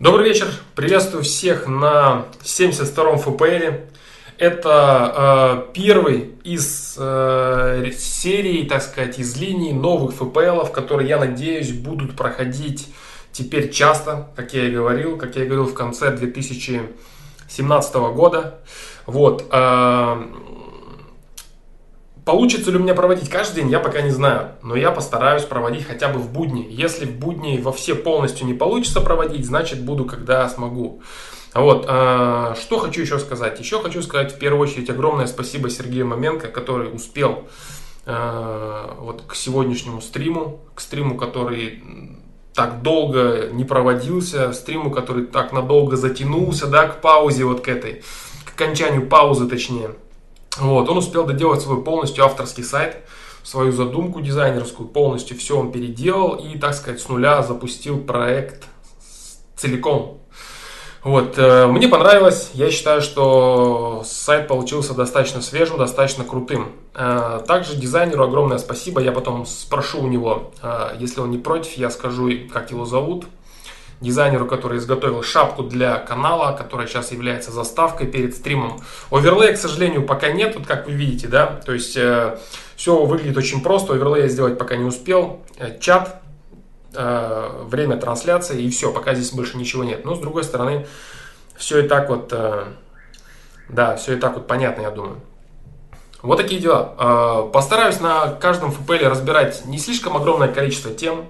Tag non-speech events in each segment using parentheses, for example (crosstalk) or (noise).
Добрый вечер, приветствую всех на 72-м ФПЛ. Это э, первый из э, серии, так сказать, из линий новых ФПЛов, которые, я надеюсь, будут проходить теперь часто, как я и говорил, как я и говорил в конце 2017 года. Вот. Э, Получится ли у меня проводить каждый день, я пока не знаю. Но я постараюсь проводить хотя бы в будни. Если в будни во все полностью не получится проводить, значит буду, когда смогу. Вот, э, что хочу еще сказать. Еще хочу сказать в первую очередь огромное спасибо Сергею Маменко, который успел э, вот к сегодняшнему стриму, к стриму, который так долго не проводился, стриму, который так надолго затянулся, да, к паузе вот к этой, к окончанию паузы точнее. Вот, он успел доделать свой полностью авторский сайт, свою задумку дизайнерскую, полностью все он переделал и, так сказать, с нуля запустил проект целиком. Вот, э, мне понравилось, я считаю, что сайт получился достаточно свежим, достаточно крутым. Э, также дизайнеру огромное спасибо, я потом спрошу у него, э, если он не против, я скажу, как его зовут, дизайнеру, который изготовил шапку для канала, которая сейчас является заставкой перед стримом. Оверлея, к сожалению, пока нет, вот как вы видите, да, то есть э, все выглядит очень просто, оверлея сделать пока не успел, э, чат, э, время трансляции и все, пока здесь больше ничего нет. Но с другой стороны, все и так вот, э, да, все и так вот понятно, я думаю. Вот такие дела. Э, постараюсь на каждом FPL разбирать не слишком огромное количество тем,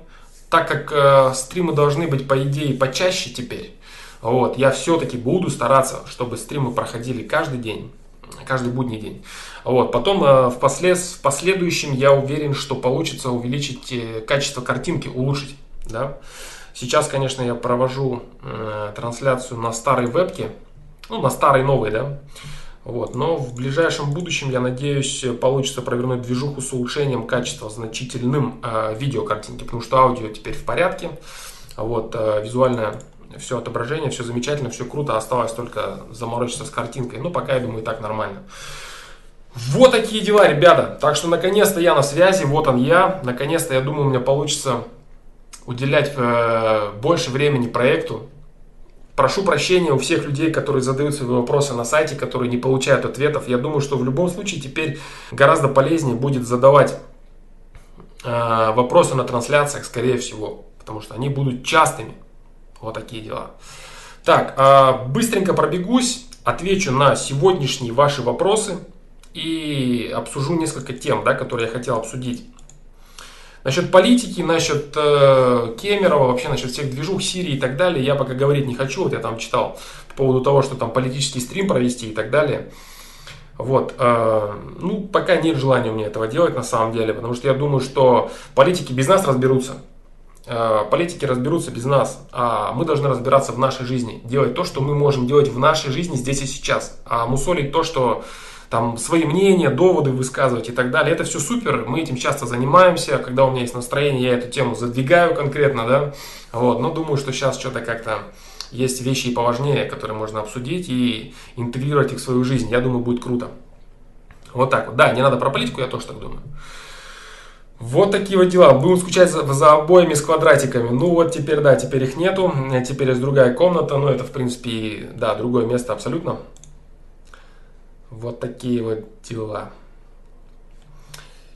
так как э, стримы должны быть, по идее, почаще теперь, вот, я все-таки буду стараться, чтобы стримы проходили каждый день, каждый будний день. Вот, потом э, в, в последующем я уверен, что получится увеличить э, качество картинки, улучшить. Да? Сейчас, конечно, я провожу э, трансляцию на старой вебке, ну, на старой новой, да, вот. Но в ближайшем будущем, я надеюсь, получится провернуть движуху с улучшением качества значительным э, видеокартинки, потому что аудио теперь в порядке. Вот, э, визуальное все отображение, все замечательно, все круто, осталось только заморочиться с картинкой. Но пока, я думаю, и так нормально. Вот такие дела, ребята. Так что, наконец-то я на связи, вот он я. Наконец-то, я думаю, у меня получится уделять э, больше времени проекту, Прошу прощения у всех людей, которые задают свои вопросы на сайте, которые не получают ответов. Я думаю, что в любом случае теперь гораздо полезнее будет задавать э, вопросы на трансляциях, скорее всего, потому что они будут частыми. Вот такие дела. Так, э, быстренько пробегусь, отвечу на сегодняшние ваши вопросы и обсужу несколько тем, да, которые я хотел обсудить. Насчет политики, насчет э, Кемерова, вообще насчет всех движух Сирии и так далее, я пока говорить не хочу. Вот я там читал по поводу того, что там политический стрим провести и так далее. Вот, э, ну, пока нет желания у меня этого делать на самом деле, потому что я думаю, что политики без нас разберутся. Э, политики разберутся без нас, а мы должны разбираться в нашей жизни, делать то, что мы можем делать в нашей жизни здесь и сейчас, а мусолить то, что там свои мнения, доводы высказывать и так далее. Это все супер, мы этим часто занимаемся, когда у меня есть настроение, я эту тему задвигаю конкретно, да, вот, но думаю, что сейчас что-то как-то есть вещи и поважнее, которые можно обсудить и интегрировать их в свою жизнь. Я думаю, будет круто. Вот так вот. Да, не надо про политику, я тоже так думаю. Вот такие вот дела. Будем скучать за, за обоями с квадратиками. Ну вот теперь, да, теперь их нету. Теперь есть другая комната. Но это, в принципе, да, другое место абсолютно. Вот такие вот дела.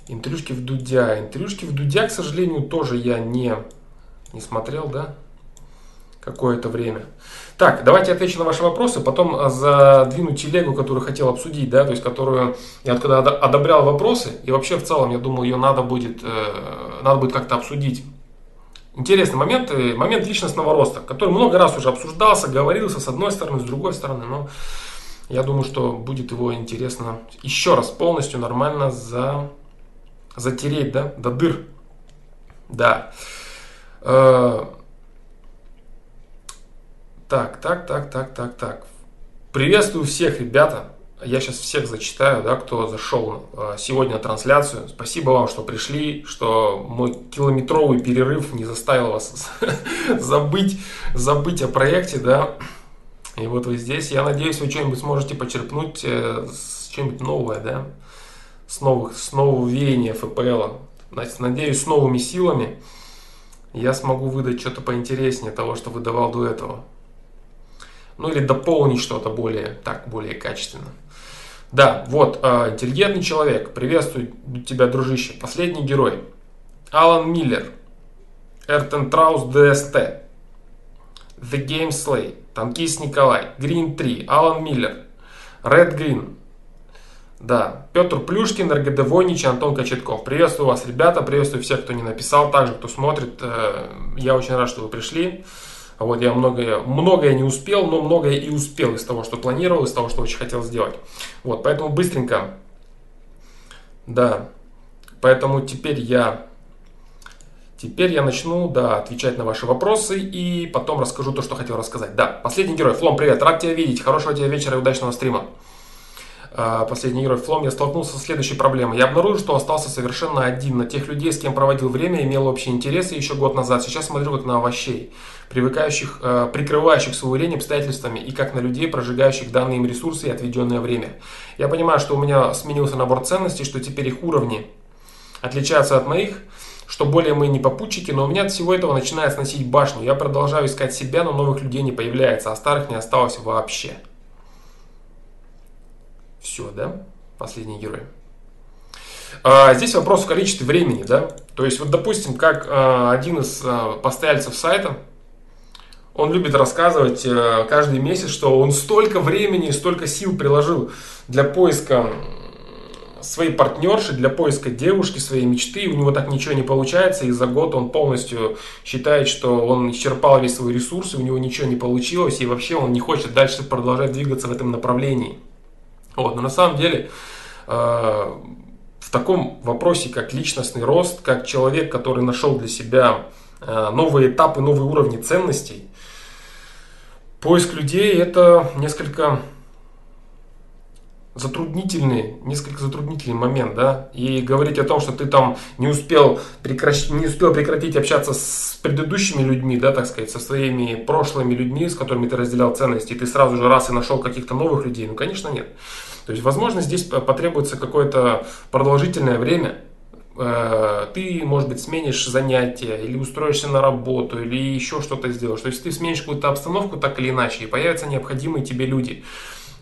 Интрижки в Дудя. Интрижки в Дудя, к сожалению, тоже я не, не смотрел, да, какое-то время. Так, давайте отвечу на ваши вопросы, потом а, задвину телегу, которую хотел обсудить, да, то есть которую я когда одобрял вопросы, и вообще в целом я думал, ее надо будет, э, надо будет как-то обсудить. Интересный момент, э, момент личностного роста, который много раз уже обсуждался, говорился с одной стороны, с другой стороны, но я думаю, что будет его интересно еще раз полностью нормально за, затереть, да, до дыр. Да. Э, так, так, так, так, так, так. Приветствую всех, ребята. Я сейчас всех зачитаю, да, кто зашел э, сегодня на трансляцию. Спасибо вам, что пришли, что мой километровый перерыв не заставил вас (laughs) забыть, забыть о проекте, да. И вот вы здесь, я надеюсь, вы что-нибудь сможете почерпнуть, э, что-нибудь новое, да, с, новых, с нового веяния ФПЛ. Надеюсь, с новыми силами я смогу выдать что-то поинтереснее того, что выдавал до этого. Ну или дополнить что-то более, так, более качественно. Да, вот, э, интеллигентный человек, приветствую тебя, дружище. Последний герой. Алан Миллер, Эртен Траус ДСТ, The Game Slay, Танкист Николай, Green 3, Алан Миллер, Red Green, да, Петр Плюшкин, РГД Войнич, Антон Кочетков. Приветствую вас, ребята, приветствую всех, кто не написал, также кто смотрит. Э, я очень рад, что вы пришли. Вот я многое, многое не успел, но многое и успел из того, что планировал, из того, что очень хотел сделать. Вот, поэтому быстренько. Да, поэтому теперь я Теперь я начну, да, отвечать на ваши вопросы и потом расскажу то, что хотел рассказать. Да, последний герой. Флом, привет, рад тебя видеть. Хорошего тебе вечера и удачного стрима. А, последний герой Флом, я столкнулся со следующей проблемой. Я обнаружил, что остался совершенно один. На тех людей, с кем проводил время, имел общие интересы еще год назад. Сейчас смотрю как на овощей, привыкающих, э, прикрывающих свою лень обстоятельствами и как на людей, прожигающих данные им ресурсы и отведенное время. Я понимаю, что у меня сменился набор ценностей, что теперь их уровни отличаются от моих, что более мы не попутчики, но у меня от всего этого начинает сносить башню. Я продолжаю искать себя, но новых людей не появляется, а старых не осталось вообще. Все, да? Последний герой. А, здесь вопрос в количестве времени, да? То есть, вот, допустим, как а, один из а, постояльцев сайта, он любит рассказывать а, каждый месяц, что он столько времени, столько сил приложил для поиска своей партнерши, для поиска девушки, своей мечты, у него так ничего не получается, и за год он полностью считает, что он исчерпал весь свой ресурс, и у него ничего не получилось, и вообще он не хочет дальше продолжать двигаться в этом направлении. Вот, но на самом деле э, в таком вопросе, как личностный рост, как человек, который нашел для себя э, новые этапы, новые уровни ценностей, поиск людей это несколько затруднительный, несколько затруднительный момент, да, и говорить о том, что ты там не успел, прекращ... не успел прекратить общаться с предыдущими людьми, да, так сказать, со своими прошлыми людьми, с которыми ты разделял ценности, и ты сразу же раз и нашел каких-то новых людей, ну, конечно, нет. То есть, возможно, здесь потребуется какое-то продолжительное время, э, ты, может быть, сменишь занятие, или устроишься на работу, или еще что-то сделаешь. То есть ты сменишь какую-то обстановку так или иначе, и появятся необходимые тебе люди.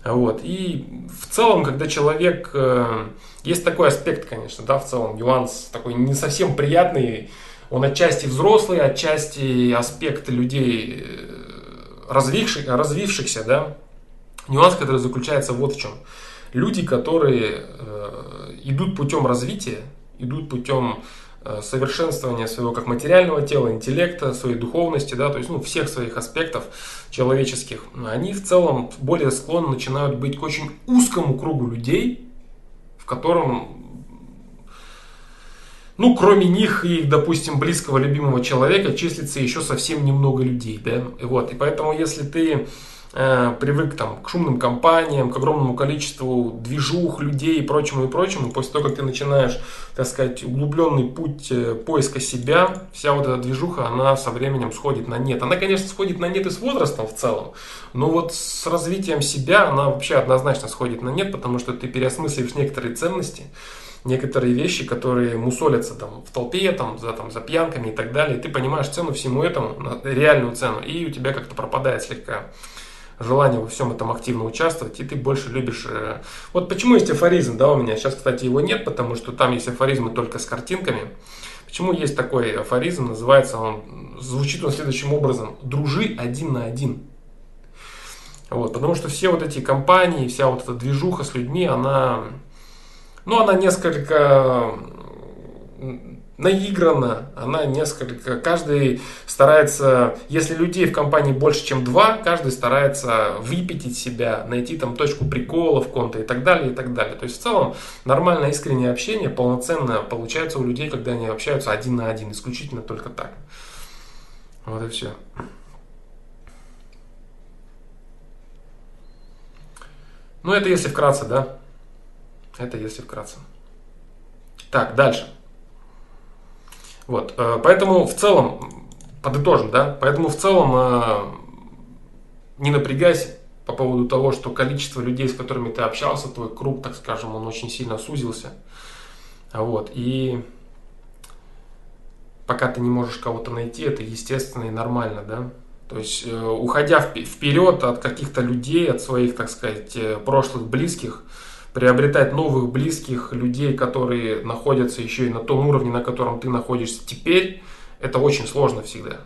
Вот. И в целом, когда человек... Э, есть такой аспект, конечно, да, в целом, нюанс такой не совсем приятный. Он отчасти взрослый, отчасти аспект людей э, развивших, развившихся, да. Нюанс, который заключается вот в чем. Люди, которые э, идут путем развития, идут путем совершенствования своего как материального тела, интеллекта, своей духовности, да, то есть ну, всех своих аспектов человеческих, они в целом более склонны начинают быть к очень узкому кругу людей, в котором ну, кроме них и, допустим, близкого любимого человека числится еще совсем немного людей, да, вот, и поэтому, если ты Э, привык там, к шумным компаниям, к огромному количеству движух, людей и прочему и прочему, после того, как ты начинаешь, так сказать, углубленный путь э, поиска себя, вся вот эта движуха, она со временем сходит на нет. Она, конечно, сходит на нет и с возрастом в целом, но вот с развитием себя она вообще однозначно сходит на нет, потому что ты переосмысливаешь некоторые ценности, некоторые вещи, которые мусолятся там в толпе, там, за, там, за пьянками и так далее, и ты понимаешь цену всему этому, реальную цену, и у тебя как-то пропадает слегка желание во всем этом активно участвовать, и ты больше любишь... Э, вот почему есть афоризм, да, у меня сейчас, кстати, его нет, потому что там есть афоризмы только с картинками. Почему есть такой афоризм, называется он, звучит он следующим образом, дружи один на один. Вот, потому что все вот эти компании, вся вот эта движуха с людьми, она, ну, она несколько наиграна, она несколько, каждый старается, если людей в компании больше, чем два, каждый старается выпятить себя, найти там точку прикола в конте и так далее, и так далее. То есть в целом нормальное искреннее общение полноценно получается у людей, когда они общаются один на один, исключительно только так. Вот и все. Ну это если вкратце, да? Это если вкратце. Так, дальше. Вот, э, поэтому в целом, подытожим, да, поэтому в целом э, не напрягайся по поводу того, что количество людей, с которыми ты общался, твой круг, так скажем, он очень сильно сузился. Вот, и пока ты не можешь кого-то найти, это естественно и нормально, да. То есть, э, уходя вперед от каких-то людей, от своих, так сказать, прошлых близких, приобретать новых близких людей, которые находятся еще и на том уровне, на котором ты находишься теперь, это очень сложно всегда.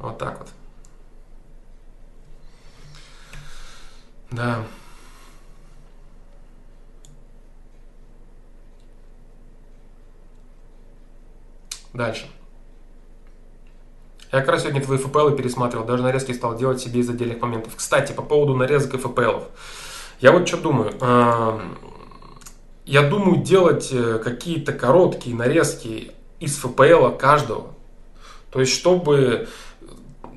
Вот так вот. Да. Дальше. Я как раз сегодня твои FPL пересматривал, даже нарезки стал делать себе из отдельных моментов. Кстати, по поводу нарезок и FPL. Я вот что думаю. Я думаю делать э, какие-то короткие нарезки из FPL каждого. То есть, чтобы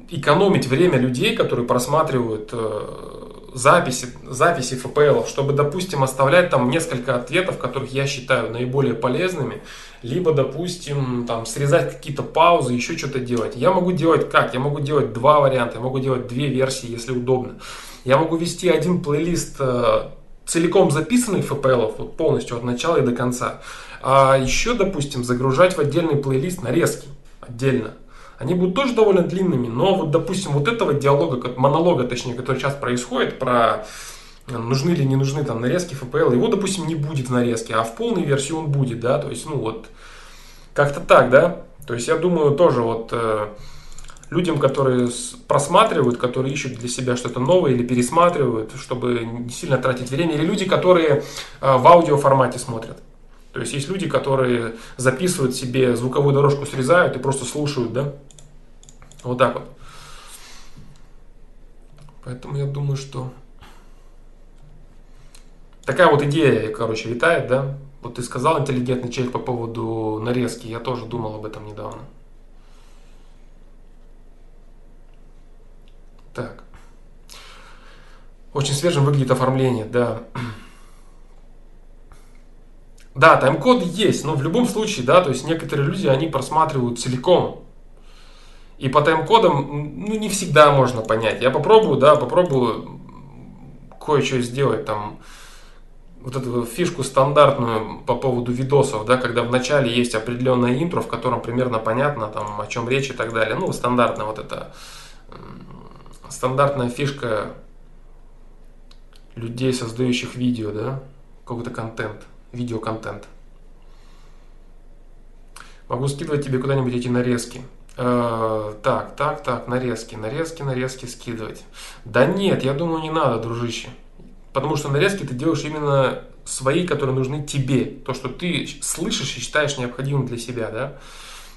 экономить время людей, которые просматривают э, записи, записи ФПЛ, чтобы, допустим, оставлять там несколько ответов, которых я считаю наиболее полезными, либо, допустим, там срезать какие-то паузы, еще что-то делать. Я могу делать как? Я могу делать два варианта, я могу делать две версии, если удобно. Я могу вести один плейлист э, целиком записанный ФПЛ, вот полностью от начала и до конца. А еще, допустим, загружать в отдельный плейлист нарезки отдельно они будут тоже довольно длинными, но вот, допустим, вот этого диалога, монолога, точнее, который сейчас происходит, про э, нужны или не нужны там нарезки FPL, его, допустим, не будет в нарезке, а в полной версии он будет, да, то есть, ну вот, как-то так, да, то есть я думаю тоже вот э, людям, которые просматривают, которые ищут для себя что-то новое или пересматривают, чтобы не сильно тратить время, или люди, которые э, в аудио формате смотрят. То есть есть люди, которые записывают себе звуковую дорожку, срезают и просто слушают, да, вот так вот. Поэтому я думаю, что такая вот идея, короче, витает, да. Вот ты сказал интеллигентный человек по поводу нарезки. Я тоже думал об этом недавно. Так. Очень свежим выглядит оформление, да. (clears throat) Да, тайм-код есть, но в любом случае, да, то есть некоторые люди, они просматривают целиком и по тайм-кодам, ну, не всегда можно понять. Я попробую, да, попробую кое-что сделать там, вот эту фишку стандартную по поводу видосов, да, когда в начале есть определенное интро, в котором примерно понятно, там, о чем речь и так далее. Ну, стандартная вот эта стандартная фишка людей, создающих видео, да, какой-то контент, видеоконтент. Могу скидывать тебе куда-нибудь эти нарезки. Э, так, так, так, нарезки, нарезки, нарезки скидывать. Да нет, я думаю, не надо, дружище. Потому что нарезки ты делаешь именно свои, которые нужны тебе. То, что ты слышишь и считаешь необходимым для себя, да.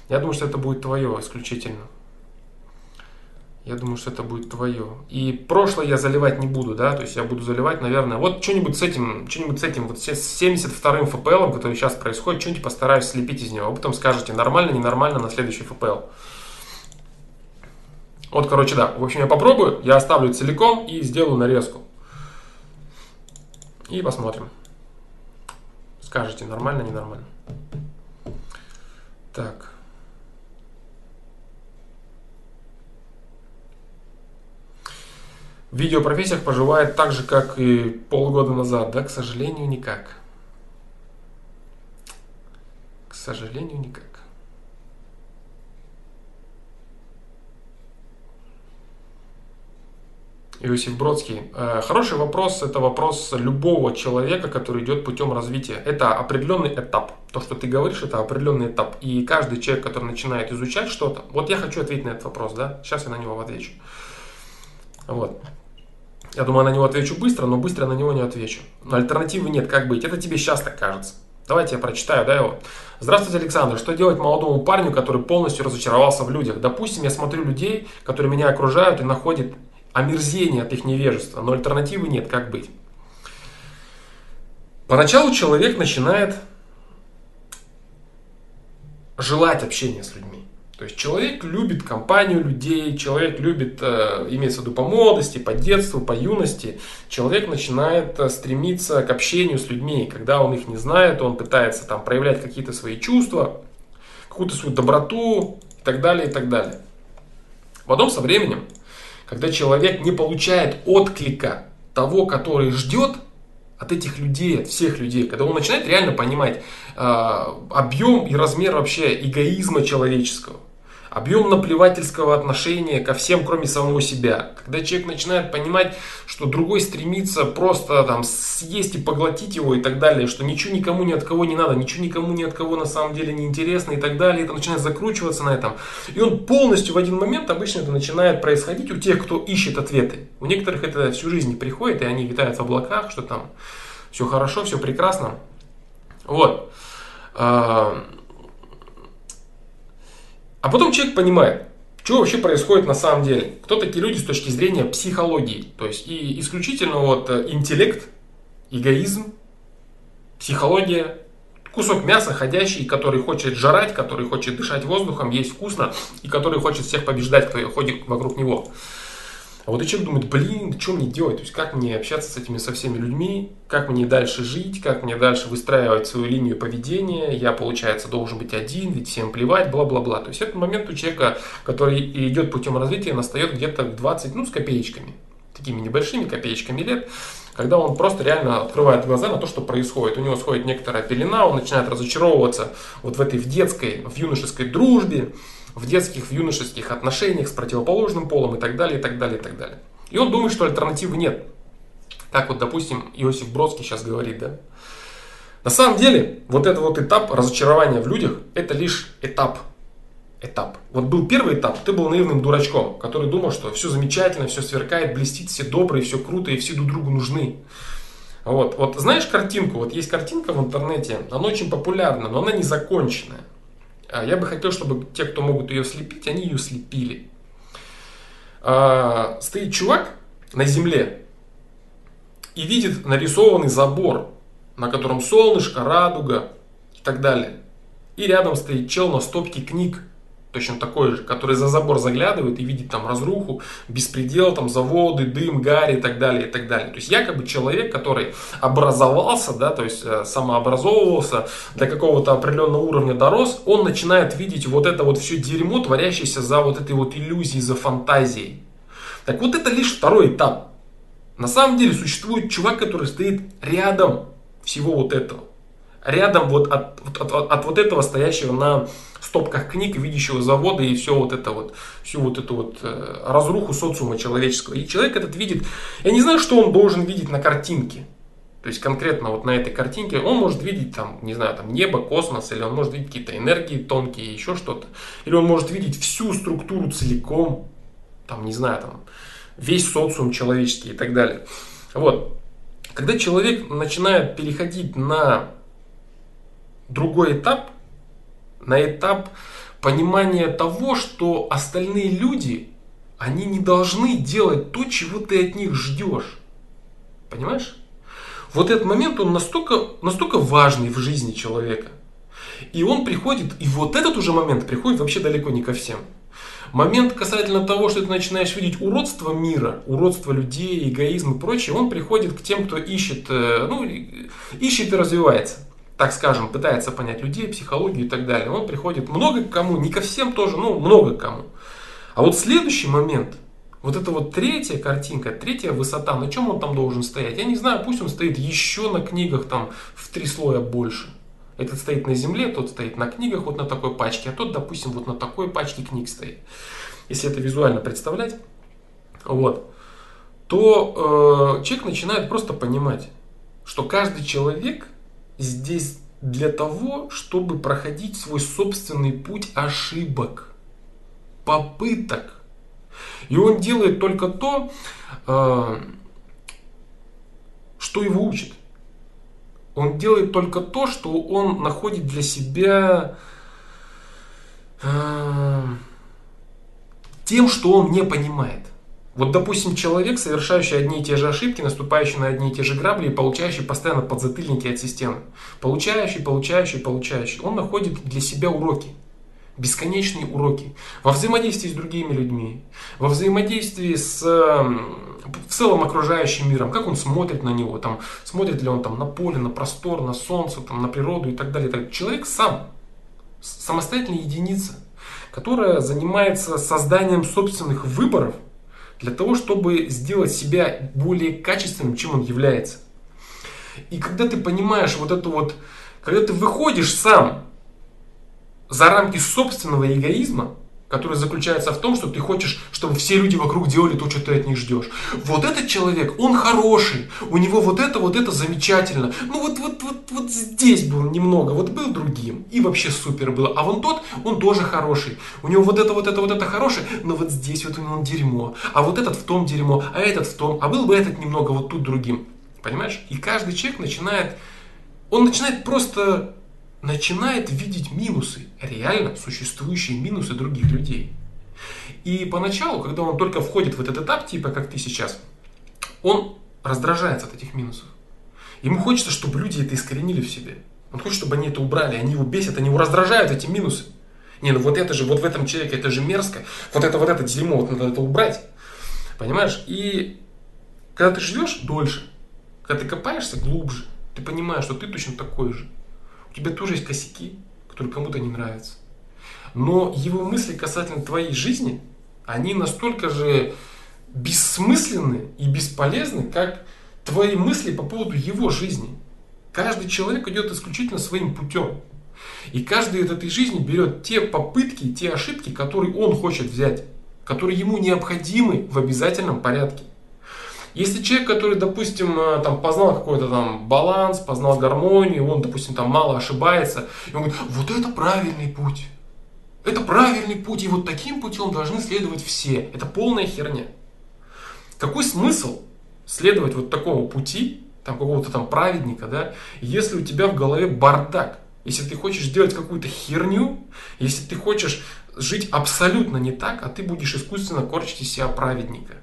Я думаю, что это будет твое исключительно. Я думаю, что это будет твое. И прошлое я заливать не буду, да, то есть я буду заливать, наверное, вот что-нибудь с этим, что-нибудь с этим, вот с 72-м FPL, который сейчас происходит, что-нибудь постараюсь слепить из него, а потом скажете, нормально, ненормально на следующий FPL. Вот, короче, да. В общем, я попробую, я оставлю целиком и сделаю нарезку. И посмотрим. Скажете, нормально, ненормально. Так. В видеопрофессиях поживает так же, как и полгода назад, да? К сожалению, никак. К сожалению, никак. Иосиф Бродский. Э, хороший вопрос. Это вопрос любого человека, который идет путем развития. Это определенный этап. То, что ты говоришь, это определенный этап. И каждый человек, который начинает изучать что-то, вот я хочу ответить на этот вопрос, да? Сейчас я на него отвечу. Вот. Я думаю, на него отвечу быстро, но быстро на него не отвечу. Но альтернативы нет, как быть? Это тебе сейчас так кажется. Давайте я прочитаю, да, его. Здравствуйте, Александр. Что делать молодому парню, который полностью разочаровался в людях? Допустим, я смотрю людей, которые меня окружают и находят омерзение от их невежества, но альтернативы нет, как быть? Поначалу человек начинает желать общения с людьми. То есть человек любит компанию людей, человек любит, э, имеется в виду по молодости, по детству, по юности. Человек начинает э, стремиться к общению с людьми. Когда он их не знает, он пытается там проявлять какие-то свои чувства, какую-то свою доброту и так далее, и так далее. Потом со временем когда человек не получает отклика того, который ждет от этих людей, от всех людей, когда он начинает реально понимать э, объем и размер вообще эгоизма человеческого, объем наплевательского отношения ко всем, кроме самого себя. Когда человек начинает понимать, что другой стремится просто там съесть и поглотить его и так далее, что ничего никому ни от кого не надо, ничего никому ни от кого на самом деле не интересно и так далее, это начинает закручиваться на этом. И он полностью в один момент, обычно это начинает происходить у тех, кто ищет ответы. У некоторых это всю жизнь приходит, и они витают в облаках, что там все хорошо, все прекрасно. Вот. А, потом человек понимает, что вообще происходит на самом деле. Кто такие люди с точки зрения психологии. То есть и исключительно вот э, интеллект, эгоизм, психология, кусок мяса ходящий, который хочет жрать, который хочет дышать воздухом, есть вкусно и который хочет всех побеждать, кто ходит вокруг него. А вот и человек думает, блин, что мне делать? То есть как мне общаться с этими со всеми людьми, как мне дальше жить, как мне дальше выстраивать свою линию поведения, я, получается, должен быть один, ведь всем плевать, бла-бла-бла. То есть этот момент у человека, который идет путем развития, настает где-то в 20, ну, с копеечками, такими небольшими копеечками лет, когда он просто реально открывает глаза на то, что происходит. У него сходит некоторая пелена, он начинает разочаровываться вот в этой в детской, в юношеской дружбе, в детских, в юношеских отношениях с противоположным полом и так далее, и так далее, и так далее. И он думает, что альтернативы нет. Так вот, допустим, Иосиф Бродский сейчас говорит, да. На самом деле, вот этот вот этап разочарования в людях, это лишь этап. Этап. Вот был первый этап, ты был наивным дурачком, который думал, что все замечательно, все сверкает, блестит, все добрые, все круто и все друг другу нужны. Вот, вот знаешь картинку, вот есть картинка в интернете, она очень популярна, но она не законченная. А я бы хотел, чтобы те, кто могут ее слепить, они ее слепили. А, стоит чувак на земле и видит нарисованный забор, на котором солнышко, радуга и так далее. И рядом стоит чел на стопке книг точно такой же, который за забор заглядывает и видит там разруху, беспредел, там заводы, дым, гарь и так далее, и так далее. То есть якобы человек, который образовался, да, то есть э, самообразовывался, до какого-то определенного уровня дорос, он начинает видеть вот это вот все дерьмо, творящееся за вот этой вот иллюзией, за фантазией. Так вот это лишь второй этап. На самом деле существует чувак, который стоит рядом всего вот этого. Рядом вот от, от, от, от вот этого стоящего на стопках книг, видящего завода и все вот это вот, всю вот эту вот э, разруху социума человеческого. И человек этот видит, я не знаю, что он должен видеть на картинке. То есть конкретно вот на этой картинке он может видеть там, не знаю, там небо, космос, или он может видеть какие-то энергии тонкие, еще что-то. Или он может видеть всю структуру целиком, там, не знаю, там, весь социум человеческий и так далее. Вот. Когда человек начинает переходить на другой этап, на этап понимания того, что остальные люди, они не должны делать то, чего ты от них ждешь. Понимаешь? Вот этот момент, он настолько, настолько важный в жизни человека. И он приходит, и вот этот уже момент приходит вообще далеко не ко всем. Момент касательно того, что ты начинаешь видеть уродство мира, уродство людей, эгоизм и прочее, он приходит к тем, кто ищет, э, ну, ищет и развивается так скажем, пытается понять людей, психологию и так далее, он приходит много к кому, не ко всем тоже, но много к кому. А вот следующий момент, вот это вот третья картинка, третья высота, на чем он там должен стоять? Я не знаю, пусть он стоит еще на книгах там в три слоя больше. Этот стоит на земле, тот стоит на книгах вот на такой пачке, а тот, допустим, вот на такой пачке книг стоит. Если это визуально представлять, вот, то э, человек начинает просто понимать, что каждый человек здесь для того, чтобы проходить свой собственный путь ошибок, попыток. И он делает только то, э, что его учит. Он делает только то, что он находит для себя э, тем, что он не понимает. Вот, допустим, человек, совершающий одни и те же ошибки, наступающий на одни и те же грабли и получающий постоянно подзатыльники от системы. Получающий, получающий, получающий. Он находит для себя уроки. Бесконечные уроки. Во взаимодействии с другими людьми. Во взаимодействии с в целом окружающим миром. Как он смотрит на него. Там, смотрит ли он там, на поле, на простор, на солнце, там, на природу и так далее. Так. Человек сам. Самостоятельная единица. Которая занимается созданием собственных выборов – для того, чтобы сделать себя более качественным, чем он является. И когда ты понимаешь вот это вот, когда ты выходишь сам за рамки собственного эгоизма, который заключается в том, что ты хочешь, чтобы все люди вокруг делали то, что ты от них ждешь. Вот этот человек, он хороший, у него вот это, вот это замечательно. Ну вот, вот, вот, вот здесь был немного, вот был другим, и вообще супер было. А вон тот, он тоже хороший. У него вот это, вот это, вот это хорошее, но вот здесь вот у него дерьмо. А вот этот в том дерьмо, а этот в том, а был бы этот немного вот тут другим. Понимаешь? И каждый человек начинает, он начинает просто начинает видеть минусы, реально существующие минусы других людей. И поначалу, когда он только входит в этот этап, типа как ты сейчас, он раздражается от этих минусов. Ему хочется, чтобы люди это искоренили в себе. Он хочет, чтобы они это убрали, они его бесят, они его раздражают, эти минусы. Не, ну вот это же, вот в этом человеке, это же мерзко. Вот это, вот это дерьмо, вот надо это убрать. Понимаешь? И когда ты живешь дольше, когда ты копаешься глубже, ты понимаешь, что ты точно такой же. У тебя тоже есть косяки, которые кому-то не нравятся. Но его мысли касательно твоей жизни, они настолько же бессмысленны и бесполезны, как твои мысли по поводу его жизни. Каждый человек идет исключительно своим путем. И каждый из этой жизни берет те попытки, те ошибки, которые он хочет взять, которые ему необходимы в обязательном порядке. Если человек, который, допустим, э, там, познал какой-то там баланс, познал гармонию, он, допустим, там мало ошибается, и он говорит, вот это правильный путь. Это правильный путь, и вот таким путем должны следовать все. Это полная херня. Какой смысл следовать вот такому пути, там какого-то там праведника, да, если у тебя в голове бардак, если ты хочешь сделать какую-то херню, если ты хочешь жить абсолютно не так, а ты будешь искусственно корчить из себя праведника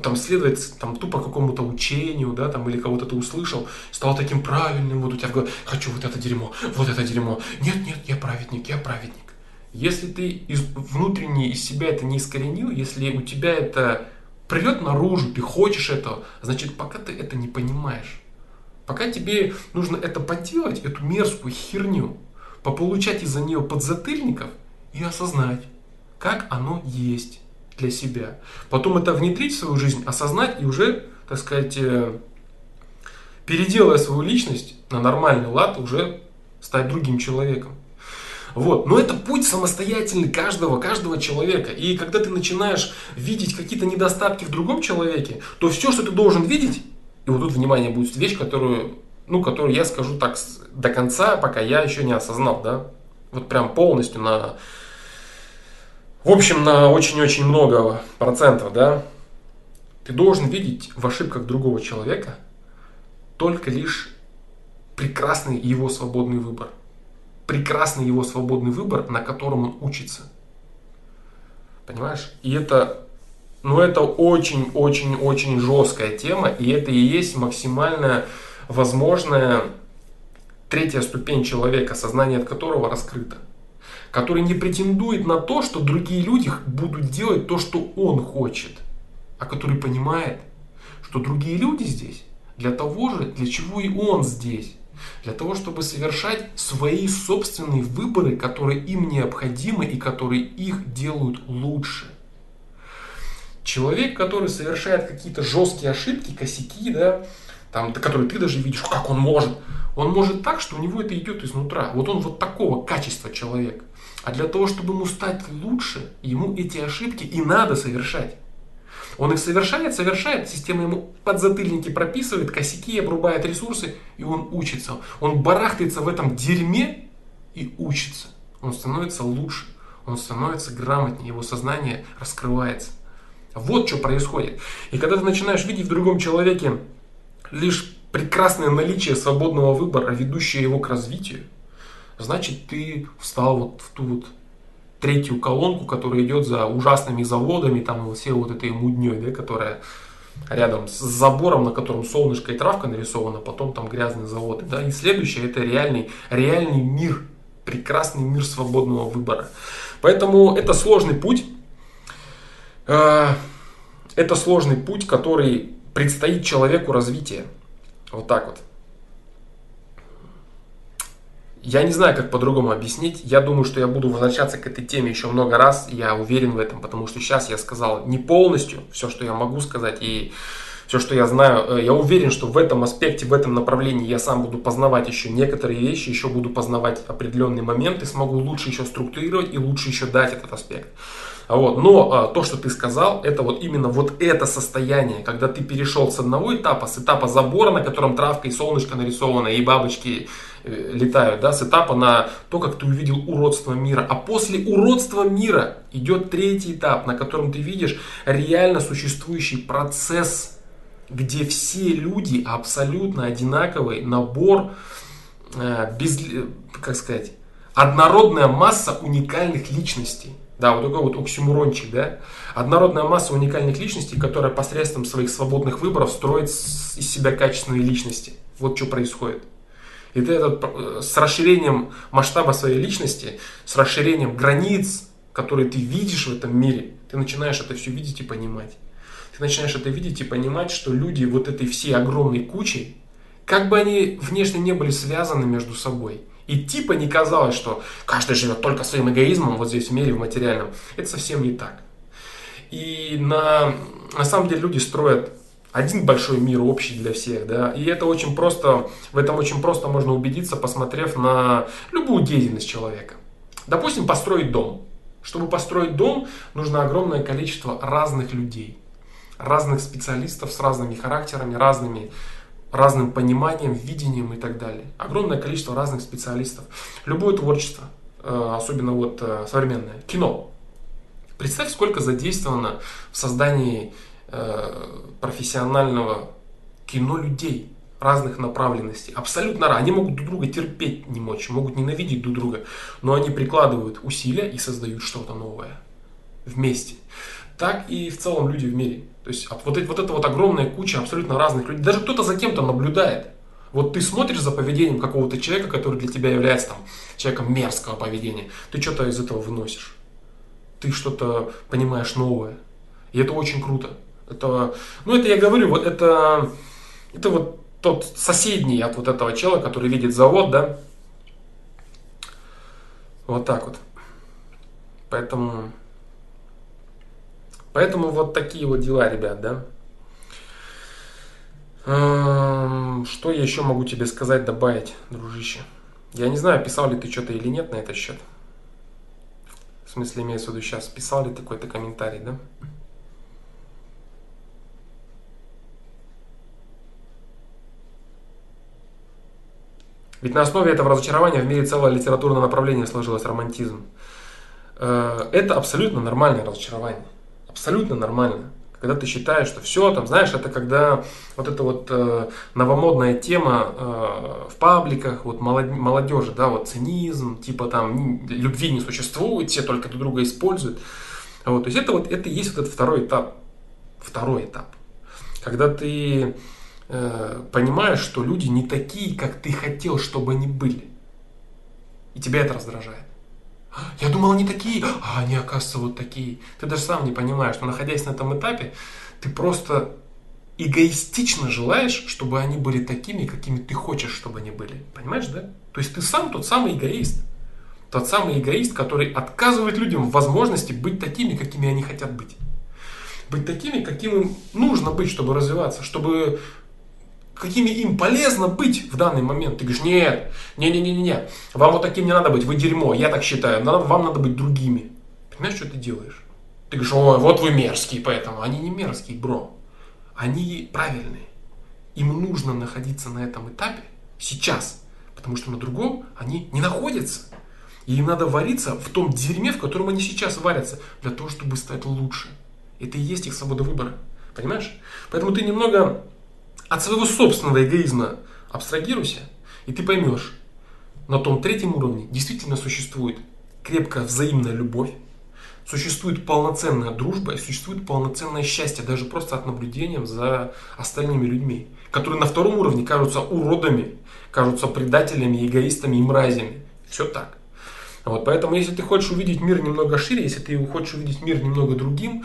там следовать там тупо какому-то учению, да, там, или кого-то ты услышал, стал таким правильным, вот у тебя в голове, хочу вот это дерьмо, вот это дерьмо. Нет, нет, я праведник, я праведник. Если ты из, внутренне из себя это не искоренил, если у тебя это придет наружу, ты хочешь этого, значит, пока ты это не понимаешь, пока тебе нужно это поделать, эту мерзкую херню, пополучать из-за нее подзатыльников и осознать, как оно есть для себя. Потом это внедрить в свою жизнь, осознать и уже, так сказать, э, переделывая свою личность на нормальный лад, уже стать другим человеком. Вот. Но это путь самостоятельный каждого, каждого человека. И когда ты начинаешь видеть какие-то недостатки в другом человеке, то все, что ты должен видеть, и вот тут, внимание, будет вещь, которую, ну, которую я скажу так до конца, пока я еще не осознал, да, вот прям полностью на в общем, на очень-очень много процентов, да, ты должен видеть в ошибках другого человека только лишь прекрасный его свободный выбор. Прекрасный его свободный выбор, на котором он учится. Понимаешь? И это, ну это очень-очень-очень жесткая тема, и это и есть максимально возможная третья ступень человека, сознание от которого раскрыто который не претендует на то, что другие люди будут делать то, что он хочет, а который понимает, что другие люди здесь для того же, для чего и он здесь. Для того, чтобы совершать свои собственные выборы, которые им необходимы и которые их делают лучше. Человек, который совершает какие-то жесткие ошибки, косяки, да, там, которые ты даже видишь, как он может, он может так, что у него это идет изнутра. Вот он вот такого качества человек. А для того, чтобы ему стать лучше, ему эти ошибки и надо совершать. Он их совершает, совершает, система ему подзатыльники прописывает, косяки, обрубает ресурсы, и он учится. Он барахтается в этом дерьме и учится. Он становится лучше, он становится грамотнее, его сознание раскрывается. Вот что происходит. И когда ты начинаешь видеть в другом человеке лишь прекрасное наличие свободного выбора, ведущее его к развитию, значит ты встал вот в ту вот третью колонку, которая идет за ужасными заводами, там все вот этой мудней, да, которая рядом с забором, на котором солнышко и травка нарисована, потом там грязные заводы. Да? И следующее это реальный, реальный мир, прекрасный мир свободного выбора. Поэтому это сложный путь. Э, это сложный путь, который предстоит человеку развития. Вот так вот. Я не знаю, как по-другому объяснить. Я думаю, что я буду возвращаться к этой теме еще много раз. Я уверен в этом, потому что сейчас я сказал не полностью все, что я могу сказать. И все, что я знаю. Э, я уверен, что в этом аспекте, в этом направлении я сам буду познавать еще некоторые вещи, еще буду познавать определенные моменты, смогу лучше еще структурировать и лучше еще дать этот аспект. Вот. Но а, то, что ты сказал, это вот именно вот это состояние, когда ты перешел с одного этапа, с этапа забора, на котором травка и солнышко нарисовано, и бабочки летают, да, с этапа на то, как ты увидел уродство мира. А после уродства мира идет третий этап, на котором ты видишь реально существующий процесс, где все люди абсолютно одинаковый набор, э, без, э, как сказать, однородная масса уникальных личностей. Да, вот такой вот оксюмурончик, да. Однородная масса уникальных личностей, которая посредством своих свободных выборов строит из себя качественные личности. Вот что происходит. И ты этот, э, с расширением масштаба своей личности, с расширением границ, которые ты видишь в этом мире, ты начинаешь это все видеть и понимать. Ты начинаешь это видеть и понимать, что люди вот этой всей огромной кучей, как бы они внешне не были связаны между собой, и типа не казалось, что каждый живет только своим эгоизмом вот здесь в мире, в материальном. Это совсем не так. И на, на самом деле люди строят один большой мир общий для всех, да, и это очень просто, в этом очень просто можно убедиться, посмотрев на любую деятельность человека. Допустим, построить дом. Чтобы построить дом, нужно огромное количество разных людей, разных специалистов с разными характерами, разными разным пониманием, видением и так далее. Огромное количество разных специалистов. Любое творчество, э, особенно вот э, современное, кино. Представь, сколько задействовано в создании профессионального кино людей разных направленностей. Абсолютно. Они могут друг друга терпеть не мочь, могут ненавидеть друг друга, но они прикладывают усилия и создают что-то новое вместе. Так и в целом люди в мире. То есть вот, вот эта вот огромная куча абсолютно разных людей. Даже кто-то за кем-то наблюдает. Вот ты смотришь за поведением какого-то человека, который для тебя является там, человеком мерзкого поведения. Ты что-то из этого выносишь. Ты что-то понимаешь новое. И это очень круто. Это, ну, это я говорю, вот это, это вот тот соседний от вот этого чела, который видит завод, да. Вот так вот. Поэтому Поэтому вот такие вот дела, ребят, да. Эм, что я еще могу тебе сказать, добавить, дружище? Я не знаю, писал ли ты что-то или нет на этот счет. В смысле, имеется в виду сейчас, писал ли ты какой-то комментарий, да? Ведь на основе этого разочарования в мире целое литературное направление сложилось романтизм. Э, это абсолютно нормальное разочарование абсолютно нормально. Когда ты считаешь, что все, там, знаешь, это когда вот эта вот э, новомодная тема э, в пабликах, вот молодежи, да, вот цинизм, типа там любви не существует, все только друг друга используют. Вот, то есть это вот, это и есть вот этот второй этап. Второй этап. Когда ты э, понимаешь, что люди не такие, как ты хотел, чтобы они были. И тебя это раздражает. Я думал, они такие, а они, оказывается, вот такие. Ты даже сам не понимаешь, но находясь на этом этапе, ты просто эгоистично желаешь, чтобы они были такими, какими ты хочешь, чтобы они были. Понимаешь, да? То есть ты сам тот самый эгоист. Тот самый эгоист, который отказывает людям в возможности быть такими, какими они хотят быть. Быть такими, каким им нужно быть, чтобы развиваться, чтобы какими им полезно быть в данный момент. Ты говоришь, нет, не-не-не-не, вам вот таким не надо быть, вы дерьмо, я так считаю, надо, вам надо быть другими. Понимаешь, что ты делаешь? Ты говоришь, ой, вот вы мерзкие, поэтому. Они не мерзкие, бро. Они правильные. Им нужно находиться на этом этапе сейчас, потому что на другом они не находятся. И им надо вариться в том дерьме, в котором они сейчас варятся, для того, чтобы стать лучше. Это и есть их свобода выбора. Понимаешь? Поэтому ты немного от своего собственного эгоизма абстрагируйся, и ты поймешь, на том третьем уровне действительно существует крепкая взаимная любовь, существует полноценная дружба и существует полноценное счастье, даже просто от наблюдения за остальными людьми, которые на втором уровне кажутся уродами, кажутся предателями, эгоистами и мразями. Все так. Вот, поэтому, если ты хочешь увидеть мир немного шире, если ты хочешь увидеть мир немного другим,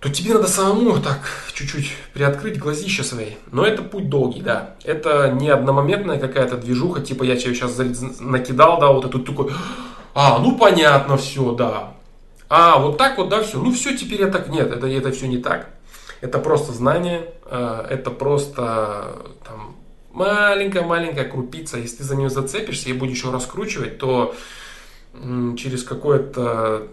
то тебе надо самому так чуть-чуть приоткрыть глазища свои. Но это путь долгий, да. Это не одномоментная какая-то движуха, типа я тебе сейчас накидал, да, вот это такой, а, ну понятно, все, да. А, вот так вот, да, все. Ну все, теперь я так, нет, это, это все не так. Это просто знание, э, это просто там, маленькая-маленькая крупица. Если ты за нее зацепишься и будешь ее раскручивать, то через какое-то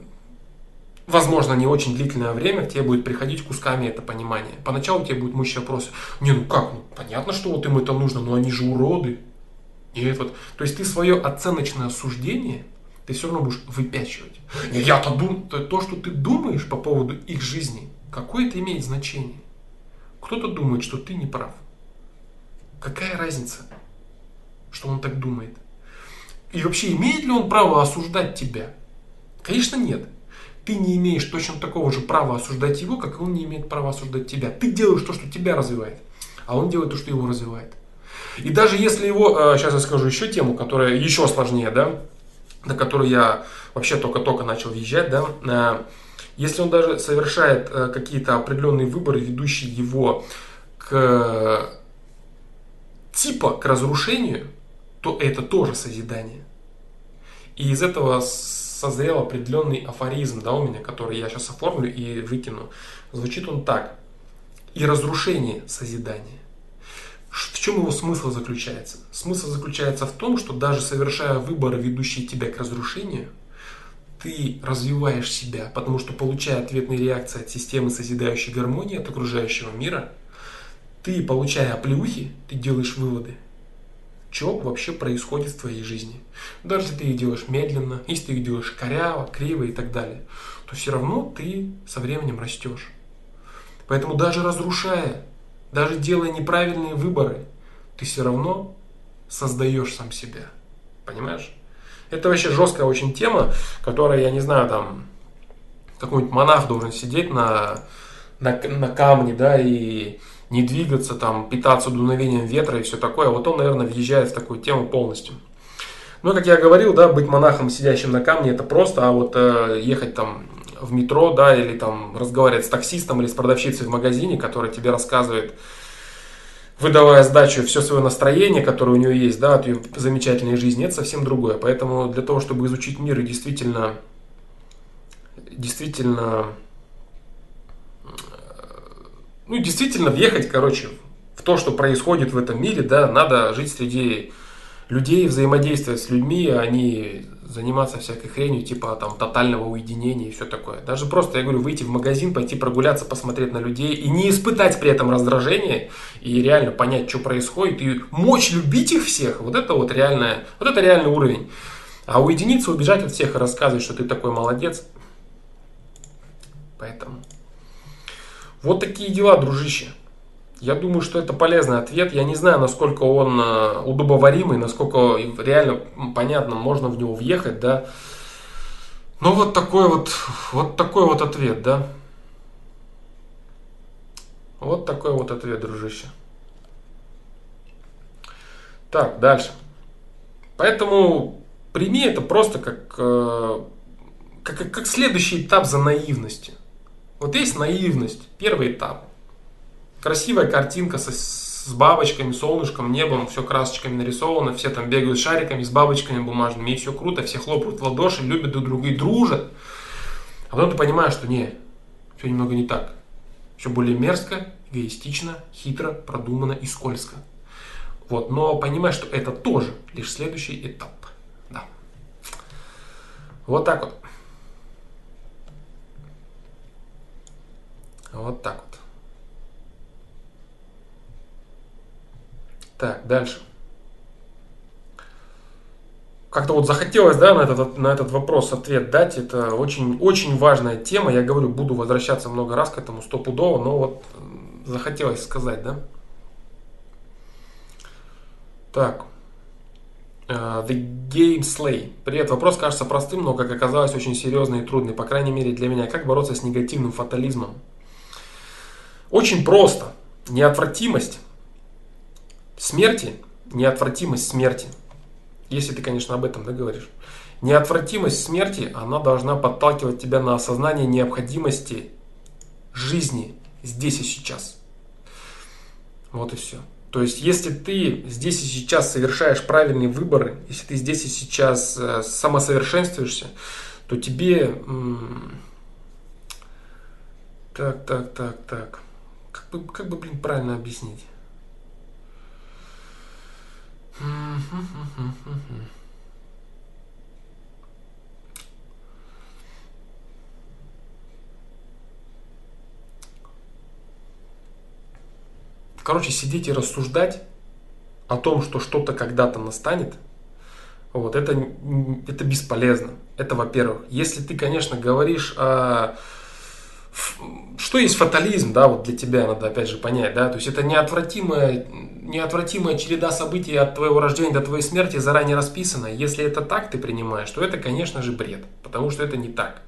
возможно, не очень длительное время к тебе будет приходить кусками это понимание. Поначалу тебе будет мучить вопрос, не, ну как, ну понятно, что вот им это нужно, но они же уроды. И вот, то есть ты свое оценочное суждение, ты все равно будешь выпячивать. Я-то думаю, то, что ты думаешь по поводу их жизни, какое это имеет значение? Кто-то думает, что ты не прав. Какая разница, что он так думает? И вообще, имеет ли он право осуждать тебя? Конечно, нет. Ты не имеешь точно такого же права осуждать его, как и он не имеет права осуждать тебя. Ты делаешь то, что тебя развивает, а он делает то, что его развивает. И даже если его, сейчас э, я скажу еще тему, которая еще сложнее, да, на которую я вообще только-только начал въезжать, да, э, если он даже совершает э, какие-то определенные выборы, ведущие его к типа к разрушению, то это тоже созидание. И из этого созрел определенный афоризм да, у меня, который я сейчас оформлю и выкину. Звучит он так. И разрушение созидания. В чем его смысл заключается? Смысл заключается в том, что даже совершая выборы, ведущие тебя к разрушению, ты развиваешь себя, потому что получая ответные реакции от системы созидающей гармонии, от окружающего мира, ты, получая оплеухи, ты делаешь выводы, что вообще происходит в твоей жизни. Даже если ты их делаешь медленно, если ты их делаешь коряво, криво и так далее, то все равно ты со временем растешь. Поэтому даже разрушая даже делая неправильные выборы, ты все равно создаешь сам себя. Понимаешь? Это вообще жесткая очень тема, которая, я не знаю, там, какой-нибудь монах должен сидеть на, на, на камне, да, и не двигаться, там, питаться дуновением ветра и все такое. Вот он, наверное, въезжает в такую тему полностью. Ну, как я говорил, да, быть монахом, сидящим на камне, это просто, а вот э, ехать там в метро, да, или там разговаривать с таксистом или с продавщицей в магазине, которая тебе рассказывает, выдавая сдачу все свое настроение, которое у нее есть, да, от ее замечательной жизни, это совсем другое. Поэтому для того, чтобы изучить мир и действительно, действительно, ну, действительно въехать, короче, в то, что происходит в этом мире, да, надо жить среди людей, взаимодействовать с людьми, а не заниматься всякой хренью, типа там тотального уединения и все такое. Даже просто, я говорю, выйти в магазин, пойти прогуляться, посмотреть на людей и не испытать при этом раздражение и реально понять, что происходит, и мочь любить их всех, вот это вот реальное, вот это реальный уровень. А уединиться, убежать от всех и рассказывать, что ты такой молодец. Поэтому вот такие дела, дружище. Я думаю, что это полезный ответ. Я не знаю, насколько он э, удобоваримый, насколько реально понятно, можно в него въехать, да. Ну вот такой вот, вот такой вот ответ, да. Вот такой вот ответ, дружище. Так, дальше. Поэтому прими это просто как, э, как, как следующий этап за наивностью. Вот есть наивность, первый этап – красивая картинка со, с бабочками, солнышком, небом, все красочками нарисовано, все там бегают шариками с бабочками бумажными, и все круто, все хлопают в ладоши, любят друг друга и дружат. А потом ты понимаешь, что не, все немного не так. Все более мерзко, эгоистично, хитро, продумано и скользко. Вот, но понимаешь, что это тоже лишь следующий этап. Да. Вот так вот. Вот так вот. Так, дальше. Как-то вот захотелось, да, на этот, на этот вопрос ответ дать. Это очень, очень важная тема. Я говорю, буду возвращаться много раз к этому стопудово, но вот захотелось сказать, да. Так. Uh, the Game Slay. Привет, вопрос кажется простым, но, как оказалось, очень серьезный и трудный. По крайней мере, для меня. Как бороться с негативным фатализмом? Очень просто. Неотвратимость смерти, неотвратимость смерти, если ты, конечно, об этом да, говоришь, неотвратимость смерти, она должна подталкивать тебя на осознание необходимости жизни здесь и сейчас. Вот и все. То есть, если ты здесь и сейчас совершаешь правильные выборы, если ты здесь и сейчас э, самосовершенствуешься, то тебе... Так, так, так, так. Бы, как бы, блин, правильно объяснить? Короче, сидеть и рассуждать о том, что что-то когда-то настанет, вот, это, это бесполезно. Это во-первых. Если ты, конечно, говоришь о что есть фатализм, да, вот для тебя надо опять же понять, да, то есть это неотвратимая, неотвратимая череда событий от твоего рождения до твоей смерти заранее расписана. Если это так ты принимаешь, то это, конечно же, бред, потому что это не так.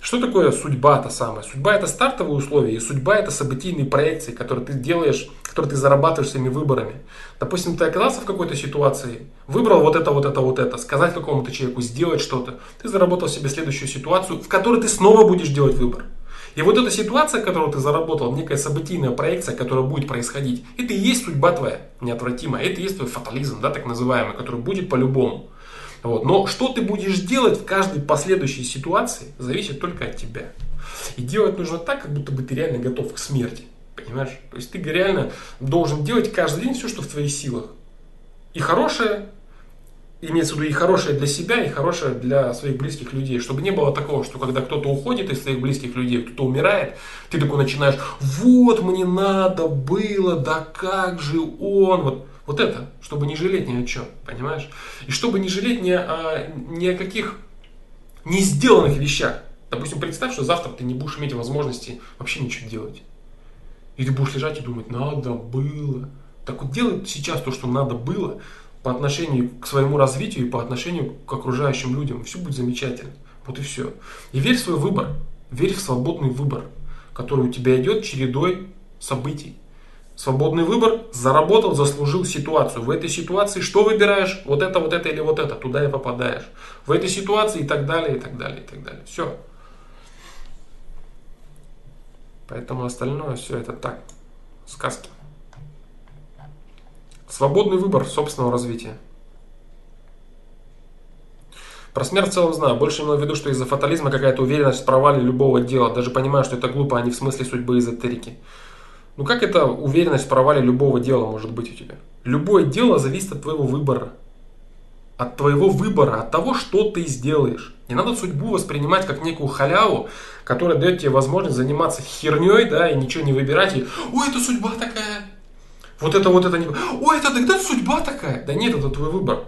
Что такое судьба-то самая? Судьба это стартовые условия, и судьба это событийные проекции, которые ты делаешь, которые ты зарабатываешь своими выборами. Допустим, ты оказался в какой-то ситуации, выбрал вот это, вот это, вот это, сказать какому-то человеку, сделать что-то, ты заработал себе следующую ситуацию, в которой ты снова будешь делать выбор. И вот эта ситуация, которую ты заработал, некая событийная проекция, которая будет происходить, это и есть судьба твоя, неотвратимая. Это и есть твой фатализм, да, так называемый, который будет по-любому. Вот. Но что ты будешь делать в каждой последующей ситуации, зависит только от тебя. И делать нужно так, как будто бы ты реально готов к смерти. Понимаешь? То есть ты реально должен делать каждый день все, что в твоих силах. И хорошее, имеется в виду и хорошее для себя, и хорошее для своих близких людей. Чтобы не было такого, что когда кто-то уходит из своих близких людей, кто-то умирает, ты такой начинаешь, вот мне надо было, да как же он. Вот, вот это, чтобы не жалеть ни о чем, понимаешь? И чтобы не жалеть ни о, ни о каких не сделанных вещах. Допустим, представь, что завтра ты не будешь иметь возможности вообще ничего делать. И ты будешь лежать и думать, надо было. Так вот делай сейчас то, что надо было, по отношению к своему развитию и по отношению к окружающим людям. Все будет замечательно. Вот и все. И верь в свой выбор. Верь в свободный выбор, который у тебя идет чередой событий. Свободный выбор заработал, заслужил ситуацию. В этой ситуации что выбираешь? Вот это, вот это или вот это. Туда и попадаешь. В этой ситуации и так далее, и так далее, и так далее. Все. Поэтому остальное все это так. Сказки. Свободный выбор собственного развития. Про смерть в целом знаю. Больше имел в виду, что из-за фатализма какая-то уверенность в провале любого дела. Даже понимаю, что это глупо, а не в смысле судьбы эзотерики. Ну как это уверенность в провале любого дела может быть у тебя? Любое дело зависит от твоего выбора. От твоего выбора, от того, что ты сделаешь. Не надо судьбу воспринимать как некую халяву, которая дает тебе возможность заниматься херней, да, и ничего не выбирать. И, ой, это судьба такая, вот это вот это не... Ой, это тогда судьба такая. Да нет, это твой выбор.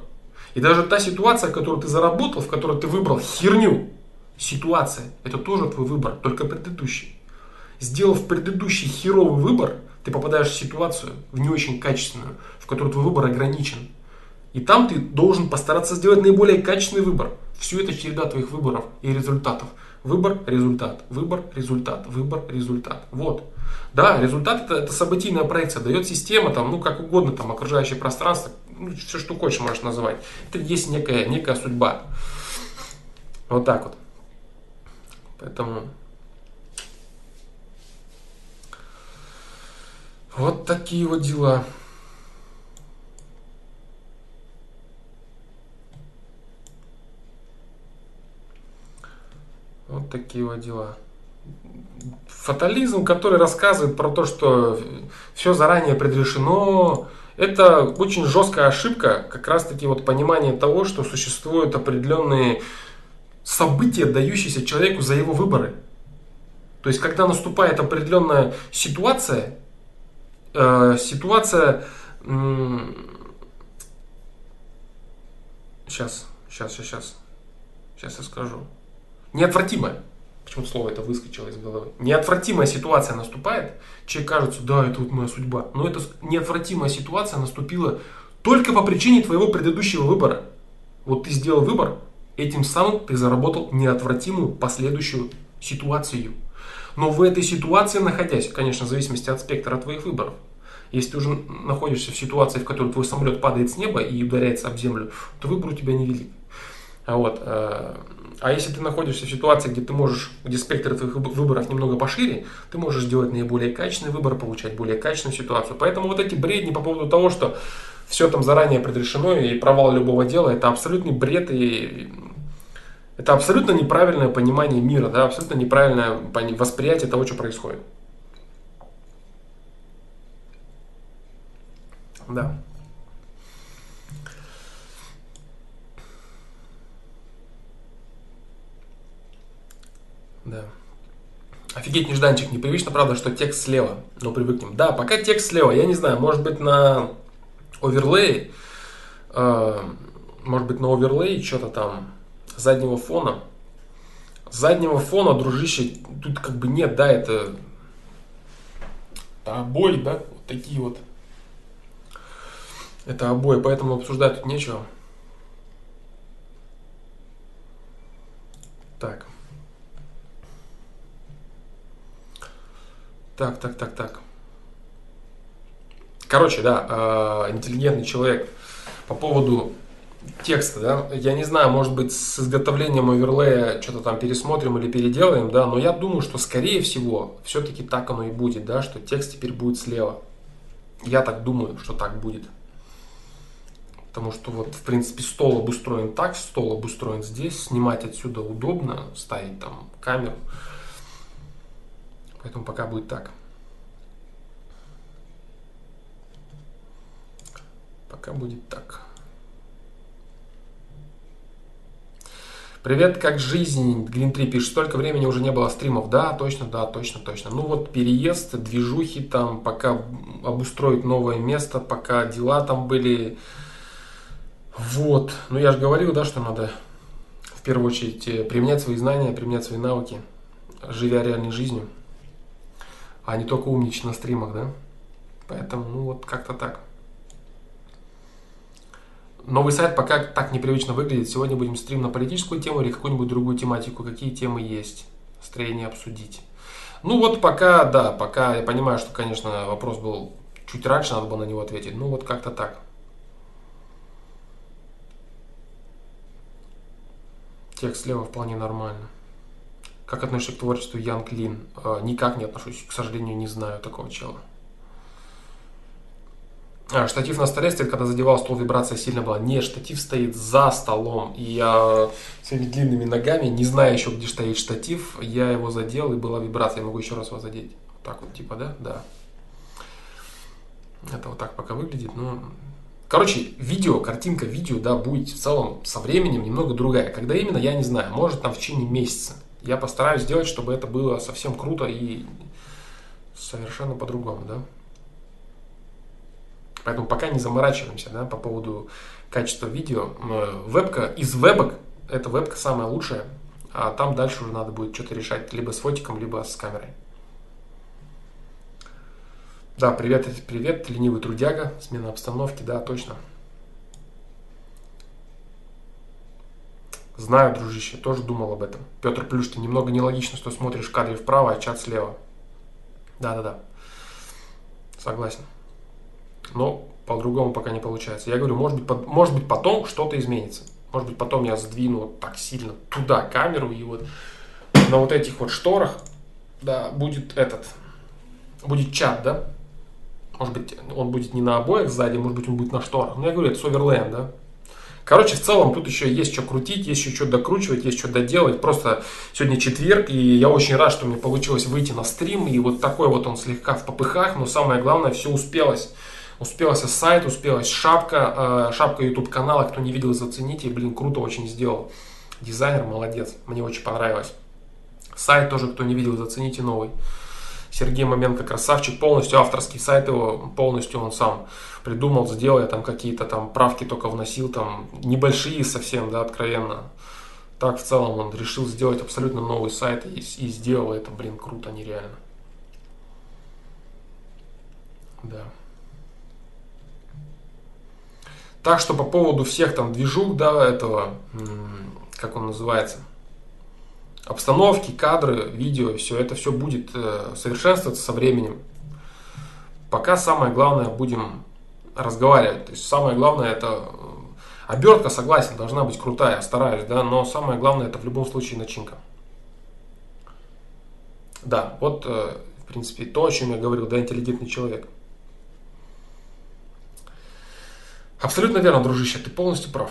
И даже та ситуация, которую ты заработал, в которой ты выбрал херню, ситуация, это тоже твой выбор, только предыдущий. Сделав предыдущий херовый выбор, ты попадаешь в ситуацию, в не очень качественную, в которой твой выбор ограничен. И там ты должен постараться сделать наиболее качественный выбор. Все это череда твоих выборов и результатов. Выбор, результат, выбор, результат, выбор, результат. Вот. Да, результат это, это событийная проекция, дает система, там, ну как угодно, там, окружающее пространство, ну, все, что хочешь, можешь называть. Это есть некая, некая судьба. Вот так вот. Поэтому вот такие вот дела. Вот такие вот дела фатализм, который рассказывает про то, что все заранее предрешено, это очень жесткая ошибка, как раз таки вот понимание того, что существуют определенные события, дающиеся человеку за его выборы. То есть, когда наступает определенная ситуация, э, ситуация, э, сейчас, сейчас, сейчас, сейчас, я скажу, неотвратимая. Почему-то слово это выскочило из головы. Неотвратимая ситуация наступает, человек кажется, да, это вот моя судьба. Но эта неотвратимая ситуация наступила только по причине твоего предыдущего выбора. Вот ты сделал выбор, этим самым ты заработал неотвратимую последующую ситуацию. Но в этой ситуации находясь, конечно, в зависимости от спектра твоих выборов, если ты уже находишься в ситуации, в которой твой самолет падает с неба и ударяется об землю, то выбор у тебя невелик. А вот. Э, а если ты находишься в ситуации, где ты можешь, где спектр твоих выборов немного пошире, ты можешь делать наиболее качественный выбор, получать более качественную ситуацию. Поэтому вот эти бредни по поводу того, что все там заранее предрешено и провал любого дела, это абсолютный бред и это абсолютно неправильное понимание мира, да, абсолютно неправильное восприятие того, что происходит. Да. Да. Офигеть, нежданчик. Непривычно, правда, что текст слева. Но привыкнем. Да, пока текст слева. Я не знаю, может быть на оверлее, э, может быть на оверлее что-то там заднего фона. Заднего фона, дружище, тут как бы нет, да, это, это обои, да, вот такие вот. Это обои, поэтому обсуждать тут нечего. Так. Так, так, так, так. Короче, да, э, интеллигентный человек по поводу текста, да, я не знаю, может быть, с изготовлением оверлея что-то там пересмотрим или переделаем, да, но я думаю, что скорее всего все-таки так оно и будет, да, что текст теперь будет слева. Я так думаю, что так будет. Потому что вот, в принципе, стол обустроен так, стол обустроен здесь, снимать отсюда удобно, ставить там камеру. Поэтому пока будет так. Пока будет так. Привет, как жизнь? Глин 3 пишет, столько времени уже не было стримов. Да, точно, да, точно, точно. Ну вот переезд, движухи там, пока обустроить новое место, пока дела там были. Вот. Ну я же говорил, да, что надо в первую очередь э, применять свои знания, применять свои навыки, живя реальной жизнью а не только умничать на стримах, да? Поэтому, ну вот как-то так. Новый сайт пока так непривычно выглядит. Сегодня будем стрим на политическую тему или какую-нибудь другую тематику. Какие темы есть? Строение обсудить. Ну вот пока, да, пока я понимаю, что, конечно, вопрос был чуть раньше, надо было на него ответить. Ну вот как-то так. Текст слева вполне нормально. Как относишься к творчеству Ян Клин? А, никак не отношусь, к сожалению, не знаю такого чела. А, штатив на столе стоит, когда задевал стол, вибрация сильно была. Нет, штатив стоит за столом. И я своими длинными ногами, не знаю еще, где стоит штатив, я его задел, и была вибрация. Я могу еще раз его задеть. Вот так вот, типа, да? Да. Это вот так пока выглядит. Ну, короче, видео, картинка видео, да, будет в целом со временем немного другая. Когда именно, я не знаю. Может, там в течение месяца я постараюсь сделать, чтобы это было совсем круто и совершенно по-другому, да. Поэтому пока не заморачиваемся, да, по поводу качества видео. Вебка из вебок, это вебка самая лучшая, а там дальше уже надо будет что-то решать либо с фотиком, либо с камерой. Да, привет, привет, ленивый трудяга, смена обстановки, да, точно. Знаю, дружище, тоже думал об этом. Петр Плюшкин, немного нелогично, что смотришь в кадре вправо, а чат слева. Да-да-да. Согласен. Но по-другому пока не получается. Я говорю, может быть, может быть потом что-то изменится. Может быть, потом я сдвину так сильно туда камеру, и вот на вот этих вот шторах, да, будет этот, будет чат, да? Может быть, он будет не на обоях сзади, может быть, он будет на шторах. Но я говорю, это с да? Короче, в целом тут еще есть что крутить, есть еще что докручивать, есть что доделать. Просто сегодня четверг, и я очень рад, что мне получилось выйти на стрим. И вот такой вот он слегка в попыхах, но самое главное, все успелось. Успелось сайт, успелась шапка, э, шапка YouTube канала, кто не видел, зацените, блин, круто очень сделал. Дизайнер молодец, мне очень понравилось. Сайт тоже, кто не видел, зацените новый. Сергей Маменко красавчик, полностью авторский сайт его, полностью он сам придумал, сделал, я там какие-то там правки только вносил, там небольшие совсем, да, откровенно. Так в целом он решил сделать абсолютно новый сайт и, и сделал это, блин, круто, нереально. Да. Так что по поводу всех там движух, да, этого, как он называется, обстановки, кадры, видео, все это все будет э, совершенствоваться со временем. Пока самое главное будем разговаривать. То есть самое главное это э, обертка, согласен, должна быть крутая, стараюсь, да, но самое главное это в любом случае начинка. Да, вот э, в принципе то, о чем я говорил, да, интеллигентный человек. Абсолютно верно, дружище, ты полностью прав.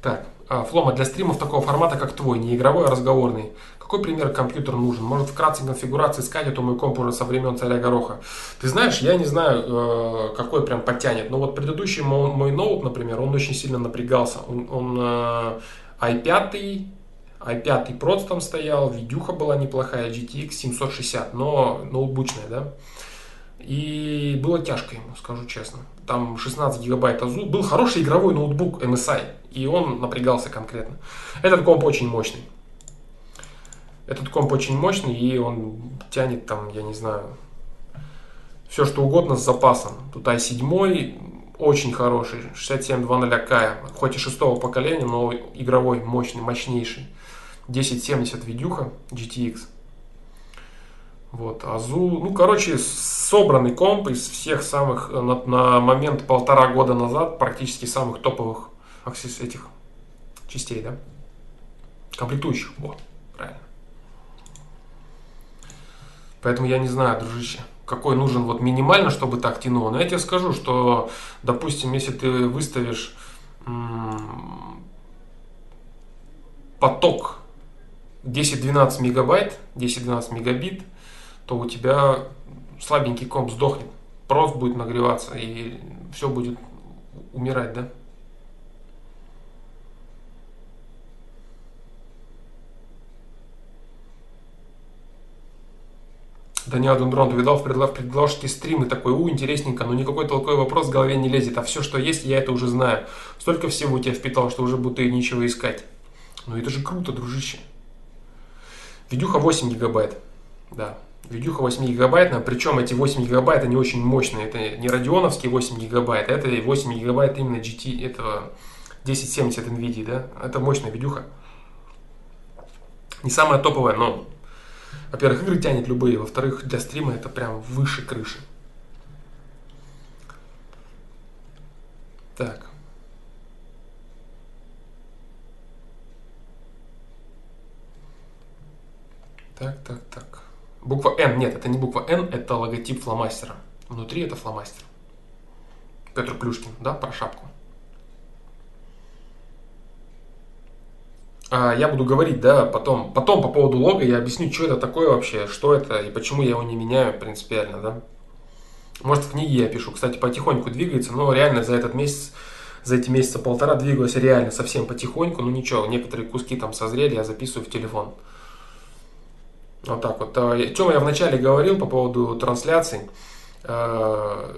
Так, А, Флома, для стримов такого формата, как твой, не игровой, а разговорный, какой пример компьютер нужен? Может, вкратце конфигурации сказать, а то мой комп уже со времен царя Гороха. Ты знаешь, я не знаю, э, какой прям потянет, но вот предыдущий мой, мой ноут, например, он очень сильно напрягался. Он, он i5, i5 проц там стоял, видюха была неплохая, GTX 760, но ноутбучная, да. И было тяжко ему, скажу честно. Там 16 гигабайт АЗУ. Был хороший игровой ноутбук MSI. И он напрягался конкретно. Этот комп очень мощный. Этот комп очень мощный, и он тянет там, я не знаю, все что угодно с запасом. Тут i7 очень хороший, 6720 K, хоть и шестого поколения, но игровой, мощный, мощнейший. 1070 видюха GTX. Вот, Азу, ну, короче, собранный комп из всех самых, э, на, на момент полтора года назад, практически самых топовых этих частей, да? Комплектующих, вот, правильно. Поэтому я не знаю, дружище, какой нужен вот минимально, чтобы так тянуло. Но я тебе скажу, что, допустим, если ты выставишь поток 10-12 мегабайт, 10-12 мегабит, то у тебя слабенький комп сдохнет, прост будет нагреваться и все будет умирать, да? Даниил Дендрон, ты видал в предложке стримы такой, у, интересненько, но никакой толковый вопрос в голове не лезет, а все, что есть, я это уже знаю. Столько всего тебя впитал, что уже будто и нечего искать. Ну это же круто, дружище. Видюха 8 гигабайт, да, Видюха 8 гигабайтная, причем эти 8 гигабайт они очень мощные. Это не радионовские 8 гигабайт, это 8 гигабайт именно GT, этого 1070 NVIDIA, да? Это мощная видюха. Не самая топовая, но, во-первых, игры тянет любые, во-вторых, для стрима это прям выше крыши. Так. Так, так, так. Буква Н, нет, это не буква Н, это логотип фломастера. Внутри это фломастер. Петр Плюшкин, да, про шапку. Я буду говорить, да, потом, потом по поводу лога я объясню, что это такое вообще, что это и почему я его не меняю принципиально, да. Может, в книге я пишу, кстати, потихоньку двигается, но реально за этот месяц, за эти месяца полтора двигалось реально совсем потихоньку, ну ничего, некоторые куски там созрели, я записываю в телефон. Вот так вот. О а, чем я вначале говорил по поводу трансляций. А,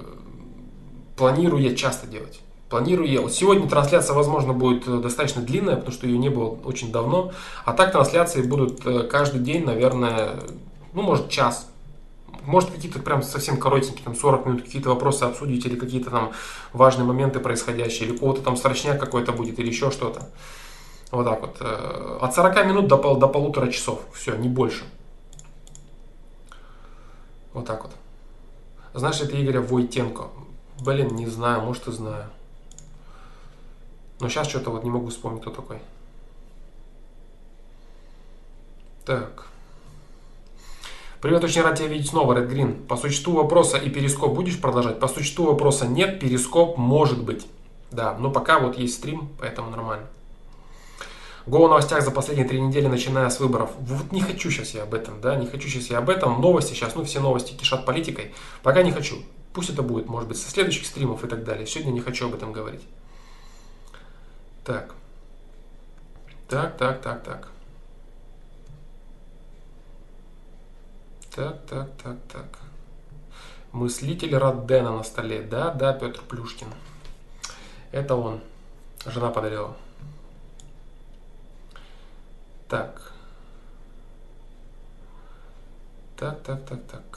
планирую я часто делать. Планирую я. Сегодня трансляция, возможно, будет э, достаточно длинная, потому что ее не было очень давно. А так трансляции будут э, каждый день, наверное, ну, может, час. Может, какие-то прям совсем коротенькие, там 40 минут, какие-то вопросы обсудить, или какие-то там важные моменты происходящие, или кого-то там страшняк какой-то будет, или еще что-то. Вот так вот. Э, от 40 минут до, пол, до полутора часов. Все, не больше. Вот так вот. Знаешь, это Игоря Войтенко. Блин, не знаю, может и знаю. Но сейчас что-то вот не могу вспомнить, кто такой. Так. Привет, очень рад тебя видеть снова, Red Green. По существу вопроса и перископ будешь продолжать? По существу вопроса нет, перископ может быть. Да, но пока вот есть стрим, поэтому нормально. Го новостях за последние три недели, начиная с выборов. Вот не хочу сейчас я об этом, да, не хочу сейчас я об этом. Новости сейчас, ну все новости кишат политикой. Пока не хочу. Пусть это будет, может быть, со следующих стримов и так далее. Сегодня не хочу об этом говорить. Так. Так, так, так, так. Так, так, так, так. Мыслитель Раддена на столе. Да, да, Петр Плюшкин. Это он. Жена подарила. Так. Так, так, так, так.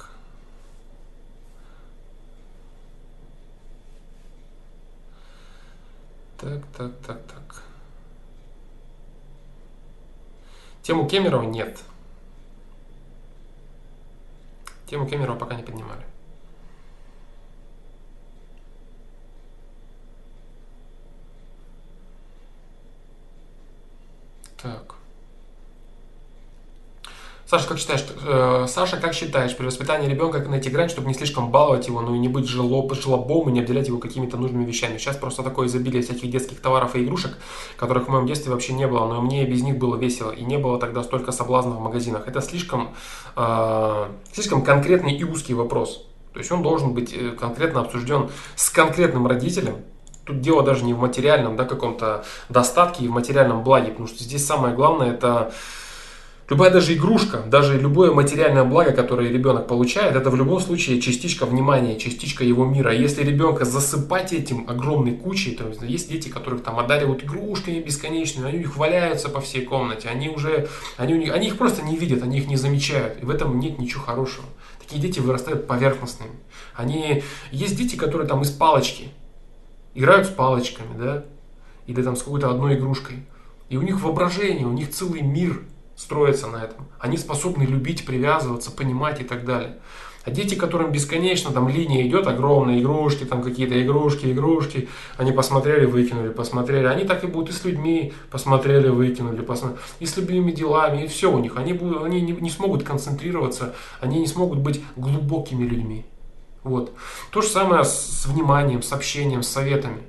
Так, так, так, так. Тему Кемерова нет. Тему Кемерова пока не поднимали. Так. Саша, как считаешь, э, Саша, как считаешь, при воспитании ребенка как найти грань, чтобы не слишком баловать его, но и не быть жилоб, жлобом и не обделять его какими-то нужными вещами? Сейчас просто такое изобилие всяких детских товаров и игрушек, которых в моем детстве вообще не было, но мне без них было весело, и не было тогда столько соблазнов в магазинах. Это слишком, э, слишком конкретный и узкий вопрос. То есть он должен быть э, конкретно обсужден с конкретным родителем, Тут дело даже не в материальном да, каком-то достатке и в материальном благе, потому что здесь самое главное это Любая даже игрушка, даже любое материальное благо, которое ребенок получает, это в любом случае частичка внимания, частичка его мира. Если ребенка засыпать этим огромной кучей, то есть дети, которых там одаривают игрушками бесконечными, они у них валяются по всей комнате, они уже, они, у них, они их просто не видят, они их не замечают, и в этом нет ничего хорошего. Такие дети вырастают поверхностными. Они, есть дети, которые там из палочки, играют с палочками, да, или там с какой-то одной игрушкой. И у них воображение, у них целый мир – строится на этом. Они способны любить, привязываться, понимать и так далее. А дети, которым бесконечно там линия идет, огромные игрушки, там какие-то игрушки, игрушки, они посмотрели, выкинули, посмотрели. Они так и будут и с людьми посмотрели, выкинули, посмотрели, и с любыми делами, и все у них. Они, будут, они не, не смогут концентрироваться, они не смогут быть глубокими людьми. Вот. То же самое с вниманием, с общением, с советами.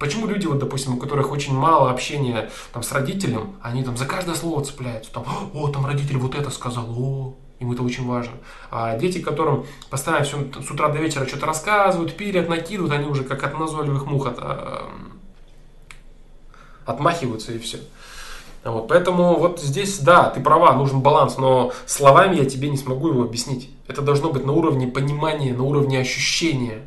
Почему люди, вот, допустим, у которых очень мало общения там, с родителем, они там за каждое слово цепляются, там, о, там родитель вот это сказал, о, им это очень важно. А дети, которым постоянно все, с утра до вечера что-то рассказывают, пилят, накидывают, они уже как от назойливых мух от, а, отмахиваются и все. Вот, поэтому вот здесь, да, ты права, нужен баланс, но словами я тебе не смогу его объяснить. Это должно быть на уровне понимания, на уровне ощущения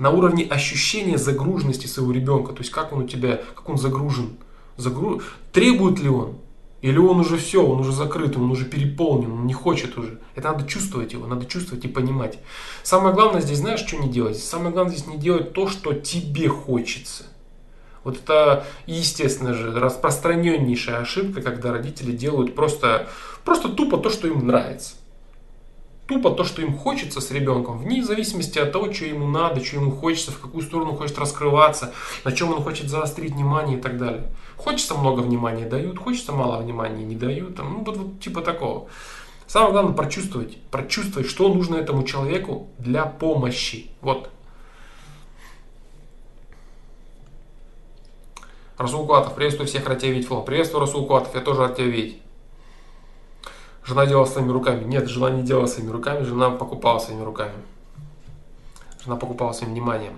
на уровне ощущения загруженности своего ребенка. То есть как он у тебя, как он загружен. Загру... Требует ли он? Или он уже все, он уже закрыт, он уже переполнен, он не хочет уже. Это надо чувствовать его, надо чувствовать и понимать. Самое главное здесь, знаешь, что не делать? Самое главное здесь не делать то, что тебе хочется. Вот это, естественно же, распространеннейшая ошибка, когда родители делают просто, просто тупо то, что им нравится тупо то, что им хочется с ребенком, вне зависимости от того, что ему надо, что ему хочется, в какую сторону хочет раскрываться, на чем он хочет заострить внимание и так далее. Хочется много внимания дают, хочется мало внимания не дают, там, ну вот, вот типа такого. Самое главное прочувствовать, прочувствовать, что нужно этому человеку для помощи. Вот. Расул Куатов, приветствую всех, рад тебя видеть, Фло. Приветствую, Расул Куатов, я тоже рад тебя видеть. Жена делала своими руками. Нет, жена не делала своими руками, жена покупала своими руками. Жена покупала своим вниманием.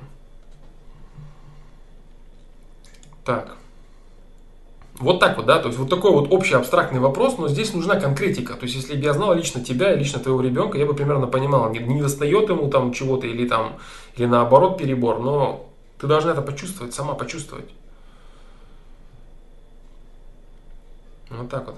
Так. Вот так вот, да, то есть вот такой вот общий абстрактный вопрос, но здесь нужна конкретика. То есть если бы я знал лично тебя и лично твоего ребенка, я бы примерно понимал, не, не достает ему там чего-то или там, или наоборот перебор, но ты должна это почувствовать, сама почувствовать. Вот так вот.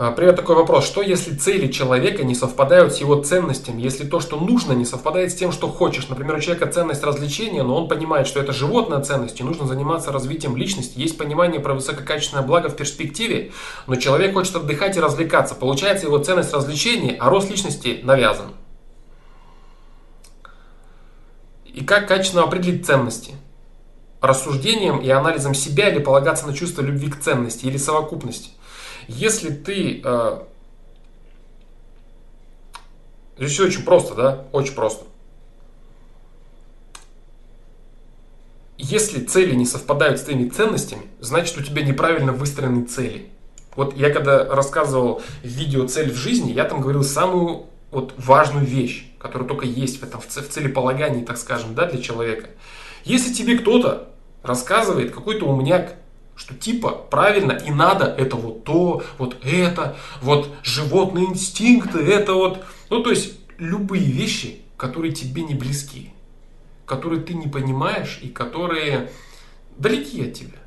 А, привет, такой вопрос. Что если цели человека не совпадают с его ценностями? Если то, что нужно, не совпадает с тем, что хочешь? Например, у человека ценность развлечения, но он понимает, что это животная ценность, и нужно заниматься развитием личности. Есть понимание про высококачественное благо в перспективе, но человек хочет отдыхать и развлекаться. Получается его ценность развлечения, а рост личности навязан. И как качественно определить ценности? Рассуждением и анализом себя или полагаться на чувство любви к ценности или совокупности? Если ты... Э, здесь очень просто, да? Очень просто. Если цели не совпадают с твоими ценностями, значит у тебя неправильно выстроены цели. Вот я когда рассказывал в видео «Цель в жизни», я там говорил самую вот важную вещь, которая только есть в этом, в целеполагании, так скажем, да, для человека. Если тебе кто-то рассказывает, какой-то умняк, что типа правильно и надо это вот то, вот это, вот животные инстинкты, это вот, ну то есть любые вещи, которые тебе не близки, которые ты не понимаешь и которые далеки от тебя.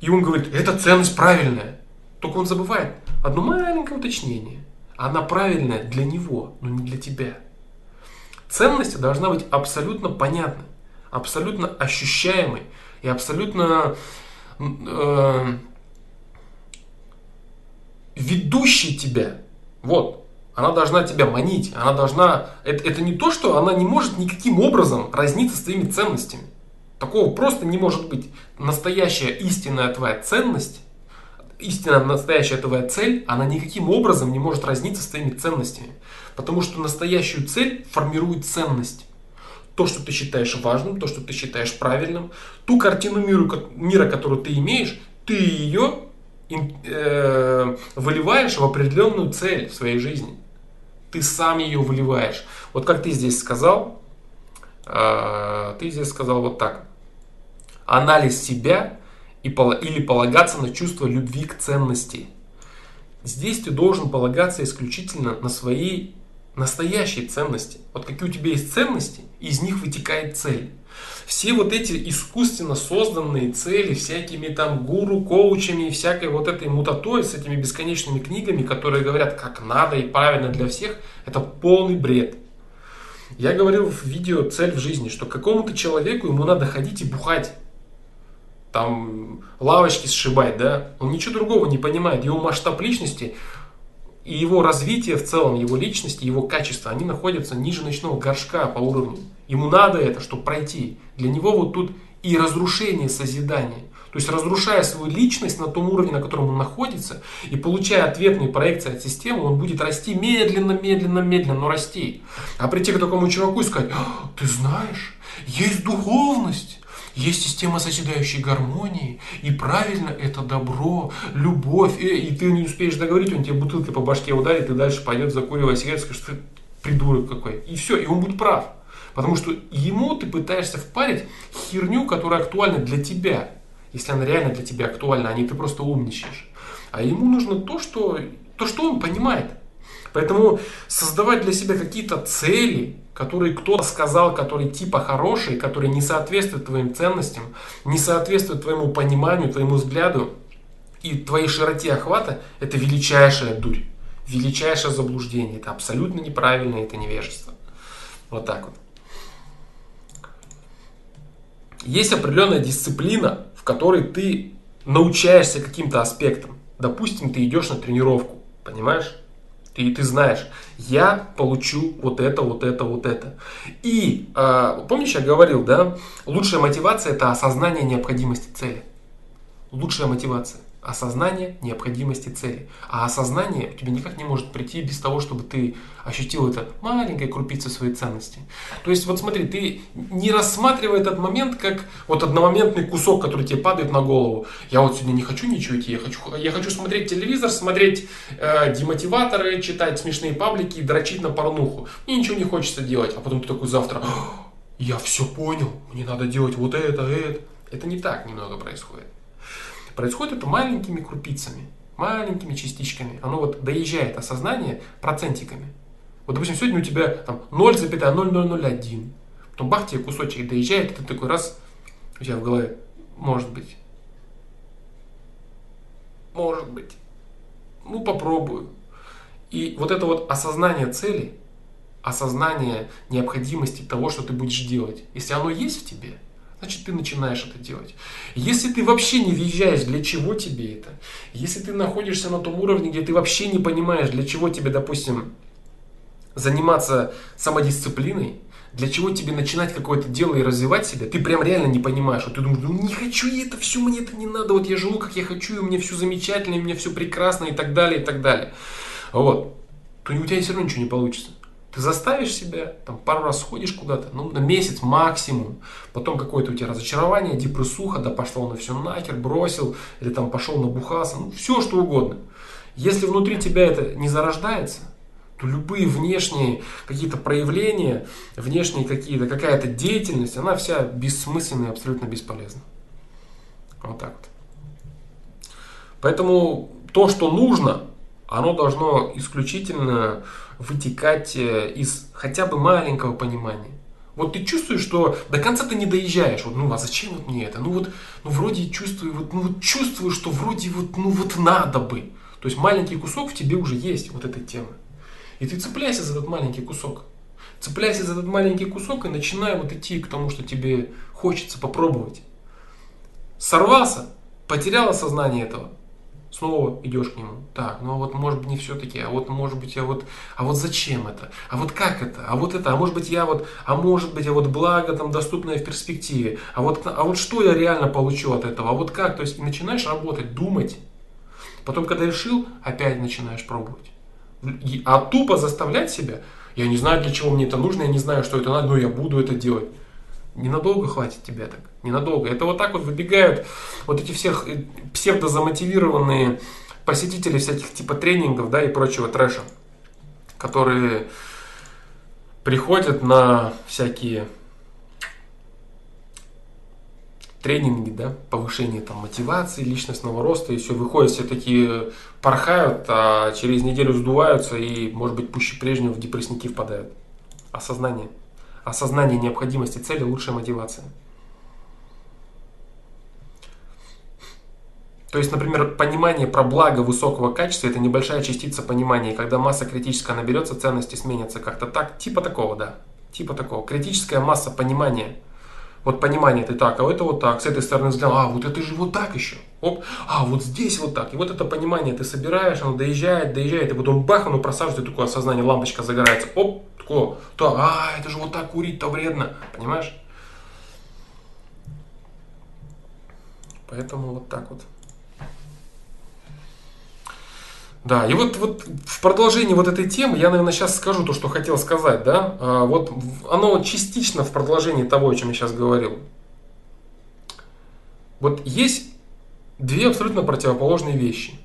И он говорит, эта ценность правильная. Только он забывает одно маленькое уточнение. Она правильная для него, но не для тебя. Ценность должна быть абсолютно понятной, абсолютно ощущаемой и абсолютно э, ведущей тебя. Вот. Она должна тебя манить. Она должна... Это, это не то, что она не может никаким образом разниться с твоими ценностями. Такого просто не может быть. Настоящая истинная твоя ценность, истинная настоящая твоя цель, она никаким образом не может разниться с твоими ценностями. Потому что настоящую цель формирует ценность. То, что ты считаешь важным, то, что ты считаешь правильным, ту картину мира, мира которую ты имеешь, ты ее э, выливаешь в определенную цель в своей жизни. Ты сам ее выливаешь. Вот как ты здесь сказал, э, ты здесь сказал вот так анализ себя и, или полагаться на чувство любви к ценности. Здесь ты должен полагаться исключительно на свои настоящие ценности. Вот какие у тебя есть ценности, из них вытекает цель. Все вот эти искусственно созданные цели, всякими там гуру, коучами и всякой вот этой мутатой с этими бесконечными книгами, которые говорят, как надо и правильно для всех, это полный бред. Я говорил в видео «Цель в жизни», что какому-то человеку ему надо ходить и бухать там лавочки сшибать, да, он ничего другого не понимает. Его масштаб личности и его развитие в целом, его личности, его качества, они находятся ниже ночного горшка по уровню. Ему надо это, чтобы пройти. Для него вот тут и разрушение созидания. То есть разрушая свою личность на том уровне, на котором он находится, и получая ответные проекции от системы, он будет расти медленно, медленно, медленно, но расти. А прийти к такому чуваку и сказать, «А, ты знаешь, есть духовность, есть система созидающей гармонии, и правильно это добро, любовь, и, и ты не успеешь договорить, он тебе бутылкой по башке ударит, и дальше пойдет, закуривая сигарету, скажет, что ты придурок какой. И все, и он будет прав. Потому что ему ты пытаешься впарить херню, которая актуальна для тебя. Если она реально для тебя актуальна, а не ты просто умничаешь. А ему нужно то, что, то, что он понимает. Поэтому создавать для себя какие-то цели, которые кто-то сказал, которые типа хорошие, которые не соответствуют твоим ценностям, не соответствуют твоему пониманию, твоему взгляду и твоей широте охвата, это величайшая дурь, величайшее заблуждение. Это абсолютно неправильно, это невежество. Вот так вот. Есть определенная дисциплина, в которой ты научаешься каким-то аспектам. Допустим, ты идешь на тренировку, понимаешь? И ты знаешь, я получу вот это, вот это, вот это. И э, помнишь, я говорил, да, лучшая мотивация это осознание необходимости цели. Лучшая мотивация осознание необходимости цели. А осознание у тебя никак не может прийти без того, чтобы ты ощутил это маленькой крупицей своей ценности. То есть, вот смотри, ты не рассматривай этот момент как вот одномоментный кусок, который тебе падает на голову. Я вот сегодня не хочу ничего идти, я хочу, я хочу смотреть телевизор, смотреть э, демотиваторы, читать смешные паблики и дрочить на порнуху. Мне ничего не хочется делать. А потом ты такой завтра, я все понял, мне надо делать вот это, это. Это не так немного происходит. Происходит это маленькими крупицами, маленькими частичками. Оно вот доезжает осознание процентиками. Вот, допустим, сегодня у тебя там 0,0001. Потом бах, тебе кусочек доезжает, и ты такой раз, у тебя в голове, может быть. Может быть. Ну, попробую. И вот это вот осознание цели, осознание необходимости того, что ты будешь делать, если оно есть в тебе – значит ты начинаешь это делать. Если ты вообще не въезжаешь, для чего тебе это, если ты находишься на том уровне, где ты вообще не понимаешь, для чего тебе, допустим, заниматься самодисциплиной, для чего тебе начинать какое-то дело и развивать себя, ты прям реально не понимаешь. Вот ты думаешь, ну не хочу я это все, мне это не надо, вот я живу как я хочу, и у меня все замечательно, и у меня все прекрасно и так далее, и так далее. Вот. То у тебя все равно ничего не получится. Ты заставишь себя, там пару раз сходишь куда-то, ну, на месяц максимум, потом какое-то у тебя разочарование, депрессуха, да пошло на все нахер, бросил, или там пошел набухался, ну, все что угодно. Если внутри тебя это не зарождается, то любые внешние какие-то проявления, внешние какие-то, какая-то деятельность, она вся бессмысленная, абсолютно бесполезна. Вот так вот. Поэтому то, что нужно, оно должно исключительно вытекать э, из хотя бы маленького понимания. Вот ты чувствуешь, что до конца ты не доезжаешь. Вот, ну а зачем вот мне это? Ну вот, ну вроде чувствую, вот, ну вот чувствую, что вроде вот, ну вот надо бы. То есть маленький кусок в тебе уже есть вот этой темы. И ты цепляйся за этот маленький кусок. Цепляйся за этот маленький кусок и начинай вот идти к тому, что тебе хочется попробовать. Сорвался, потерял осознание этого. Снова идешь к нему. Так, ну а вот может быть не все-таки, а вот может быть, а вот, а вот зачем это? А вот как это? А вот это? А может быть я вот, а может быть, а вот благо там доступное в перспективе? А вот, а вот что я реально получу от этого? А вот как? То есть начинаешь работать, думать. Потом, когда решил, опять начинаешь пробовать. А тупо заставлять себя, я не знаю, для чего мне это нужно, я не знаю, что это надо, но я буду это делать. Ненадолго хватит тебя так. Ненадолго. Это вот так вот выбегают вот эти всех э, псевдозамотивированные посетители всяких типа тренингов, да, и прочего трэша, которые приходят на всякие тренинги, да, повышение там мотивации, личностного роста, и все, выходят все такие, порхают, а через неделю сдуваются и, может быть, пуще прежнего в депрессники впадают. Осознание. Осознание необходимости цели – лучшая мотивация. То есть, например, понимание про благо высокого качества – это небольшая частица понимания. И когда масса критическая наберется, ценности сменятся как-то так. Типа такого, да. Типа такого. Критическая масса понимания. Вот понимание ты так, а это вот так. С этой стороны взгляд, а вот это же вот так еще. Оп, а вот здесь вот так. И вот это понимание ты собираешь, оно доезжает, доезжает, и потом бах, оно просаживает, такое осознание, лампочка загорается. Оп, такое, то, а, это же вот так курить-то вредно. Понимаешь? Поэтому вот так вот. Да, и вот, вот в продолжении вот этой темы я, наверное, сейчас скажу то, что хотел сказать, да. А, вот оно частично в продолжении того, о чем я сейчас говорил. Вот есть две абсолютно противоположные вещи.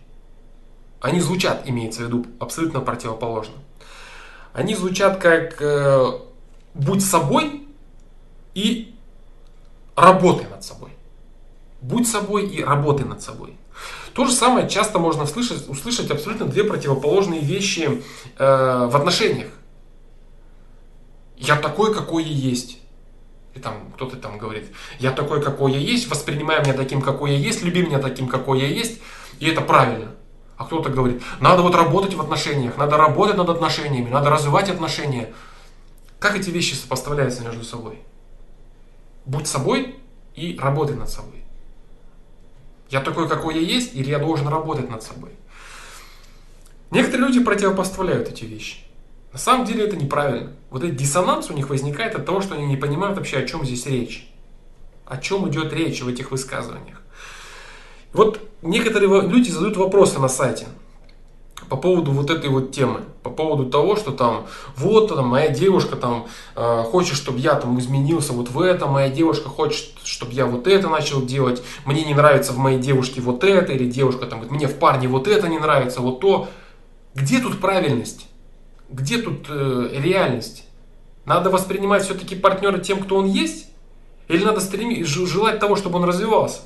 Они звучат, имеется в виду, абсолютно противоположно. Они звучат как э, «будь собой» и «работай над собой». Будь собой и работай над собой. То же самое часто можно услышать, услышать абсолютно две противоположные вещи э, в отношениях. Я такой, какой я есть. И там кто-то там говорит, я такой, какой я есть, воспринимай меня таким, какой я есть, люби меня таким, какой я есть, и это правильно. А кто-то говорит, надо вот работать в отношениях, надо работать над отношениями, надо развивать отношения. Как эти вещи сопоставляются между собой? Будь собой и работай над собой. Я такой, какой я есть, или я должен работать над собой? Некоторые люди противопоставляют эти вещи. На самом деле это неправильно. Вот этот диссонанс у них возникает от того, что они не понимают вообще, о чем здесь речь. О чем идет речь в этих высказываниях. Вот некоторые люди задают вопросы на сайте по поводу вот этой вот темы, по поводу того, что там, вот там моя девушка там э, хочет, чтобы я там изменился вот в этом, моя девушка хочет, чтобы я вот это начал делать, мне не нравится в моей девушке вот это, или девушка там говорит, мне в парне вот это не нравится, вот то. Где тут правильность? Где тут э, реальность? Надо воспринимать все-таки партнера тем, кто он есть? Или надо стремить, желать того, чтобы он развивался?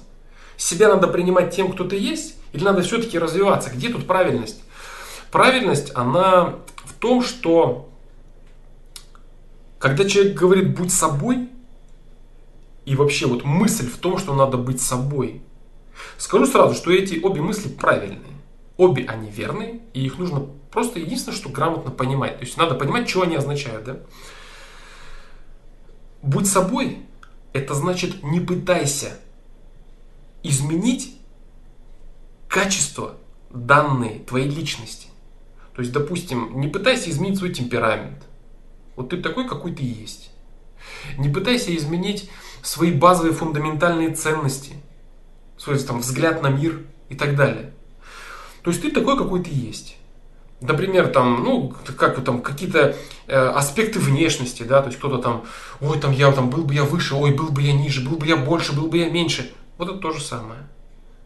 Себя надо принимать тем, кто ты есть? Или надо все-таки развиваться? Где тут правильность? Правильность, она в том, что когда человек говорит «будь собой», и вообще вот мысль в том, что надо быть собой, скажу сразу, что эти обе мысли правильные. Обе они верные, и их нужно просто единственное, что грамотно понимать. То есть надо понимать, что они означают. Да? Будь собой, это значит не пытайся изменить качество данной твоей личности. То есть, допустим, не пытайся изменить свой темперамент. Вот ты такой, какой ты есть. Не пытайся изменить свои базовые фундаментальные ценности, свой там, взгляд на мир и так далее. То есть ты такой, какой ты есть. Например, там, ну, как там, какие-то э, аспекты внешности, да, то есть кто-то там, ой, там я там был бы я выше, ой, был бы я ниже, был бы я больше, был бы я меньше. Вот это то же самое.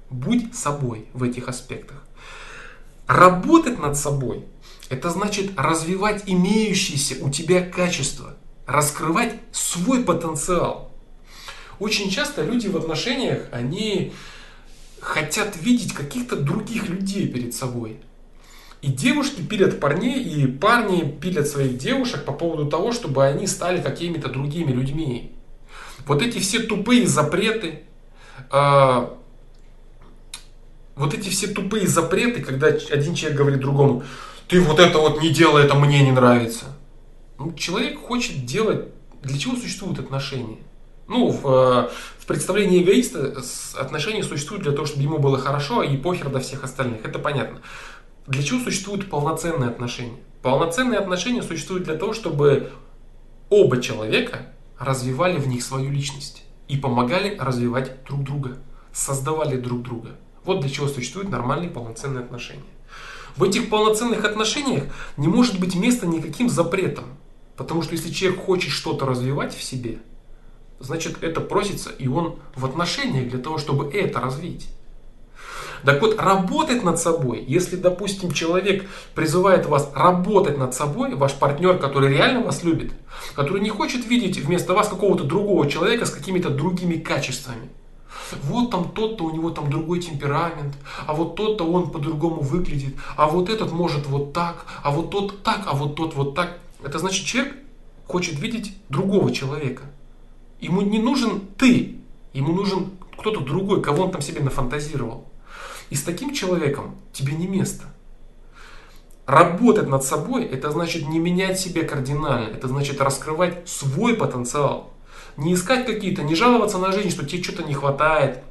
Будь собой в этих аспектах. Работать над собой – это значит развивать имеющиеся у тебя качества, раскрывать свой потенциал. Очень часто люди в отношениях, они хотят видеть каких-то других людей перед собой. И девушки пилят парней, и парни пилят своих девушек по поводу того, чтобы они стали какими-то другими людьми. Вот эти все тупые запреты, а, вот эти все тупые запреты, когда один человек говорит другому, ты вот это вот не делай, это мне не нравится. Ну, человек хочет делать, для чего существуют отношения? Ну, в, э, в представлении эгоиста отношения существуют для того, чтобы ему было хорошо и похер до всех остальных. Это понятно. Для чего существуют полноценные отношения? Полноценные отношения существуют для того, чтобы оба человека развивали в них свою личность и помогали развивать друг друга, создавали друг друга. Вот для чего существуют нормальные полноценные отношения. В этих полноценных отношениях не может быть места никаким запретам. Потому что если человек хочет что-то развивать в себе, значит это просится и он в отношениях для того, чтобы это развить. Так вот, работать над собой, если, допустим, человек призывает вас работать над собой, ваш партнер, который реально вас любит, который не хочет видеть вместо вас какого-то другого человека с какими-то другими качествами. Вот там тот-то у него там другой темперамент, а вот тот-то он по-другому выглядит, а вот этот может вот так, а вот тот так, а вот тот вот так. Это значит, человек хочет видеть другого человека. Ему не нужен ты, ему нужен кто-то другой, кого он там себе нафантазировал. И с таким человеком тебе не место. Работать над собой, это значит не менять себя кардинально, это значит раскрывать свой потенциал. Не искать какие-то, не жаловаться на жизнь, что тебе что-то не хватает,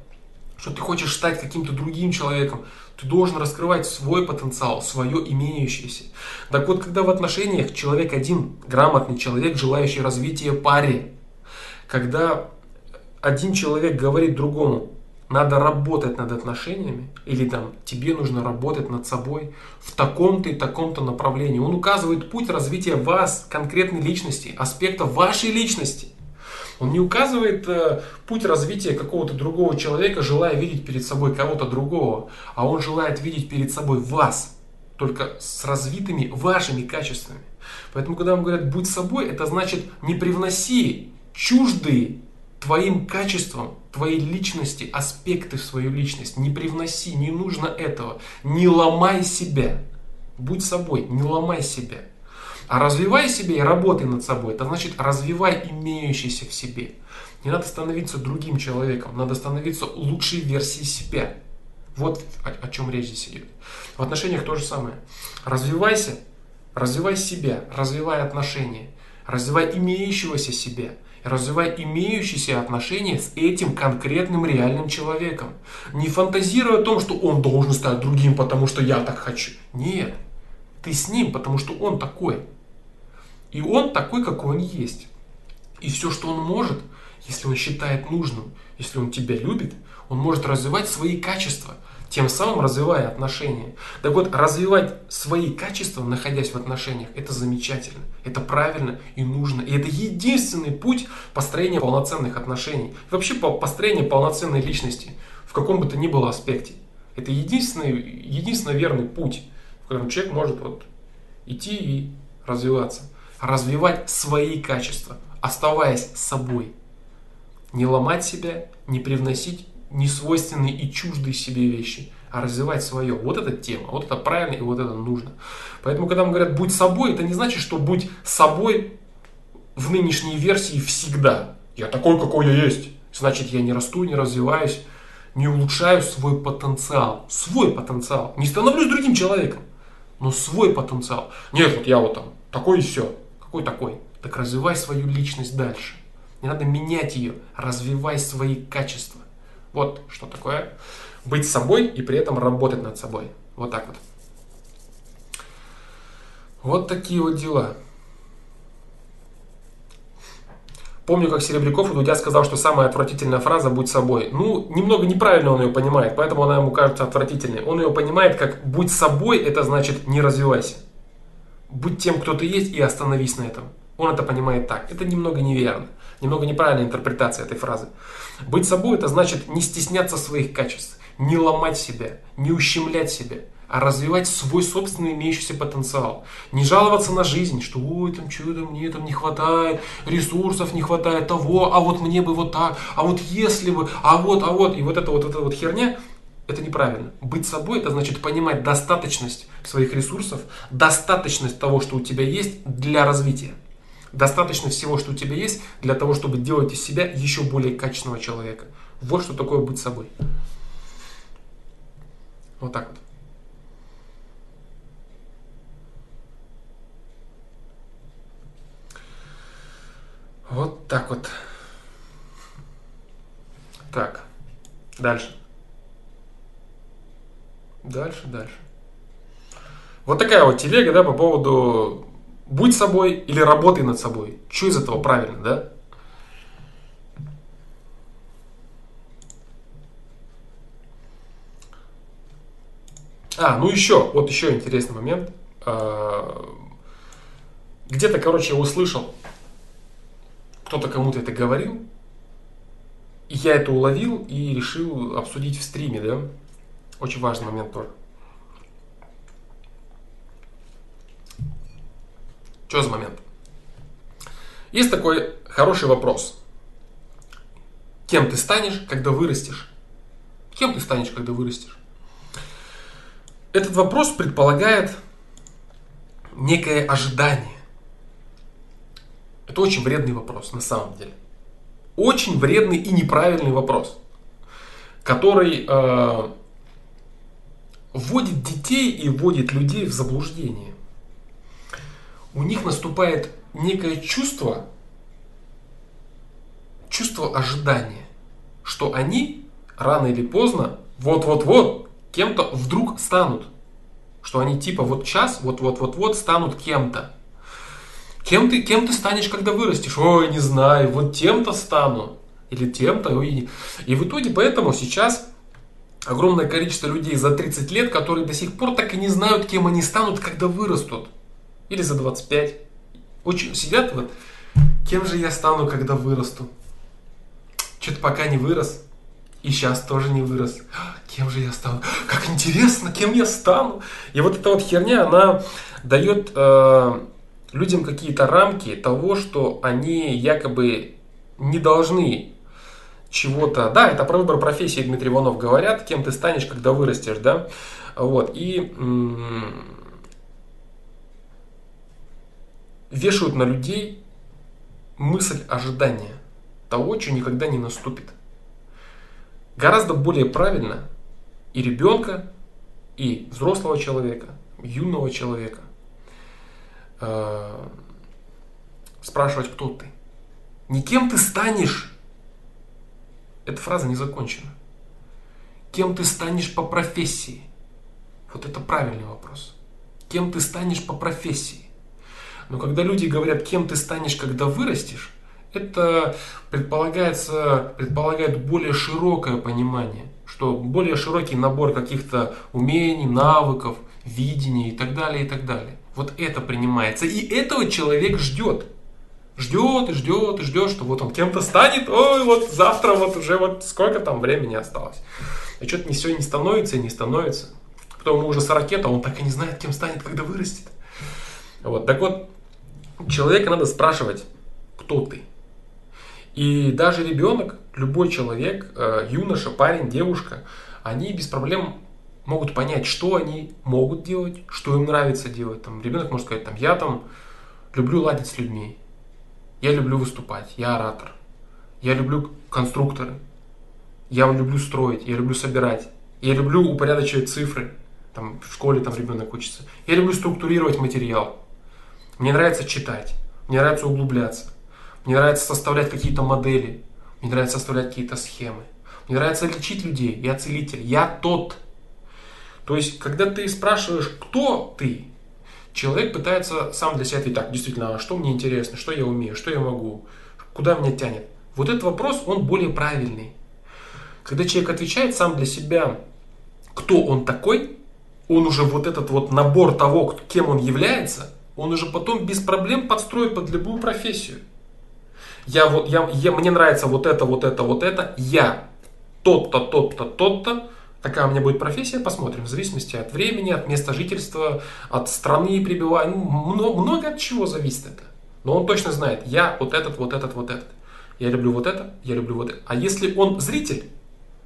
что ты хочешь стать каким-то другим человеком. Ты должен раскрывать свой потенциал, свое имеющееся. Так вот, когда в отношениях человек один, грамотный человек, желающий развития паре, когда один человек говорит другому, надо работать над отношениями, или там тебе нужно работать над собой в таком-то и таком-то направлении. Он указывает путь развития вас, конкретной личности, аспекта вашей личности. Он не указывает э, путь развития какого-то другого человека, желая видеть перед собой кого-то другого, а он желает видеть перед собой вас, только с развитыми вашими качествами. Поэтому, когда вам говорят «будь собой», это значит не привноси чуждые твоим качествам, твоей личности, аспекты в свою личность. Не привноси, не нужно этого. Не ломай себя. Будь собой, не ломай себя. А развивай себя и работай над собой. Это значит развивай имеющийся в себе. Не надо становиться другим человеком, надо становиться лучшей версией себя. Вот о, о чем речь здесь идет. В отношениях то же самое. Развивайся, развивай себя, развивай отношения, развивай имеющегося себя – развивай имеющиеся отношения с этим конкретным реальным человеком. Не фантазируя о том, что он должен стать другим, потому что я так хочу. Нет, ты с ним, потому что он такой. И он такой, какой он есть. И все, что он может, если он считает нужным, если он тебя любит, он может развивать свои качества – тем самым развивая отношения. Так вот, развивать свои качества, находясь в отношениях, это замечательно, это правильно и нужно. И это единственный путь построения полноценных отношений. вообще по построения полноценной личности в каком бы то ни было аспекте. Это единственный, единственный верный путь, в котором человек может вот идти и развиваться. Развивать свои качества, оставаясь собой. Не ломать себя, не привносить несвойственные и чуждые себе вещи, а развивать свое. Вот эта тема, вот это правильно и вот это нужно. Поэтому, когда мы говорят «будь собой», это не значит, что «будь собой» в нынешней версии всегда. Я такой, какой я есть. Значит, я не расту, не развиваюсь, не улучшаю свой потенциал. Свой потенциал. Не становлюсь другим человеком, но свой потенциал. Нет, вот я вот там такой и все. Какой такой? Так развивай свою личность дальше. Не надо менять ее, развивай свои качества. Вот что такое быть собой и при этом работать над собой. Вот так вот. Вот такие вот дела. Помню, как Серебряков у Дудя сказал, что самая отвратительная фраза «будь собой». Ну, немного неправильно он ее понимает, поэтому она ему кажется отвратительной. Он ее понимает как «будь собой» – это значит «не развивайся». Будь тем, кто ты есть, и остановись на этом. Он это понимает так. Это немного неверно. Немного неправильная интерпретация этой фразы. Быть собой это значит не стесняться своих качеств, не ломать себя, не ущемлять себя, а развивать свой собственный имеющийся потенциал. Не жаловаться на жизнь, что ой, там что-то мне там не хватает, ресурсов не хватает того, а вот мне бы вот так, а вот если бы, а вот, а вот, и вот эта вот эта вот херня, это неправильно. Быть собой это значит понимать достаточность своих ресурсов, достаточность того, что у тебя есть для развития. Достаточно всего, что у тебя есть, для того, чтобы делать из себя еще более качественного человека. Вот что такое быть собой. Вот так вот. Вот так вот. Так, дальше. Дальше, дальше. Вот такая вот телега, да, по поводу будь собой или работай над собой. Что из этого правильно, да? А, ну еще, вот еще интересный момент. А, где-то, короче, я услышал, кто-то кому-то это говорил, и я это уловил и решил обсудить в стриме, да? Очень важный момент тоже. Что за момент? Есть такой хороший вопрос. Кем ты станешь, когда вырастешь? Кем ты станешь, когда вырастешь? Этот вопрос предполагает некое ожидание. Это очень вредный вопрос на самом деле. Очень вредный и неправильный вопрос, который э, вводит детей и вводит людей в заблуждение у них наступает некое чувство, чувство ожидания, что они рано или поздно, вот-вот-вот, кем-то вдруг станут. Что они типа вот сейчас, вот-вот-вот-вот станут кем-то. Кем ты, кем ты станешь, когда вырастешь? Ой, не знаю, вот тем-то стану. Или тем-то. И в итоге поэтому сейчас огромное количество людей за 30 лет, которые до сих пор так и не знают, кем они станут, когда вырастут или за 25. Очень сидят вот, кем же я стану, когда вырасту? Что-то пока не вырос. И сейчас тоже не вырос. Кем же я стану? Как интересно, кем я стану? И вот эта вот херня, она дает э, людям какие-то рамки того, что они якобы не должны чего-то. Да, это про выбор профессии Дмитрий Иванов говорят, кем ты станешь, когда вырастешь, да. Вот. И м- вешают на людей мысль ожидания того, что никогда не наступит. Гораздо более правильно и ребенка, и взрослого человека, юного человека э, спрашивать, кто ты. Не кем ты станешь. Эта фраза не закончена. Кем ты станешь по профессии? Вот это правильный вопрос. Кем ты станешь по профессии? Но когда люди говорят, кем ты станешь, когда вырастешь, это предполагается, предполагает более широкое понимание, что более широкий набор каких-то умений, навыков, видения и так далее, и так далее. Вот это принимается. И этого человек ждет. Ждет и ждет и ждет, что вот он кем-то станет, ой, вот завтра вот уже вот сколько там времени осталось. А что-то не все не становится и не становится. Потом ему уже 40 лет, а он так и не знает, кем станет, когда вырастет. Вот, так вот, человека надо спрашивать, кто ты. И даже ребенок, любой человек, э, юноша, парень, девушка, они без проблем могут понять, что они могут делать, что им нравится делать. Там, ребенок может сказать, там, я там люблю ладить с людьми, я люблю выступать, я оратор, я люблю конструкторы, я люблю строить, я люблю собирать, я люблю упорядочивать цифры, там, в школе там ребенок учится, я люблю структурировать материал, мне нравится читать, мне нравится углубляться, мне нравится составлять какие-то модели, мне нравится составлять какие-то схемы. Мне нравится лечить людей, я целитель, я тот. То есть, когда ты спрашиваешь, кто ты, человек пытается сам для себя ответить, так, действительно, а что мне интересно, что я умею, что я могу, куда меня тянет. Вот этот вопрос, он более правильный. Когда человек отвечает сам для себя, кто он такой, он уже вот этот вот набор того, кем он является – он уже потом без проблем подстроит под любую профессию. Я вот, я, я, мне нравится вот это, вот это, вот это. Я тот-то, тот-то, тот-то. Такая у меня будет профессия, посмотрим, в зависимости от времени, от места жительства, от страны пребывания, ну, много, много от чего зависит это. Но он точно знает, я вот этот, вот этот, вот этот. Я люблю вот это, я люблю вот это. А если он зритель,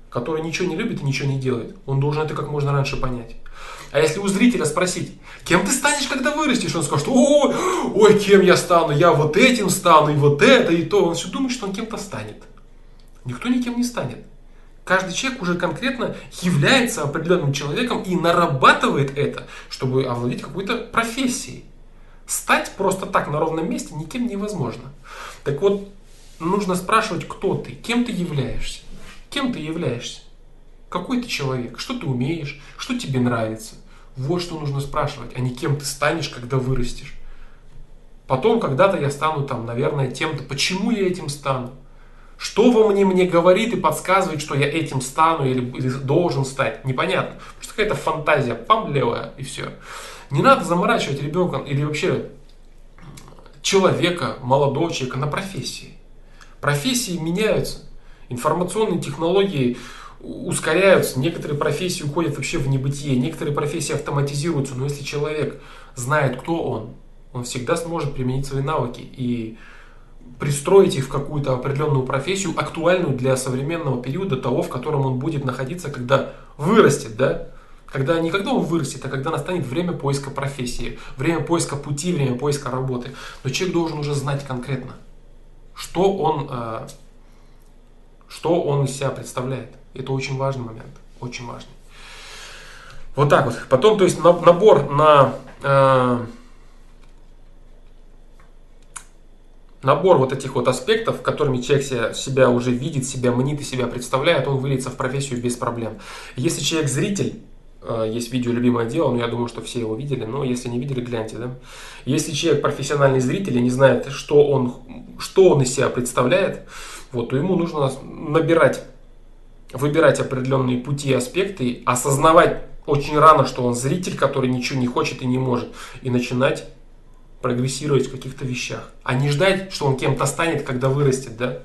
который ничего не любит и ничего не делает, он должен это как можно раньше понять. А если у зрителя спросить, кем ты станешь, когда вырастешь, он скажет, ой, ой, кем я стану, я вот этим стану, и вот это, и то. Он все думает, что он кем-то станет. Никто никем не станет. Каждый человек уже конкретно является определенным человеком и нарабатывает это, чтобы овладеть какой-то профессией. Стать просто так на ровном месте никем невозможно. Так вот, нужно спрашивать, кто ты, кем ты являешься Кем ты являешься? Какой ты человек? Что ты умеешь? Что тебе нравится? Вот что нужно спрашивать, а не кем ты станешь, когда вырастешь. Потом когда-то я стану там, наверное, тем-то. Почему я этим стану? Что во мне мне говорит и подсказывает, что я этим стану или, или должен стать? Непонятно. Просто какая-то фантазия, пам, левая, и все. Не надо заморачивать ребенка или вообще человека, молодого человека на профессии. Профессии меняются. Информационные технологии ускоряются, некоторые профессии уходят вообще в небытие, некоторые профессии автоматизируются, но если человек знает, кто он, он всегда сможет применить свои навыки и пристроить их в какую-то определенную профессию, актуальную для современного периода того, в котором он будет находиться, когда вырастет, да? Когда не когда он вырастет, а когда настанет время поиска профессии, время поиска пути, время поиска работы. Но человек должен уже знать конкретно, что он, э, что он из себя представляет. Это очень важный момент, очень важный. Вот так вот. Потом, то есть набор на э, набор вот этих вот аспектов, которыми человек себя, уже видит, себя мнит и себя представляет, он выльется в профессию без проблем. Если человек зритель, э, есть видео «Любимое дело», но я думаю, что все его видели, но если не видели, гляньте, да. Если человек профессиональный зритель и не знает, что он, что он из себя представляет, вот, то ему нужно набирать, выбирать определенные пути и аспекты, осознавать очень рано, что он зритель, который ничего не хочет и не может, и начинать прогрессировать в каких-то вещах, а не ждать, что он кем-то станет, когда вырастет, да?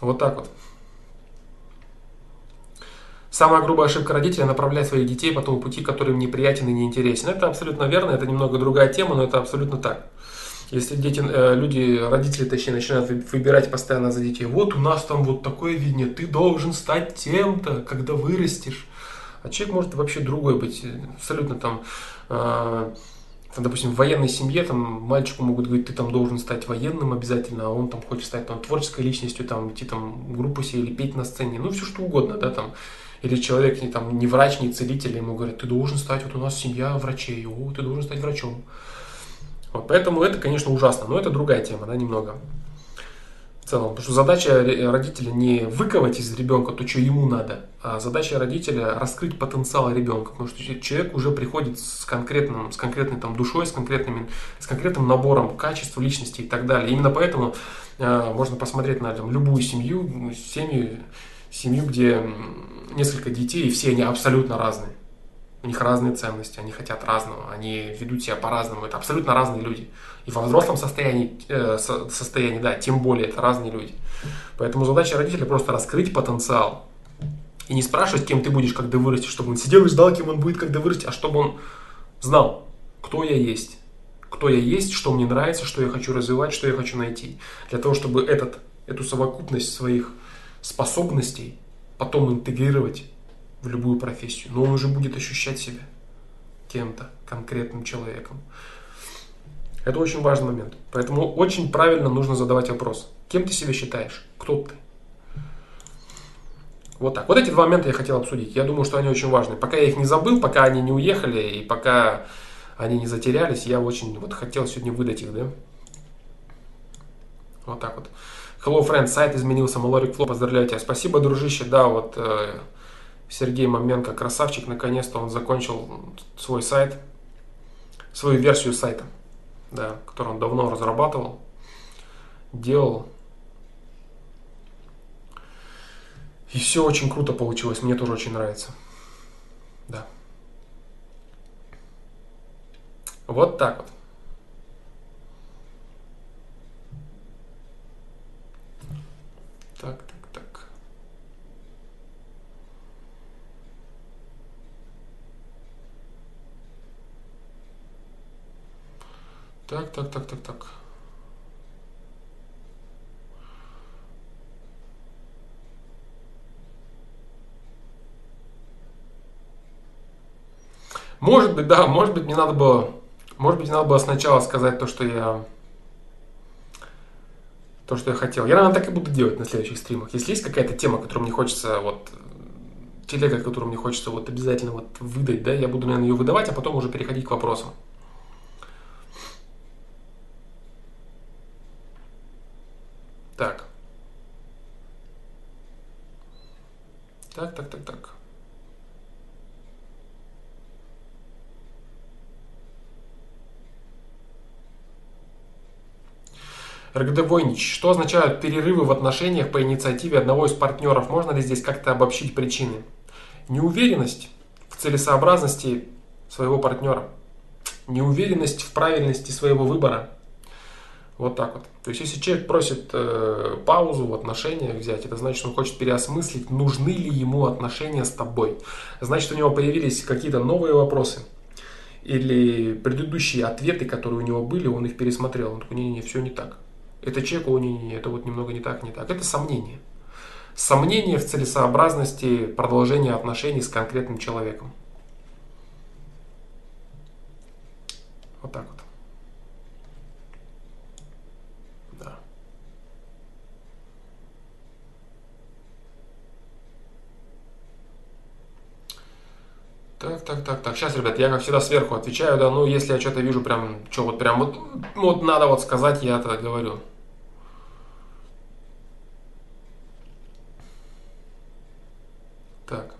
Вот так вот. Самая грубая ошибка родителя – направлять своих детей по тому пути, который им неприятен и неинтересен. Это абсолютно верно, это немного другая тема, но это абсолютно так. Если дети, э, люди, родители, точнее, начинают выбирать постоянно за детей, вот у нас там вот такое видение, ты должен стать тем-то, когда вырастешь. А человек может вообще другой быть, абсолютно там э, там, допустим, в военной семье там мальчику могут говорить, ты там должен стать военным обязательно, а он там хочет стать там творческой личностью, там идти там группу себе или петь на сцене, ну все что угодно, да, там. Или человек не, там, не врач, не целитель, ему говорят, ты должен стать, вот у нас семья врачей, о, ты должен стать врачом. Вот, поэтому это, конечно, ужасно, но это другая тема, да, немного в целом. Потому что задача родителя не выковать из ребенка то, что ему надо, а задача родителя раскрыть потенциал ребенка. Потому что человек уже приходит с конкретным, с конкретной там, душой, с, конкретными, с конкретным набором качеств, личности и так далее. Именно поэтому э, можно посмотреть на там, любую семью, семью, семью, где несколько детей, и все они абсолютно разные. У них разные ценности, они хотят разного, они ведут себя по-разному. Это абсолютно разные люди. И во взрослом состоянии, э, состоянии, да, тем более, это разные люди. Поэтому задача родителя просто раскрыть потенциал. И не спрашивать, кем ты будешь, когда вырастешь, чтобы он сидел и ждал, кем он будет, когда вырастет, а чтобы он знал, кто я есть. Кто я есть, что мне нравится, что я хочу развивать, что я хочу найти. Для того, чтобы этот, эту совокупность своих способностей потом интегрировать в любую профессию. Но он уже будет ощущать себя кем-то, конкретным человеком. Это очень важный момент. Поэтому очень правильно нужно задавать вопрос. Кем ты себя считаешь? Кто ты? Вот так. Вот эти два момента я хотел обсудить. Я думаю, что они очень важны. Пока я их не забыл, пока они не уехали и пока они не затерялись, я очень вот хотел сегодня выдать их, да? Вот так вот. Hello, friend, сайт изменился, Малорик Фло, поздравляю тебя. Спасибо, дружище, да, вот э, Сергей Маменко, красавчик, наконец-то он закончил свой сайт, свою версию сайта да, который он давно разрабатывал, делал. И все очень круто получилось, мне тоже очень нравится. Да. Вот так вот. Так, так. Так, так, так, так, так. Может быть, да, может быть, мне надо было, может быть, надо было сначала сказать то, что я, то, что я хотел. Я, наверное, так и буду делать на следующих стримах. Если есть какая-то тема, которую мне хочется, вот, телега, которую мне хочется вот обязательно вот выдать, да, я буду, наверное, ее выдавать, а потом уже переходить к вопросам. Так. Так, так, так, так. РГД Войнич, что означают перерывы в отношениях по инициативе одного из партнеров? Можно ли здесь как-то обобщить причины? Неуверенность в целесообразности своего партнера, неуверенность в правильности своего выбора. Вот так вот. То есть, если человек просит э, паузу в отношениях взять, это значит, он хочет переосмыслить, нужны ли ему отношения с тобой. Значит, у него появились какие-то новые вопросы. Или предыдущие ответы, которые у него были, он их пересмотрел. Он такой, не-не-не, все не так. Это человек, о, не, не, это вот немного не так, не так. Это сомнение. Сомнение в целесообразности продолжения отношений с конкретным человеком. Вот так вот. Так, так, так, так. Сейчас, ребят, я как всегда сверху отвечаю, да, ну, если я что-то вижу прям, что вот прям вот, вот надо вот сказать, я это говорю. Так.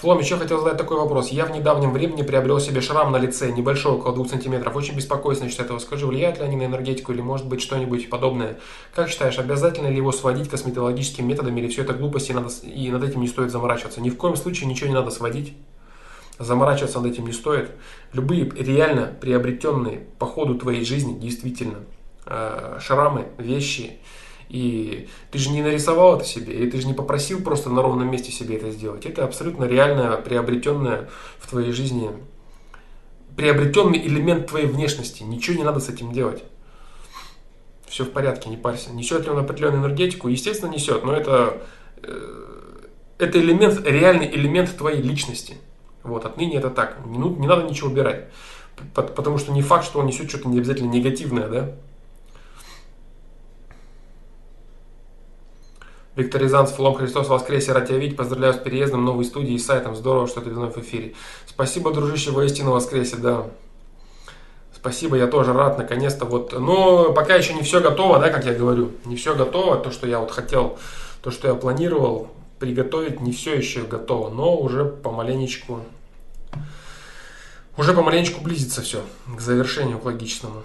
Флом, еще хотел задать такой вопрос. Я в недавнем времени приобрел себе шрам на лице, небольшой, около 2 сантиметров. Очень беспокоюсь насчет этого. Скажи, влияют ли они на энергетику или может быть что-нибудь подобное? Как считаешь, обязательно ли его сводить косметологическим методом или все это глупости и, надо, и над этим не стоит заморачиваться? Ни в коем случае ничего не надо сводить заморачиваться над этим не стоит. Любые реально приобретенные по ходу твоей жизни, действительно, э, шрамы, вещи, и ты же не нарисовал это себе, и ты же не попросил просто на ровном месте себе это сделать. Это абсолютно реальное, приобретенное в твоей жизни, приобретенный элемент твоей внешности. Ничего не надо с этим делать. Все в порядке, не парься. Несет ли он определенную энергетику? Естественно, несет, но это, э, это элемент, реальный элемент твоей личности. Вот, отныне это так. Не, ну, не надо ничего убирать. Потому что не факт, что он несет что-то не обязательно негативное, да? Виктор Рязанцев, Лом Христос воскресе, рад. Поздравляю с переездом, новой студии и сайтом. Здорово, что ты вновь в эфире. Спасибо, дружище, воистину воскресе, да. Спасибо, я тоже рад, наконец-то. Вот, но пока еще не все готово, да, как я говорю. Не все готово, то, что я вот хотел, то, что я планировал, приготовить не все еще готово, но уже помаленечку, уже помаленечку близится все к завершению, к логичному.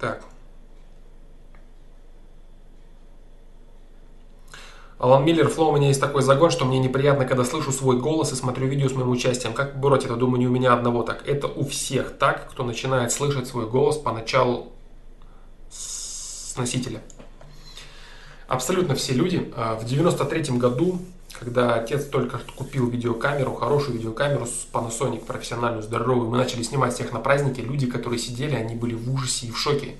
Так. Алан Миллер, Флоу, у меня есть такой загон, что мне неприятно, когда слышу свой голос и смотрю видео с моим участием. Как бороть это? Думаю, не у меня одного так. Это у всех так, кто начинает слышать свой голос поначалу с носителя. Абсолютно все люди. А, в 93 году, когда отец только купил видеокамеру, хорошую видеокамеру Panasonic, профессиональную, здоровую, мы начали снимать всех на празднике, люди, которые сидели, они были в ужасе и в шоке.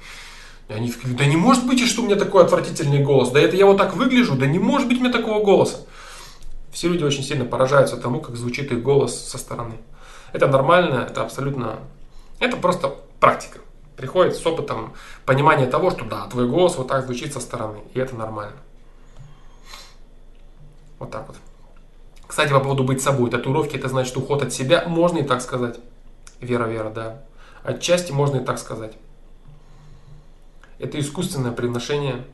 Они сказали, да не может быть, что у меня такой отвратительный голос, да это я вот так выгляжу, да не может быть у меня такого голоса. Все люди очень сильно поражаются тому, как звучит их голос со стороны. Это нормально, это абсолютно, это просто практика приходит с опытом понимания того, что да, твой голос вот так звучит со стороны, и это нормально. Вот так вот. Кстати, по поводу быть собой. Татуировки это значит уход от себя. Можно и так сказать. Вера, вера, да. Отчасти можно и так сказать. Это искусственное приношение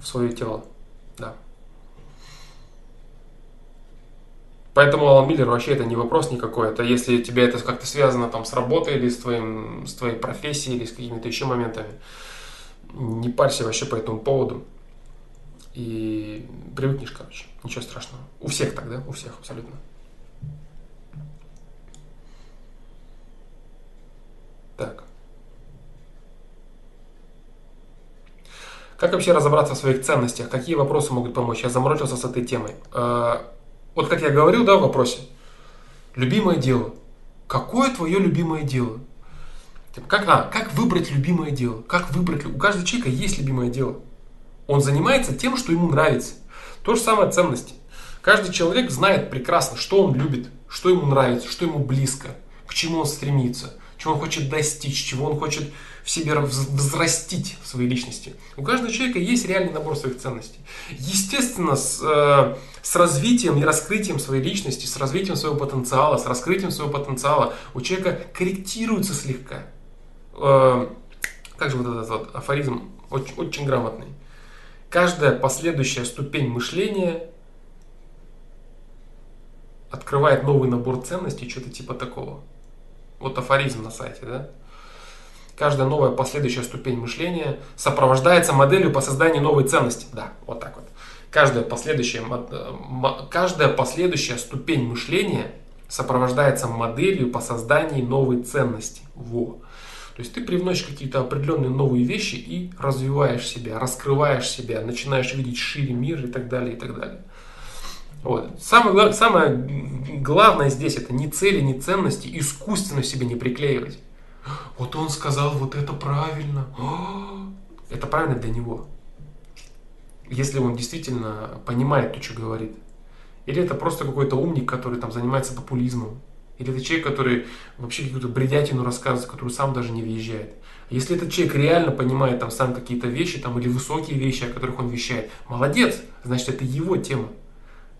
в свое тело. Да. Поэтому Алан Миллер вообще это не вопрос никакой. Это если тебе это как-то связано там с работой или с, твоим, с твоей профессией или с какими-то еще моментами, не парься вообще по этому поводу. И привыкнешь, короче. Ничего страшного. У всех так, да? У всех абсолютно. Так. Как вообще разобраться в своих ценностях? Какие вопросы могут помочь? Я заморочился с этой темой. А, вот как я говорил, да, в вопросе. Любимое дело. Какое твое любимое дело? Типа, как, а, как выбрать любимое дело? Как выбрать? У каждого человека есть любимое дело. Он занимается тем, что ему нравится. То же самое ценности. Каждый человек знает прекрасно, что он любит, что ему нравится, что ему близко, к чему он стремится, чего он хочет достичь, чего он хочет в себе взрастить в своей личности. У каждого человека есть реальный набор своих ценностей. Естественно, с, э, С развитием и раскрытием своей личности, с развитием своего потенциала, с раскрытием своего потенциала у человека корректируется слегка. Э, как же вот этот вот афоризм очень, очень грамотный. Каждая последующая ступень мышления открывает новый набор ценностей, что-то типа такого. Вот афоризм на сайте, да? Каждая новая последующая ступень мышления сопровождается моделью по созданию новой ценности. Да, вот так вот. Каждая последующая, каждая последующая ступень мышления сопровождается моделью по созданию новой ценности. Во. То есть ты привносишь какие-то определенные новые вещи и развиваешь себя, раскрываешь себя, начинаешь видеть шире мир и так далее, и так далее. Вот. Самое, самое главное здесь это не цели, не ценности, искусственно себе не приклеивать. Вот он сказал, вот это правильно. Это правильно для него. Если он действительно понимает то, что говорит. Или это просто какой-то умник, который там занимается популизмом. Или это человек, который вообще какую-то бредятину рассказывает, который сам даже не въезжает. Если этот человек реально понимает там сам какие-то вещи, там, или высокие вещи, о которых он вещает, молодец, значит это его тема.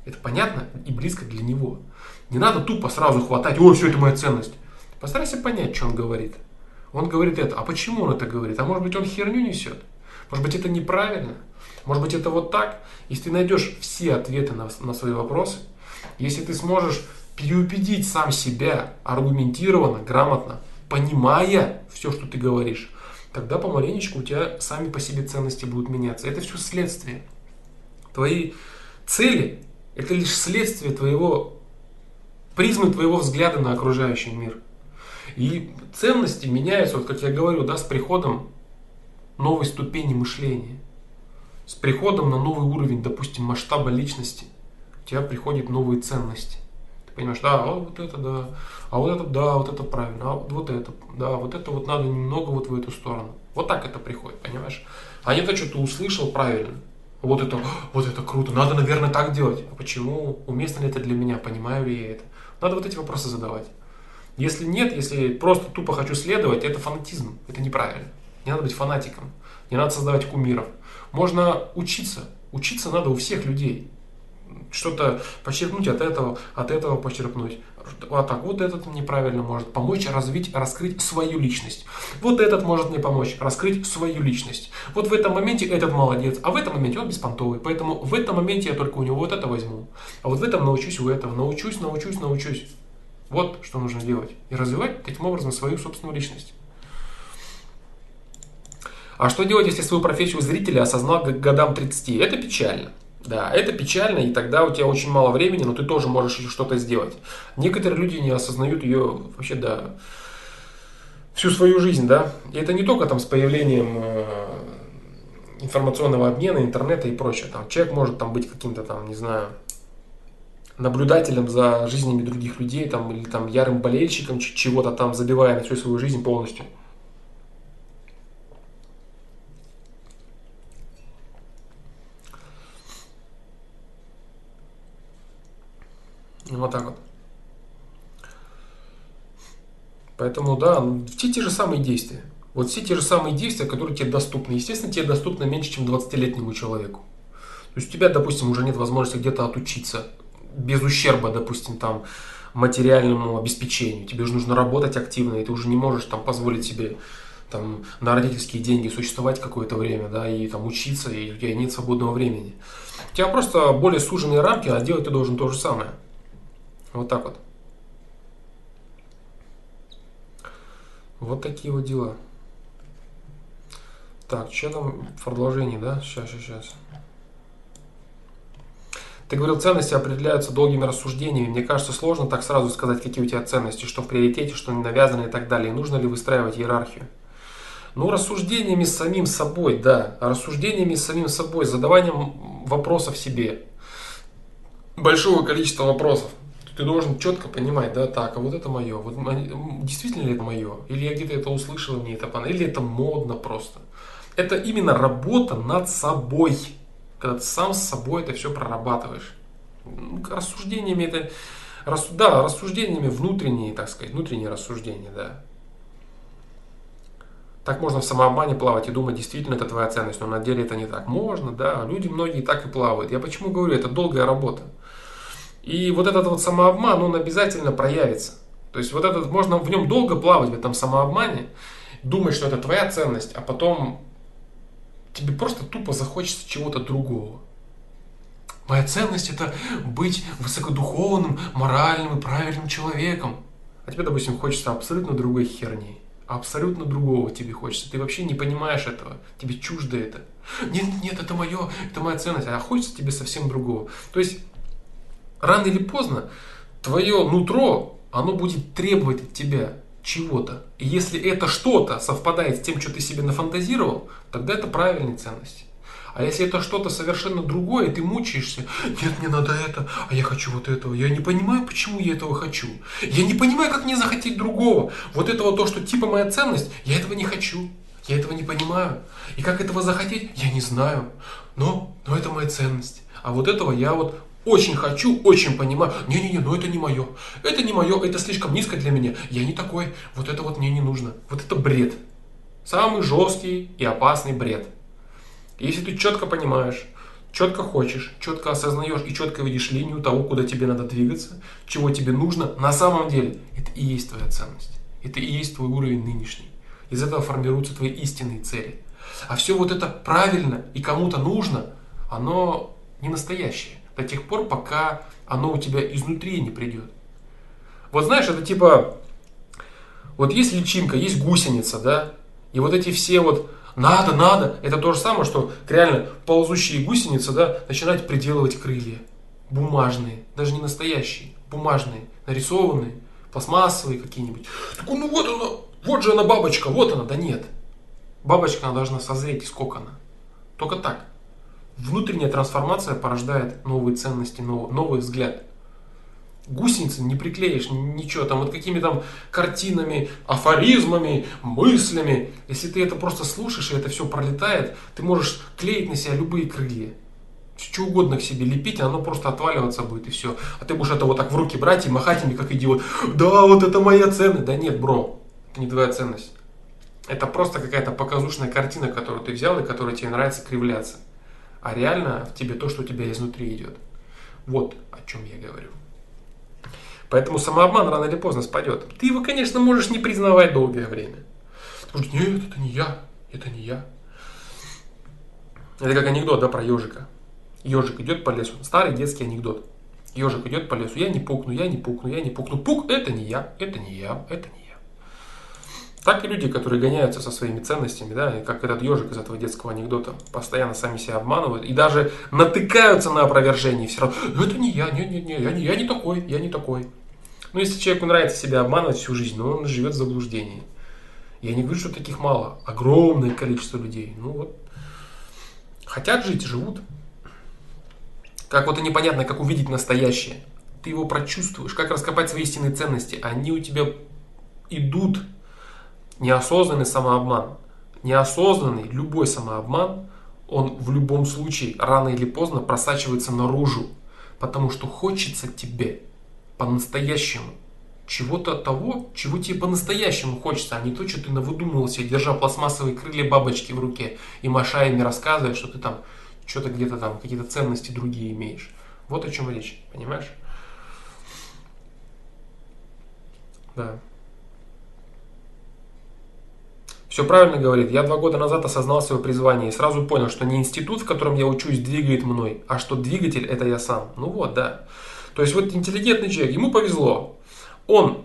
Это понятно и близко для него. Не надо тупо сразу хватать, ой, все это моя ценность. Постарайся понять, что он говорит. Он говорит это, а почему он это говорит? А может быть он херню несет? Может быть это неправильно? Может быть это вот так? Если ты найдешь все ответы на, на свои вопросы, если ты сможешь переубедить сам себя аргументированно, грамотно, понимая все, что ты говоришь, тогда помаленечку у тебя сами по себе ценности будут меняться. Это все следствие. Твои цели – это лишь следствие твоего, призмы твоего взгляда на окружающий мир. И ценности меняются, вот как я говорю, да, с приходом новой ступени мышления. С приходом на новый уровень, допустим, масштаба личности, у тебя приходят новые ценности понимаешь, да, а вот это да, а вот это да, вот это правильно, а вот это, да, вот это вот надо немного вот в эту сторону. Вот так это приходит, понимаешь? А не то, что ты услышал правильно. Вот это, вот это круто, надо, наверное, так делать. А почему? Уместно ли это для меня? Понимаю ли я это? Надо вот эти вопросы задавать. Если нет, если просто тупо хочу следовать, это фанатизм, это неправильно. Не надо быть фанатиком, не надо создавать кумиров. Можно учиться. Учиться надо у всех людей что-то почерпнуть от этого, от этого почерпнуть. А так, вот этот неправильно может помочь развить, раскрыть свою личность. Вот этот может мне помочь раскрыть свою личность. Вот в этом моменте этот молодец, а в этом моменте он беспонтовый. Поэтому в этом моменте я только у него вот это возьму. А вот в этом научусь у этого. Научусь, научусь, научусь. Вот что нужно делать. И развивать таким образом свою собственную личность. А что делать, если свою профессию зрителя осознал к годам 30? Это печально. Да, это печально, и тогда у тебя очень мало времени, но ты тоже можешь еще что-то сделать. Некоторые люди не осознают ее вообще, да, всю свою жизнь, да. И это не только там с появлением э, информационного обмена, интернета и прочее. Там человек может там быть каким-то там, не знаю, наблюдателем за жизнями других людей, там, или там ярым болельщиком чего-то там, забивая на всю свою жизнь полностью. Вот так вот. Поэтому, да, все те же самые действия. Вот все те же самые действия, которые тебе доступны. Естественно, тебе доступны меньше, чем 20-летнему человеку. То есть у тебя, допустим, уже нет возможности где-то отучиться без ущерба, допустим, там, материальному обеспечению. Тебе же нужно работать активно, и ты уже не можешь там позволить себе там, на родительские деньги существовать какое-то время, да, и там учиться, и у тебя нет свободного времени. У тебя просто более суженные рамки, а делать ты должен то же самое. Вот так вот. Вот такие вот дела. Так, что там в продолжении, да? Сейчас, сейчас, сейчас. Ты говорил, ценности определяются долгими рассуждениями. Мне кажется, сложно так сразу сказать, какие у тебя ценности, что в приоритете, что не навязаны и так далее. Нужно ли выстраивать иерархию? Ну, рассуждениями с самим собой, да. Рассуждениями с самим собой, задаванием вопросов себе. Большого количества вопросов ты должен четко понимать, да, так, а вот это мое, вот действительно ли это мое, или я где-то это услышал, мне это понравилось, или это модно просто. Это именно работа над собой, когда ты сам с собой это все прорабатываешь. Рассуждениями это, да, рассуждениями внутренние, так сказать, внутренние рассуждения, да. Так можно в самообмане плавать и думать, действительно это твоя ценность, но на деле это не так. Можно, да, люди многие так и плавают. Я почему говорю, это долгая работа. И вот этот вот самообман, он обязательно проявится. То есть вот этот, можно в нем долго плавать, в этом самообмане, думать, что это твоя ценность, а потом тебе просто тупо захочется чего-то другого. Моя ценность это быть высокодуховным, моральным и правильным человеком. А тебе, допустим, хочется абсолютно другой херни. Абсолютно другого тебе хочется. Ты вообще не понимаешь этого. Тебе чуждо это. Нет, нет, это мое, это моя ценность. А хочется тебе совсем другого. То есть, рано или поздно, твое нутро, оно будет требовать от тебя чего-то. И если это что-то совпадает с тем, что ты себе нафантазировал, тогда это правильные ценности. А если это что-то совершенно другое, ты мучаешься, нет, мне надо это, а я хочу вот этого. Я не понимаю, почему я этого хочу. Я не понимаю, как мне захотеть другого. Вот этого то, что типа моя ценность, я этого не хочу. Я этого не понимаю. И как этого захотеть, я не знаю. Но, но это моя ценность. А вот этого я вот очень хочу, очень понимаю. Не-не-не, но это не мое. Это не мое, это слишком низко для меня. Я не такой. Вот это вот мне не нужно. Вот это бред. Самый жесткий и опасный бред. Если ты четко понимаешь, четко хочешь, четко осознаешь и четко видишь линию того, куда тебе надо двигаться, чего тебе нужно, на самом деле это и есть твоя ценность. Это и есть твой уровень нынешний. Из этого формируются твои истинные цели. А все вот это правильно и кому-то нужно, оно не настоящее. До тех пор, пока оно у тебя изнутри не придет. Вот знаешь, это типа, вот есть личинка, есть гусеница, да, и вот эти все вот надо, надо. Это то же самое, что реально ползущие гусеницы, да, начинают приделывать крылья. Бумажные, даже не настоящие, бумажные, нарисованные, пластмассовые какие-нибудь. Так ну вот она, вот же она бабочка, вот она. Да нет. Бабочка, она должна созреть из кокона. Только так. Внутренняя трансформация порождает новые ценности, новый, взгляд гусеницы не приклеишь, ничего, там вот какими там картинами, афоризмами, мыслями. Если ты это просто слушаешь, и это все пролетает, ты можешь клеить на себя любые крылья. Что угодно к себе лепить, оно просто отваливаться будет и все. А ты будешь это вот так в руки брать и махать ими, как идиот. Да, вот это моя ценность. Да нет, бро, это не твоя ценность. Это просто какая-то показушная картина, которую ты взял и которая тебе нравится кривляться. А реально в тебе то, что у тебя изнутри идет. Вот о чем я говорю. Поэтому самообман рано или поздно спадет. Ты его, конечно, можешь не признавать долгое время. Потому что нет, это не я, это не я. Это как анекдот, да, про ежика. Ежик идет по лесу. Старый детский анекдот. Ежик идет по лесу. Я не пукну, я не пукну, я не пукну. Пук, это не я, это не я, это не я. Так и люди, которые гоняются со своими ценностями, да, и как этот ежик из этого детского анекдота, постоянно сами себя обманывают и даже натыкаются на опровержение все равно. Это не я, нет, нет, нет, я не, я не такой, я не такой. Ну, если человеку нравится себя обманывать всю жизнь, но он живет в заблуждении. Я не говорю, что таких мало. Огромное количество людей. Ну вот. Хотят жить, живут. Как вот и непонятно, как увидеть настоящее. Ты его прочувствуешь. Как раскопать свои истинные ценности. Они у тебя идут. Неосознанный самообман. Неосознанный, любой самообман, он в любом случае рано или поздно просачивается наружу. Потому что хочется тебе по-настоящему. Чего-то того, чего тебе по-настоящему хочется, а не то, что ты навыдумывал себе, держа пластмассовые крылья бабочки в руке и машая ими рассказывая, что ты там что-то где-то там, какие-то ценности другие имеешь. Вот о чем речь, понимаешь? Да. Все правильно говорит. Я два года назад осознал свое призвание и сразу понял, что не институт, в котором я учусь, двигает мной, а что двигатель это я сам. Ну вот, да. То есть вот интеллигентный человек, ему повезло. Он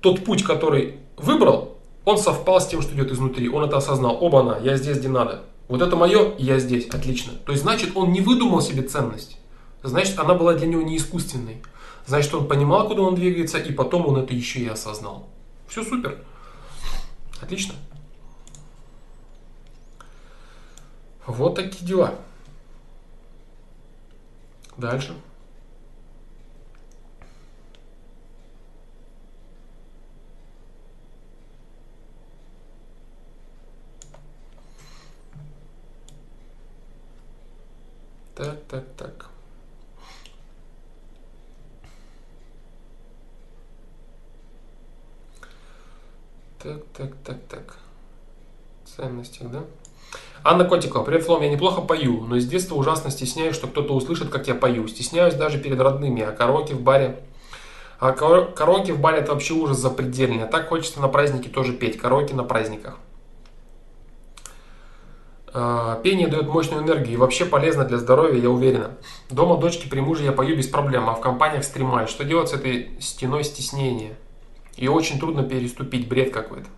тот путь, который выбрал, он совпал с тем, что идет изнутри. Он это осознал. Оба-на, я здесь, где надо. Вот это мое, я здесь. Отлично. То есть, значит, он не выдумал себе ценность. Значит, она была для него не искусственной. Значит, он понимал, куда он двигается, и потом он это еще и осознал. Все супер. Отлично. Вот такие дела. Дальше. Так, так, так. Так, так, так, так. Ценностях, да? Анна Котикова, привет, Флом, я неплохо пою, но с детства ужасно стесняюсь, что кто-то услышит, как я пою. Стесняюсь даже перед родными, а караоке в баре... А караоке в баре это вообще ужас запредельный. А так хочется на празднике тоже петь. Караоке на праздниках. А, пение дает мощную энергию и вообще полезно для здоровья, я уверена. Дома дочки при муже я пою без проблем, а в компаниях стремаю. Что делать с этой стеной стеснения? Ее очень трудно переступить, бред какой-то.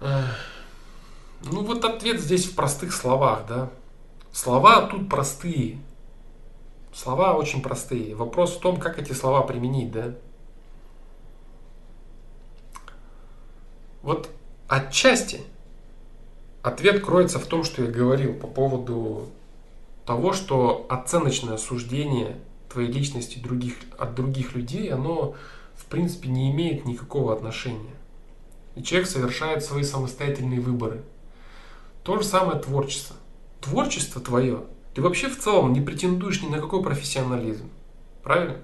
Ну вот ответ здесь в простых словах, да. Слова тут простые. Слова очень простые. Вопрос в том, как эти слова применить, да. Вот отчасти ответ кроется в том, что я говорил по поводу того, что оценочное суждение твоей личности других, от других людей, оно в принципе не имеет никакого отношения. И человек совершает свои самостоятельные выборы. То же самое творчество. Творчество твое, ты вообще в целом не претендуешь ни на какой профессионализм. Правильно?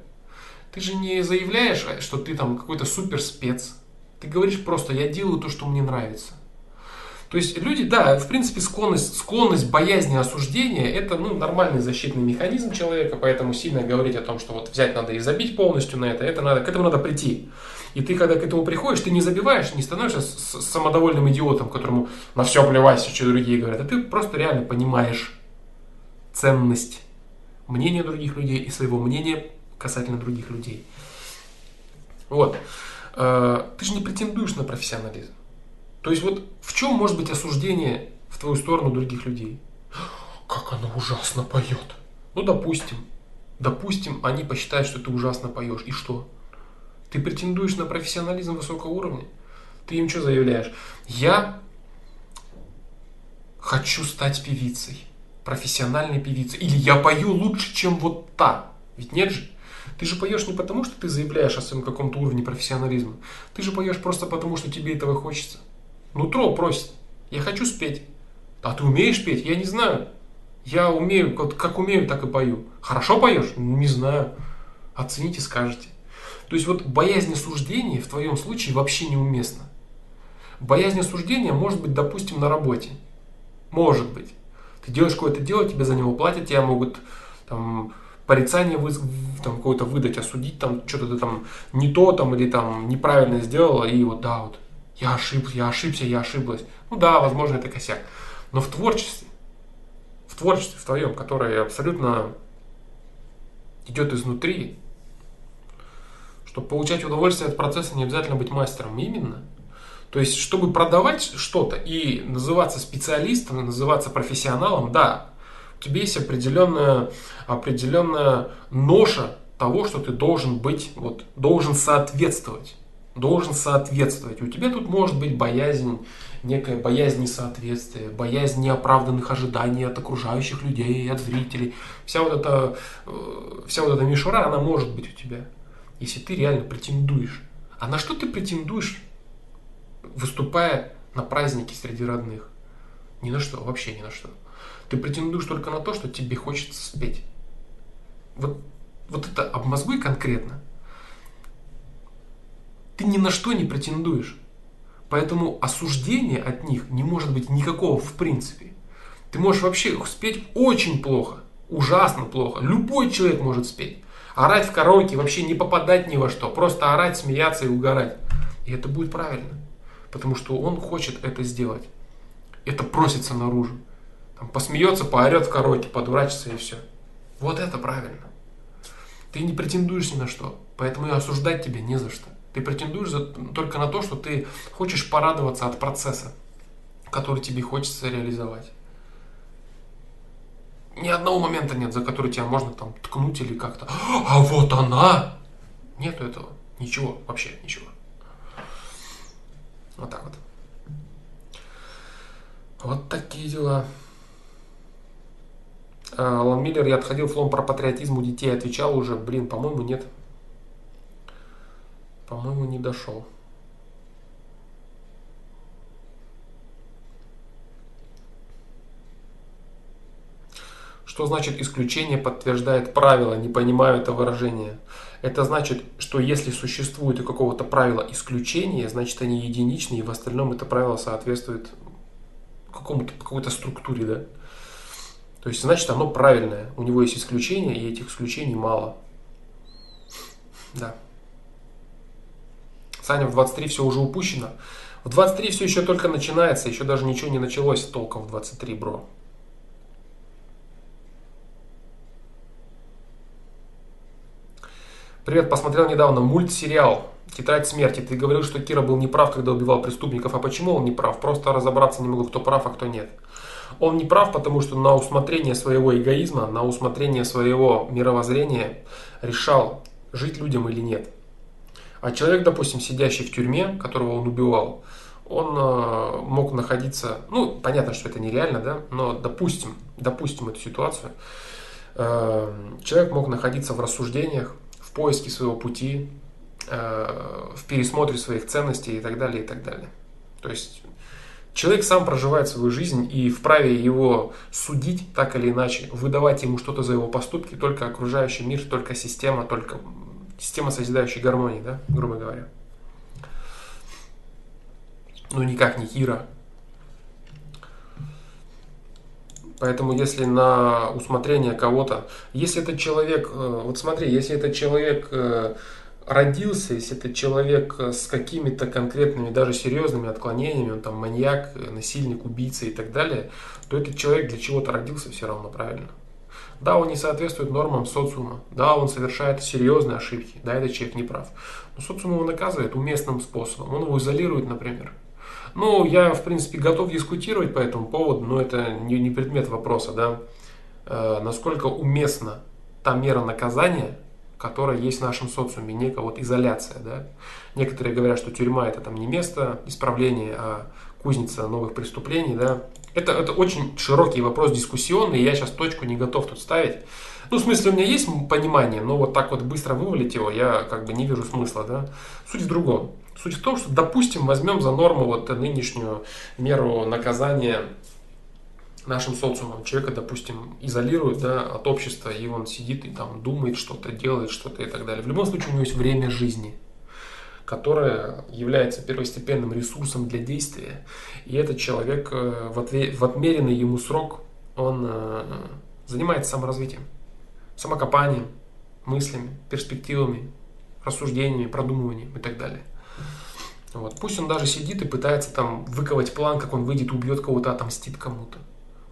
Ты же не заявляешь, что ты там какой-то супер спец. Ты говоришь просто, я делаю то, что мне нравится. То есть люди, да, в принципе, склонность, склонность боязни осуждения – это ну, нормальный защитный механизм человека, поэтому сильно говорить о том, что вот взять надо и забить полностью на это, это надо, к этому надо прийти. И ты, когда к этому приходишь, ты не забиваешь, не становишься самодовольным идиотом, которому на все плевать, что другие говорят, а ты просто реально понимаешь ценность мнения других людей и своего мнения касательно других людей. Вот. Э, ты же не претендуешь на профессионализм. То есть вот в чем может быть осуждение в твою сторону других людей? Как она ужасно поет. Ну, допустим. Допустим, они посчитают, что ты ужасно поешь. И что? Ты претендуешь на профессионализм высокого уровня? Ты им что заявляешь? Я хочу стать певицей. Профессиональной певицей. Или я пою лучше, чем вот та. Ведь нет же? Ты же поешь не потому, что ты заявляешь о своем каком-то уровне профессионализма. Ты же поешь просто потому, что тебе этого хочется. Нутро просит. Я хочу спеть. А ты умеешь петь? Я не знаю. Я умею, вот как умею, так и пою. Хорошо поешь? Не знаю. Оцените, скажете. То есть вот боязнь осуждения в твоем случае вообще неуместна. Боязнь осуждения может быть, допустим, на работе. Может быть. Ты делаешь какое-то дело, тебе за него платят, тебя могут там, порицание вы, там, какое-то выдать, осудить, там, что-то ты там не то там, или там неправильно сделала, и вот да, вот я ошибся, я ошибся, я ошиблась. Ну да, возможно, это косяк. Но в творчестве, в творчестве в твоем, которое абсолютно идет изнутри, чтобы получать удовольствие от процесса, не обязательно быть мастером именно. То есть, чтобы продавать что-то и называться специалистом, называться профессионалом, да, у тебя есть определенная, определенная ноша того, что ты должен быть, вот, должен соответствовать должен соответствовать. У тебя тут может быть боязнь, некая боязнь несоответствия, боязнь неоправданных ожиданий от окружающих людей, от зрителей. Вся вот эта, э, вся вот эта мишура, она может быть у тебя, если ты реально претендуешь. А на что ты претендуешь, выступая на празднике среди родных? Ни на что, вообще ни на что. Ты претендуешь только на то, что тебе хочется спеть. Вот, вот это обмозгуй конкретно – ты ни на что не претендуешь. Поэтому осуждения от них не может быть никакого в принципе. Ты можешь вообще спеть очень плохо, ужасно плохо. Любой человек может спеть. Орать в караоке, вообще не попадать ни во что. Просто орать, смеяться и угорать. И это будет правильно. Потому что он хочет это сделать. Это просится наружу. Там, посмеется, поорет в караоке, подурачится и все. Вот это правильно. Ты не претендуешь ни на что. Поэтому и осуждать тебя не за что. Ты претендуешь за, только на то, что ты хочешь порадоваться от процесса, который тебе хочется реализовать. Ни одного момента нет, за который тебя можно там ткнуть или как-то. А вот она! Нету этого. Ничего, вообще ничего. Вот так вот. Вот такие дела. Алан Миллер, я отходил флом про патриотизм у детей, отвечал уже, блин, по-моему, нет. По-моему, не дошел. Что значит исключение подтверждает правило? Не понимаю это выражение. Это значит, что если существует у какого-то правила исключение, значит они единичные, и в остальном это правило соответствует какому-то, какой-то структуре, да? То есть, значит, оно правильное. У него есть исключения, и этих исключений мало. Да. Саня, в 23 все уже упущено. В 23 все еще только начинается, еще даже ничего не началось толком в 23, бро. Привет, посмотрел недавно мультсериал «Тетрадь смерти». Ты говорил, что Кира был неправ, когда убивал преступников. А почему он не прав? Просто разобраться не могу, кто прав, а кто нет. Он не прав, потому что на усмотрение своего эгоизма, на усмотрение своего мировоззрения решал, жить людям или нет. А человек, допустим, сидящий в тюрьме, которого он убивал, он э, мог находиться, ну, понятно, что это нереально, да, но допустим, допустим эту ситуацию, э, человек мог находиться в рассуждениях, в поиске своего пути, э, в пересмотре своих ценностей и так далее, и так далее. То есть человек сам проживает свою жизнь и вправе его судить так или иначе, выдавать ему что-то за его поступки, только окружающий мир, только система, только система созидающей гармонии, да, грубо говоря. Ну, никак не Кира. Поэтому если на усмотрение кого-то, если этот человек, э, вот смотри, если этот человек э, родился, если этот человек с какими-то конкретными, даже серьезными отклонениями, он там маньяк, насильник, убийца и так далее, то этот человек для чего-то родился все равно правильно. Да, он не соответствует нормам социума. Да, он совершает серьезные ошибки. Да, этот человек не прав. Но социум его наказывает уместным способом. Он его изолирует, например. Ну, я, в принципе, готов дискутировать по этому поводу, но это не, не предмет вопроса, да. Э, насколько уместна та мера наказания, которая есть в нашем социуме, некая вот изоляция, да. Некоторые говорят, что тюрьма это там не место исправления, а кузница новых преступлений, да. Это, это очень широкий вопрос дискуссионный, я сейчас точку не готов тут ставить. Ну, в смысле, у меня есть понимание, но вот так вот быстро вывалить его я как бы не вижу смысла, да. Суть в другом. Суть в том, что, допустим, возьмем за норму вот нынешнюю меру наказания нашим социумом. Человека, допустим, изолируют да, от общества, и он сидит и там думает что-то, делает что-то и так далее. В любом случае у него есть время жизни – которое является первостепенным ресурсом для действия. И этот человек э, в, отве- в отмеренный ему срок, он э, занимается саморазвитием, самокопанием, мыслями, перспективами, рассуждениями, продумыванием и так далее. Вот. Пусть он даже сидит и пытается там выковать план, как он выйдет, убьет кого-то, отомстит кому-то.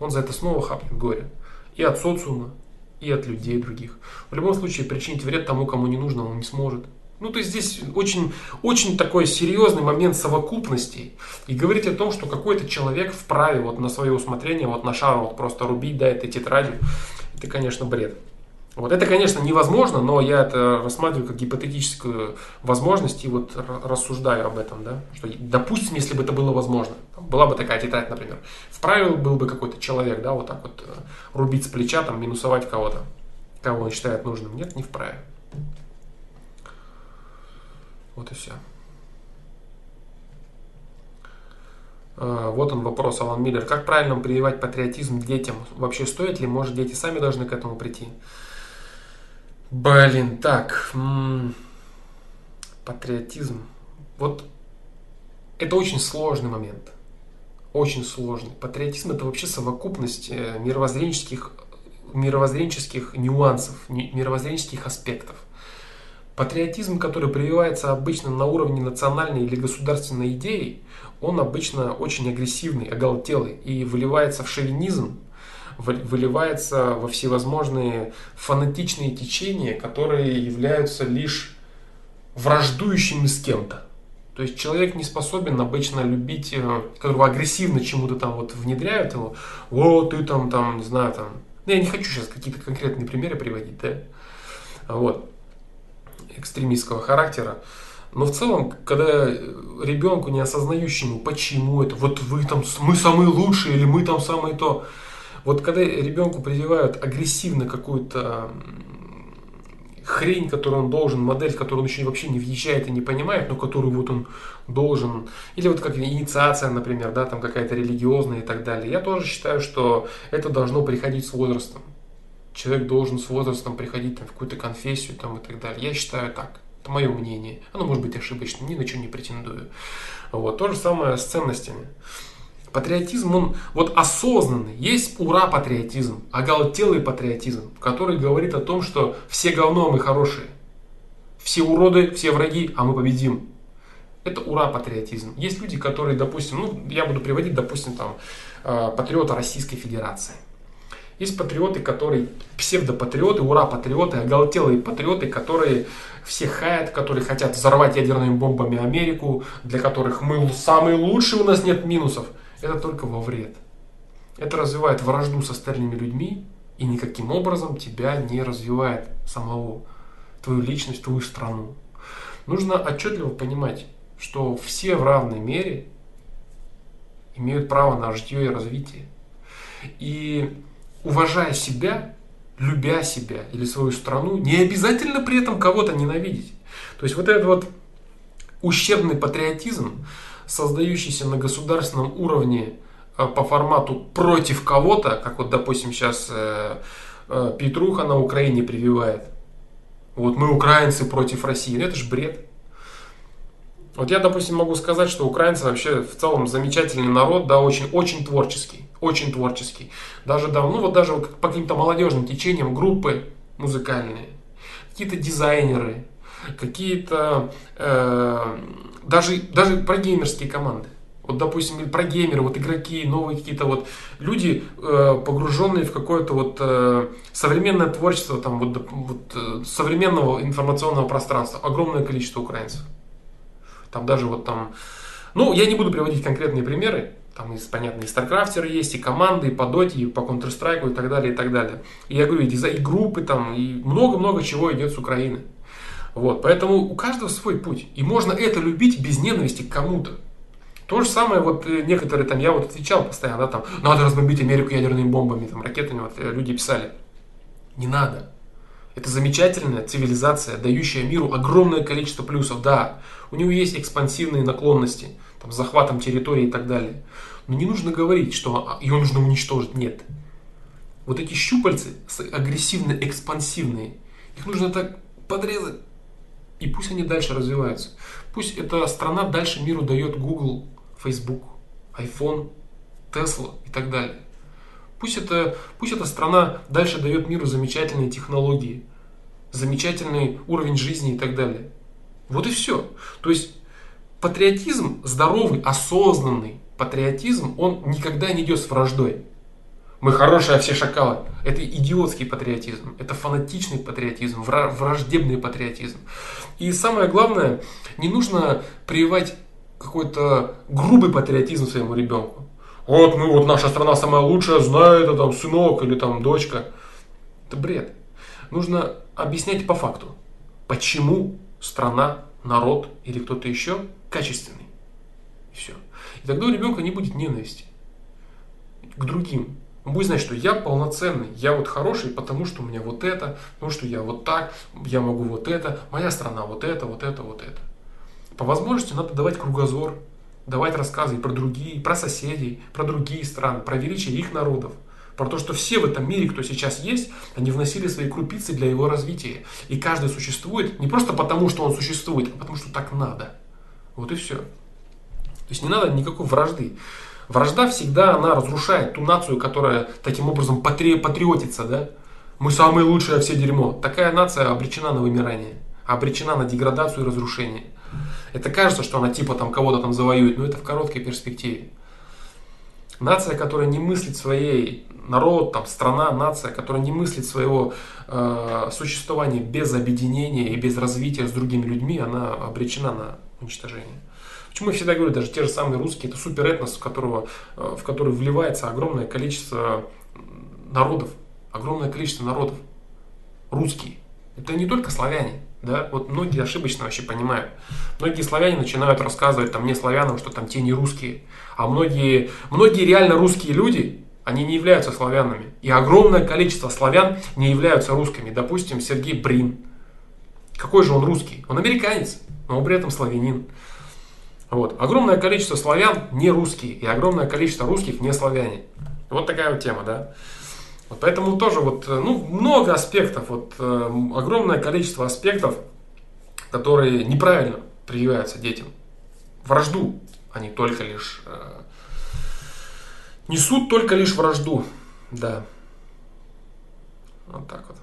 Он за это снова хапнет горе. И от социума, и от людей других. В любом случае, причинить вред тому, кому не нужно, он не сможет. Ну, то есть здесь очень, очень такой серьезный момент совокупности. И говорить о том, что какой-то человек вправе вот на свое усмотрение, вот на шар вот просто рубить, да, этой тетрадью, это, конечно, бред. Вот это, конечно, невозможно, но я это рассматриваю как гипотетическую возможность и вот рассуждаю об этом, да, что, допустим, если бы это было возможно, была бы такая тетрадь, например, вправе был бы какой-то человек, да, вот так вот э, рубить с плеча, там, минусовать кого-то, кого он считает нужным, нет, не вправе. Вот и все. А, вот он вопрос, Алан Миллер. Как правильно прививать патриотизм детям? Вообще стоит ли? Может, дети сами должны к этому прийти? Блин, так. М-м, патриотизм. Вот это очень сложный момент. Очень сложный. Патриотизм это вообще совокупность э, мировоззренческих, мировоззренческих нюансов, мировоззренческих аспектов. Патриотизм, который прививается обычно на уровне национальной или государственной идеи, он обычно очень агрессивный, оголтелый и выливается в шовинизм, выливается во всевозможные фанатичные течения, которые являются лишь враждующими с кем-то. То есть человек не способен обычно любить, э, которого агрессивно чему-то там вот внедряют его, о, ты там, там, не знаю, там. Ну, я не хочу сейчас какие-то конкретные примеры приводить, да. Вот экстремистского характера. Но в целом, когда ребенку, не осознающему, почему это, вот вы там, мы самые лучшие или мы там самые то, вот когда ребенку прививают агрессивно какую-то хрень, которую он должен, модель, которую он еще вообще не въезжает и не понимает, но которую вот он должен, или вот как инициация, например, да, там какая-то религиозная и так далее. Я тоже считаю, что это должно приходить с возрастом. Человек должен с возрастом приходить там, в какую-то конфессию там, и так далее. Я считаю так. Это мое мнение. Оно может быть ошибочным, ни на что не претендую. Вот. То же самое с ценностями. Патриотизм, он вот осознанный. Есть ура-патриотизм, оголтелый патриотизм, который говорит о том, что все говно, а мы хорошие. Все уроды, все враги, а мы победим. Это ура-патриотизм. Есть люди, которые, допустим, ну, я буду приводить, допустим, там, э, патриота Российской Федерации. Есть патриоты, которые псевдопатриоты, ура-патриоты, оголтелые патриоты, которые все хаят, которые хотят взорвать ядерными бомбами Америку, для которых мы самые лучшие, у нас нет минусов. Это только во вред. Это развивает вражду с остальными людьми и никаким образом тебя не развивает самого, твою личность, твою страну. Нужно отчетливо понимать, что все в равной мере имеют право на житье и развитие. И уважая себя, любя себя или свою страну, не обязательно при этом кого-то ненавидеть. То есть вот этот вот ущербный патриотизм, создающийся на государственном уровне э, по формату против кого-то, как вот, допустим, сейчас э, э, Петруха на Украине прививает. Вот мы украинцы против России. Ну, это же бред. Вот я, допустим, могу сказать, что украинцы вообще в целом замечательный народ, да, очень, очень творческий очень творческий. Даже да, ну вот даже по каким-то молодежным течениям группы музыкальные, какие-то дизайнеры, какие-то э, даже, даже про геймерские команды. Вот, допустим, про геймеры, вот игроки, новые какие-то вот люди, э, погруженные в какое-то вот э, современное творчество, там вот, вот э, современного информационного пространства. Огромное количество украинцев. Там даже вот там, ну, я не буду приводить конкретные примеры, там, из, понятно, и StarCrafter есть, и команды, и по Dota, и по Counter-Strike, и так далее, и так далее. И я говорю, и, и группы там, и много-много чего идет с Украины. Вот, поэтому у каждого свой путь. И можно это любить без ненависти к кому-то. То же самое, вот э, некоторые там, я вот отвечал постоянно, да, там, надо разбомбить Америку ядерными бомбами, там, ракетами, вот э, люди писали. Не надо. Это замечательная цивилизация, дающая миру огромное количество плюсов. Да, у него есть экспансивные наклонности, там, захватом территории и так далее. Но не нужно говорить, что ее нужно уничтожить. Нет. Вот эти щупальцы агрессивно-экспансивные, их нужно так подрезать. И пусть они дальше развиваются. Пусть эта страна дальше миру дает Google, Facebook, iPhone, Tesla и так далее. Пусть, это, пусть эта страна дальше дает миру замечательные технологии, замечательный уровень жизни и так далее. Вот и все. То есть патриотизм здоровый, осознанный патриотизм, он никогда не идет с враждой. Мы хорошие, а все шакалы. Это идиотский патриотизм, это фанатичный патриотизм, враждебный патриотизм. И самое главное, не нужно прививать какой-то грубый патриотизм своему ребенку. Вот мы, вот наша страна самая лучшая, знаю, это там сынок или там дочка. Это бред. Нужно объяснять по факту, почему страна, народ или кто-то еще качественный. И все. И тогда у ребенка не будет ненависти к другим. Он будет знать, что я полноценный, я вот хороший, потому что у меня вот это, потому что я вот так, я могу вот это, моя страна вот это, вот это, вот это. По возможности надо давать кругозор, давать рассказы про другие, про соседей, про другие страны, про величие их народов. Про то, что все в этом мире, кто сейчас есть, они вносили свои крупицы для его развития. И каждый существует не просто потому, что он существует, а потому что так надо. Вот и все. То есть не надо никакой вражды. Вражда всегда, она разрушает ту нацию, которая таким образом патри, патриотится, да? Мы самые лучшие, а все дерьмо. Такая нация обречена на вымирание, обречена на деградацию и разрушение. Это кажется, что она типа там кого-то там завоюет, но это в короткой перспективе. Нация, которая не мыслит своей народ, там, страна, нация, которая не мыслит своего э, существования без объединения и без развития с другими людьми, она обречена на уничтожение. Почему я всегда говорю, даже те же самые русские, это суперэтнос, в, которого, э, в который вливается огромное количество народов, огромное количество народов. Русские. Это не только славяне. Да? Вот многие ошибочно вообще понимают. Многие славяне начинают рассказывать там не славянам, что там те не русские. А многие, многие реально русские люди, они не являются славянами. И огромное количество славян не являются русскими. Допустим, Сергей Брин. Какой же он русский? Он американец, но при этом славянин. Вот. Огромное количество славян не русские, и огромное количество русских не славяне. Вот такая вот тема, да. Вот поэтому тоже вот, э, ну, много аспектов, вот э, огромное количество аспектов, которые неправильно прививаются детям. Вражду, они только лишь э, несут только лишь вражду, да. Вот так вот.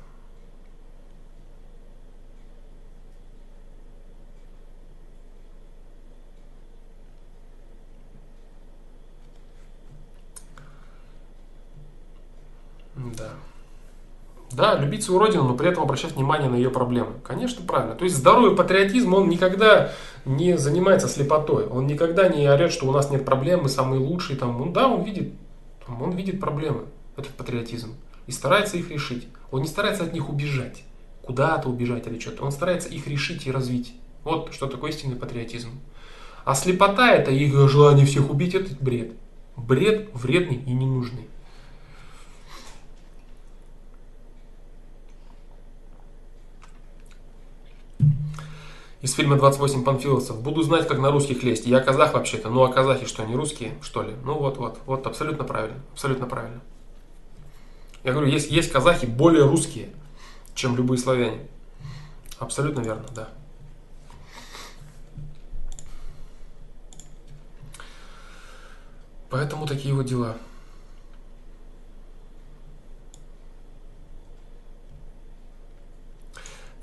Да. Да, любить свою родину, но при этом обращать внимание на ее проблемы. Конечно, правильно. То есть здоровый патриотизм, он никогда не занимается слепотой. Он никогда не орет, что у нас нет проблем, мы самые лучшие. Там. Ну, да, он видит, он видит проблемы, этот патриотизм. И старается их решить. Он не старается от них убежать. Куда-то убежать или что-то. Он старается их решить и развить. Вот что такое истинный патриотизм. А слепота это их желание всех убить, это бред. Бред вредный и ненужный. Из фильма «28 панфиловцев». Буду знать, как на русских лезть. Я казах вообще-то. Ну, а казахи что, не русские, что ли? Ну, вот, вот, вот, абсолютно правильно. Абсолютно правильно. Я говорю, есть, есть казахи более русские, чем любые славяне. Абсолютно верно, да. Поэтому такие вот дела.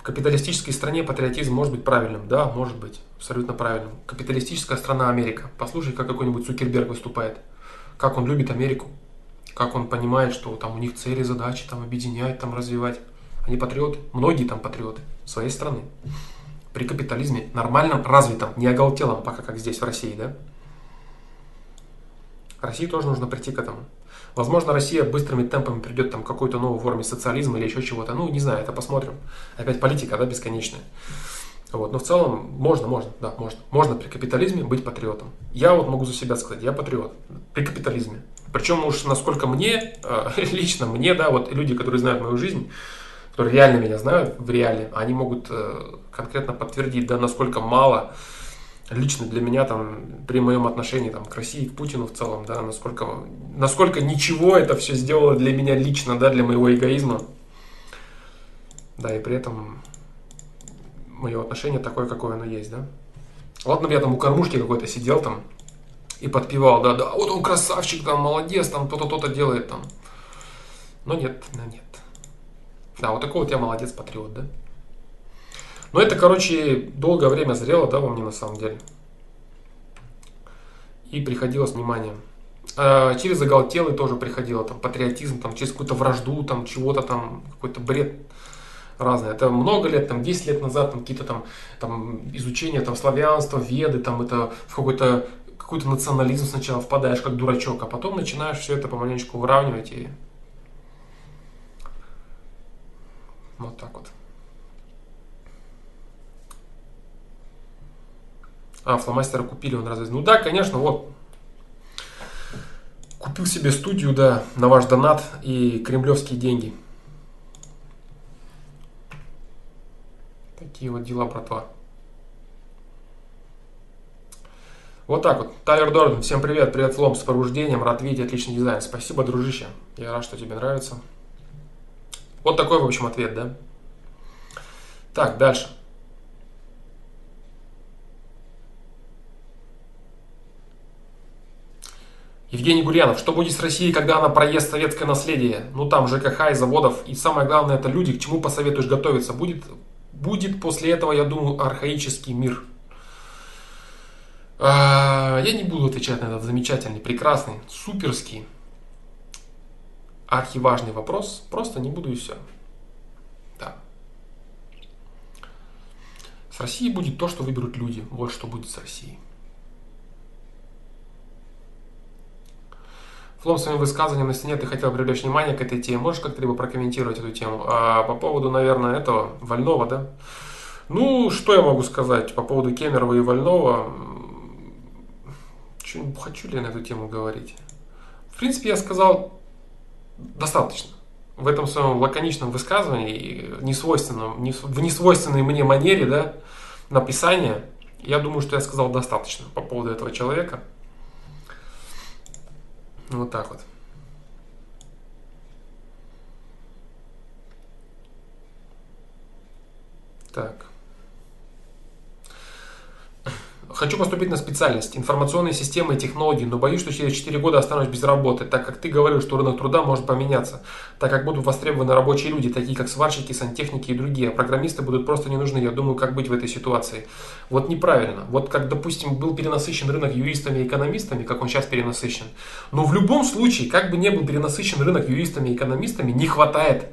Капиталистической стране патриотизм может быть правильным. Да, может быть. Абсолютно правильным. Капиталистическая страна Америка. Послушай, как какой-нибудь Цукерберг выступает. Как он любит Америку. Как он понимает, что там у них цели, задачи там объединять, там развивать. Они патриоты. Многие там патриоты своей страны. При капитализме нормальном, развитом, не оголтелом, пока как здесь в России, да? России тоже нужно прийти к этому. Возможно, Россия быстрыми темпами придет там, к какой-то новой форме социализма или еще чего-то. Ну, не знаю, это посмотрим. Опять политика, да, бесконечная. Вот. Но в целом можно, можно, да, можно. Можно при капитализме быть патриотом. Я вот могу за себя сказать, я патриот при капитализме. Причем уж насколько мне, э, (laughs) лично мне, да, вот люди, которые знают мою жизнь, которые реально меня знают в реале, они могут э, конкретно подтвердить, да, насколько мало лично для меня там при моем отношении там, к России, к Путину в целом, да, насколько, насколько ничего это все сделало для меня лично, да, для моего эгоизма. Да, и при этом мое отношение такое, какое оно есть, да. Ладно, я там у кормушки какой-то сидел там и подпевал, да, да, вот он красавчик, там, молодец, там, то-то, то-то делает там. Но нет, да, нет. Да, вот такой вот я молодец, патриот, да. Но это, короче, долгое время зрело, да, во мне на самом деле. И приходило с вниманием. А через оголтелый тоже приходило, там, патриотизм, там, через какую-то вражду, там, чего-то там, какой-то бред разное. Это много лет, там, 10 лет назад, там, какие-то там, там, изучения, там, славянства, веды, там, это в какой-то какой-то национализм сначала впадаешь как дурачок, а потом начинаешь все это помаленечку выравнивать и вот так вот. А, фломастера купили, он разве... Ну да, конечно, вот. Купил себе студию, да, на ваш донат и кремлевские деньги. Такие вот дела, братва. Вот так вот. Тайлер Дорден, всем привет. Привет, Флом, с пробуждением. Рад видеть отличный дизайн. Спасибо, дружище. Я рад, что тебе нравится. Вот такой, в общем, ответ, да? Так, дальше. Евгений Гурьянов, что будет с Россией, когда она проест советское наследие? Ну там ЖКХ и заводов. И самое главное, это люди, к чему посоветуешь готовиться? Будет, будет после этого, я думаю, архаический мир. А, я не буду отвечать на этот замечательный, прекрасный, суперский, архиважный вопрос. Просто не буду и все. Да. С Россией будет то, что выберут люди. Вот что будет с Россией. Флом своим высказыванием на стене ты хотел привлечь внимание к этой теме. Можешь как-то либо прокомментировать эту тему? А по поводу, наверное, этого Вольного, да? Ну, что я могу сказать по поводу Кемерова и Вольного? Че, хочу ли я на эту тему говорить? В принципе, я сказал достаточно. В этом своем лаконичном высказывании, несвойственном, в несвойственной мне манере, да, написания, я думаю, что я сказал достаточно по поводу этого человека. Ну, вот так вот. Так. Хочу поступить на специальность информационные системы и технологии, но боюсь, что через 4 года останусь без работы, так как ты говорил, что рынок труда может поменяться, так как будут востребованы рабочие люди, такие как сварщики, сантехники и другие, а программисты будут просто не нужны. Я думаю, как быть в этой ситуации. Вот неправильно. Вот как, допустим, был перенасыщен рынок юристами и экономистами, как он сейчас перенасыщен. Но в любом случае, как бы не был перенасыщен рынок юристами и экономистами, не хватает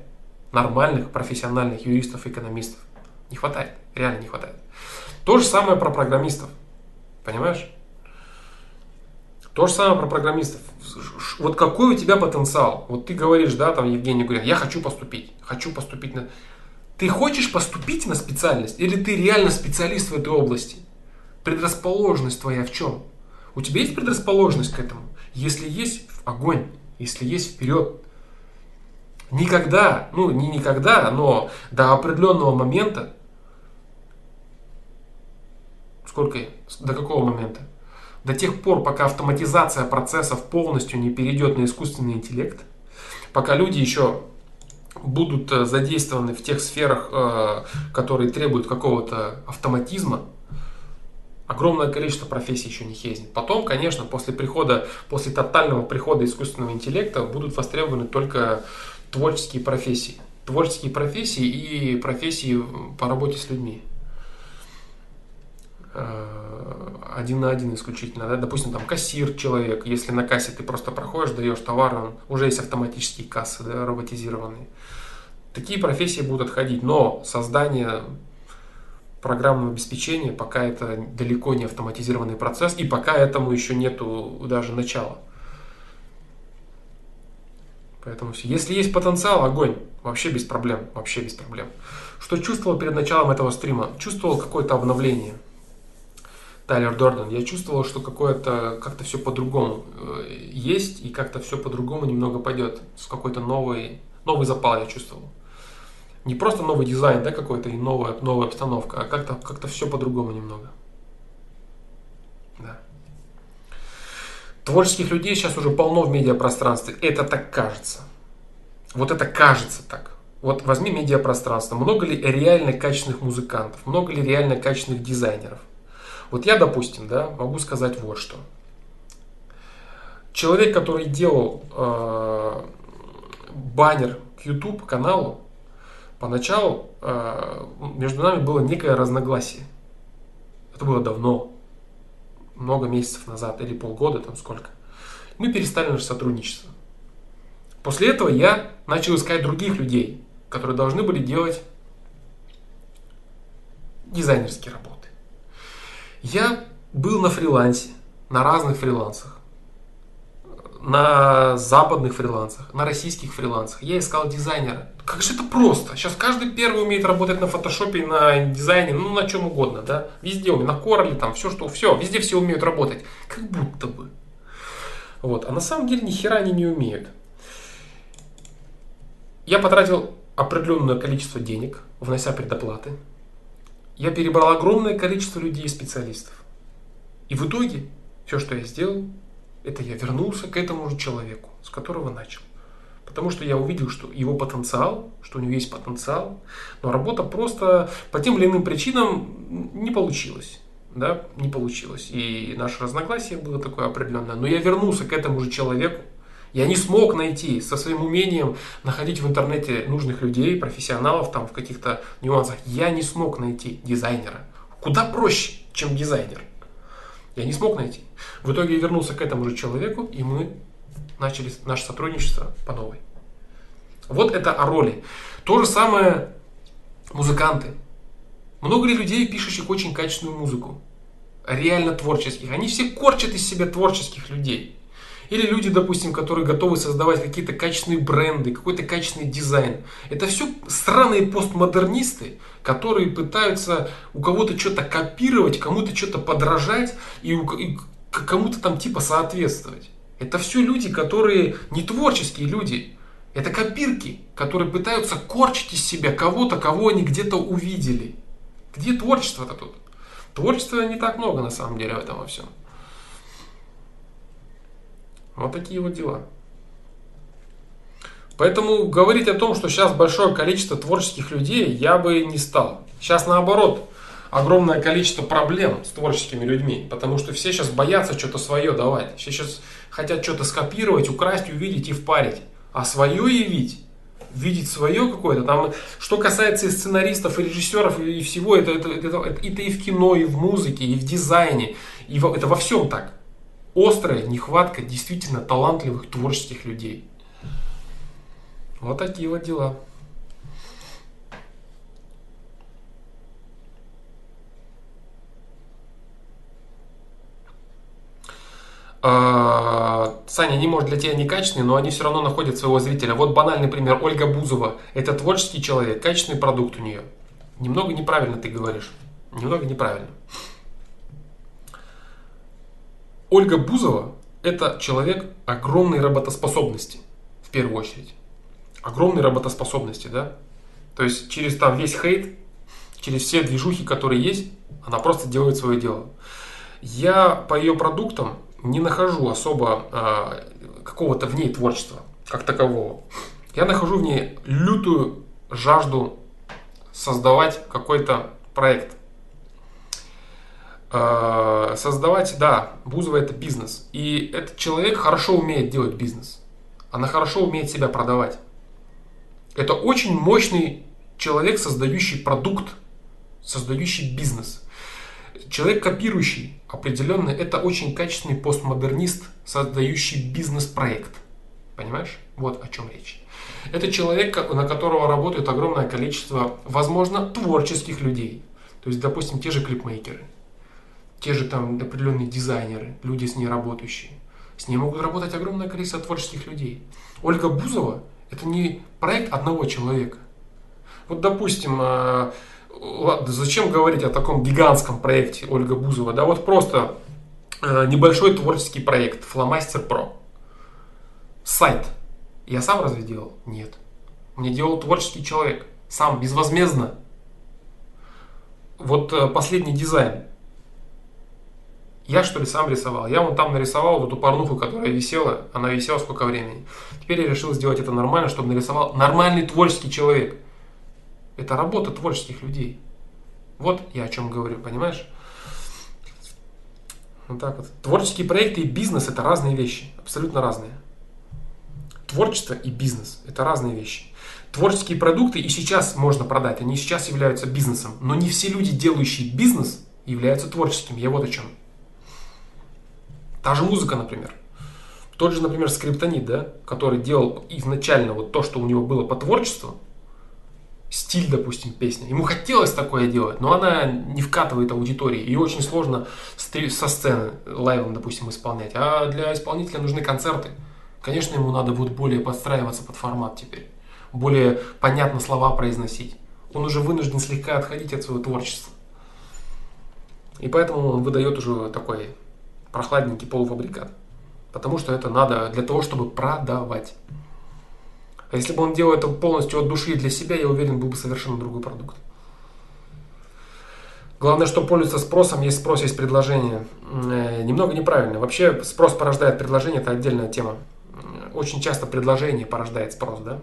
нормальных профессиональных юристов и экономистов. Не хватает, реально не хватает. То же самое про программистов. Понимаешь? То же самое про программистов. Вот какой у тебя потенциал? Вот ты говоришь, да, там Евгений говорит, я хочу поступить, хочу поступить на... Ты хочешь поступить на специальность или ты реально специалист в этой области? Предрасположенность твоя в чем? У тебя есть предрасположенность к этому? Если есть, огонь. Если есть, вперед. Никогда, ну не никогда, но до определенного момента Сколько? До какого момента? До тех пор, пока автоматизация процессов полностью не перейдет на искусственный интеллект, пока люди еще будут э, задействованы в тех сферах, э, которые требуют какого-то автоматизма, огромное количество профессий еще не исчезнет. Потом, конечно, после прихода, после тотального прихода искусственного интеллекта будут востребованы только творческие профессии. Творческие профессии и профессии по работе с людьми. Э, один на один исключительно, да, допустим, там кассир человек, если на кассе ты просто проходишь, даешь товар, он, уже есть автоматические кассы, да, роботизированные. Такие профессии будут отходить, но создание программного обеспечения пока это далеко не автоматизированный процесс, и пока этому еще нету даже начала. Поэтому. Если есть потенциал, огонь. Вообще без проблем. Вообще без проблем. Что чувствовал перед началом этого стрима? Чувствовал какое-то обновление. Тайлер Дорден, я чувствовал, что какое-то как-то все по-другому э, есть и как-то все по-другому немного пойдет. С какой-то новой, новый запал я чувствовал. Не просто новый дизайн, да, какой-то и новая, новая обстановка, а как-то как все по-другому немного. Да. Творческих людей сейчас уже полно в медиапространстве. Это так кажется. Вот это кажется так. Вот возьми медиапространство. Много ли реально качественных музыкантов? Много ли реально качественных дизайнеров? Вот я, допустим, да, могу сказать вот что. Человек, который делал э, баннер к YouTube каналу, поначалу э, между нами было некое разногласие. Это было давно, много месяцев назад или полгода, там сколько. Мы перестали наше сотрудничество. После этого я начал искать других людей, которые должны были делать дизайнерские работы. Я был на фрилансе, на разных фрилансах, на западных фрилансах, на российских фрилансах. Я искал дизайнера. Как же это просто. Сейчас каждый первый умеет работать на фотошопе, на дизайне, ну на чем угодно, да. Везде умеет, на Короле, там все, что, все, везде все умеют работать. Как будто бы. Вот. А на самом деле ни хера они не умеют. Я потратил определенное количество денег, внося предоплаты я перебрал огромное количество людей и специалистов. И в итоге все, что я сделал, это я вернулся к этому же человеку, с которого начал. Потому что я увидел, что его потенциал, что у него есть потенциал, но работа просто по тем или иным причинам не получилась. Да, не получилось. И наше разногласие было такое определенное. Но я вернулся к этому же человеку, я не смог найти со своим умением находить в интернете нужных людей, профессионалов там в каких-то нюансах. Я не смог найти дизайнера. Куда проще, чем дизайнер. Я не смог найти. В итоге я вернулся к этому же человеку, и мы начали наше сотрудничество по новой. Вот это о роли. То же самое музыканты. Много ли людей, пишущих очень качественную музыку? Реально творческих. Они все корчат из себя творческих людей. Или люди, допустим, которые готовы создавать какие-то качественные бренды, какой-то качественный дизайн. Это все странные постмодернисты, которые пытаются у кого-то что-то копировать, кому-то что-то подражать и, и кому-то там типа соответствовать. Это все люди, которые не творческие люди. Это копирки, которые пытаются корчить из себя кого-то, кого они где-то увидели. Где творчество-то тут? Творчества не так много на самом деле в этом во всем. Вот такие вот дела. Поэтому говорить о том, что сейчас большое количество творческих людей, я бы не стал. Сейчас наоборот, огромное количество проблем с творческими людьми, потому что все сейчас боятся что-то свое давать. Все сейчас хотят что-то скопировать, украсть, увидеть и впарить. А свое явить, видеть свое какое-то. Там, что касается и сценаристов, и режиссеров, и всего, это, это, это, это, это и в кино, и в музыке, и в дизайне, и во, это во всем так. Острая нехватка действительно талантливых творческих людей. Вот такие вот дела. А, Саня не может для тебя некачественные, но они все равно находят своего зрителя. Вот банальный пример. Ольга Бузова. Это творческий человек, качественный продукт у нее. Немного неправильно ты говоришь. Немного неправильно. Ольга Бузова – это человек огромной работоспособности, в первую очередь. Огромной работоспособности, да? То есть через там весь хейт, через все движухи, которые есть, она просто делает свое дело. Я по ее продуктам не нахожу особо э, какого-то в ней творчества, как такового. Я нахожу в ней лютую жажду создавать какой-то проект. Э, создавать, да, Бузова это бизнес. И этот человек хорошо умеет делать бизнес. Она хорошо умеет себя продавать. Это очень мощный человек, создающий продукт, создающий бизнес. Человек, копирующий определенно, это очень качественный постмодернист, создающий бизнес-проект. Понимаешь? Вот о чем речь. Это человек, на которого работает огромное количество, возможно, творческих людей. То есть, допустим, те же клипмейкеры, те же там определенные дизайнеры, люди с ней работающие. С ней могут работать огромное количество творческих людей. Ольга Бузова – это не проект одного человека. Вот, допустим, э, ладно, зачем говорить о таком гигантском проекте Ольга Бузова? Да вот просто э, небольшой творческий проект Фломастер Про. Сайт. Я сам разве делал? Нет. Мне делал творческий человек. Сам, безвозмездно. Вот э, последний дизайн. Я что ли сам рисовал? Я вон там нарисовал вот эту порнуху, которая висела. Она висела сколько времени. Теперь я решил сделать это нормально, чтобы нарисовал нормальный творческий человек. Это работа творческих людей. Вот я о чем говорю, понимаешь? Вот так вот. Творческие проекты и бизнес это разные вещи, абсолютно разные. Творчество и бизнес это разные вещи. Творческие продукты и сейчас можно продать, они сейчас являются бизнесом, но не все люди, делающие бизнес, являются творческими. Я вот о чем. Та же музыка, например. Тот же, например, скриптонит, да, который делал изначально вот то, что у него было по творчеству, стиль, допустим, песни. Ему хотелось такое делать, но она не вкатывает аудитории. И очень сложно со сцены лайвом, допустим, исполнять. А для исполнителя нужны концерты. Конечно, ему надо будет более подстраиваться под формат теперь. Более понятно слова произносить. Он уже вынужден слегка отходить от своего творчества. И поэтому он выдает уже такой прохладненький полуфабрикат. Потому что это надо для того, чтобы продавать. А если бы он делал это полностью от души для себя, я уверен, был бы совершенно другой продукт. Главное, что пользуется спросом, есть спрос, есть предложение. Э, немного неправильно. Вообще спрос порождает предложение, это отдельная тема. Очень часто предложение порождает спрос, да?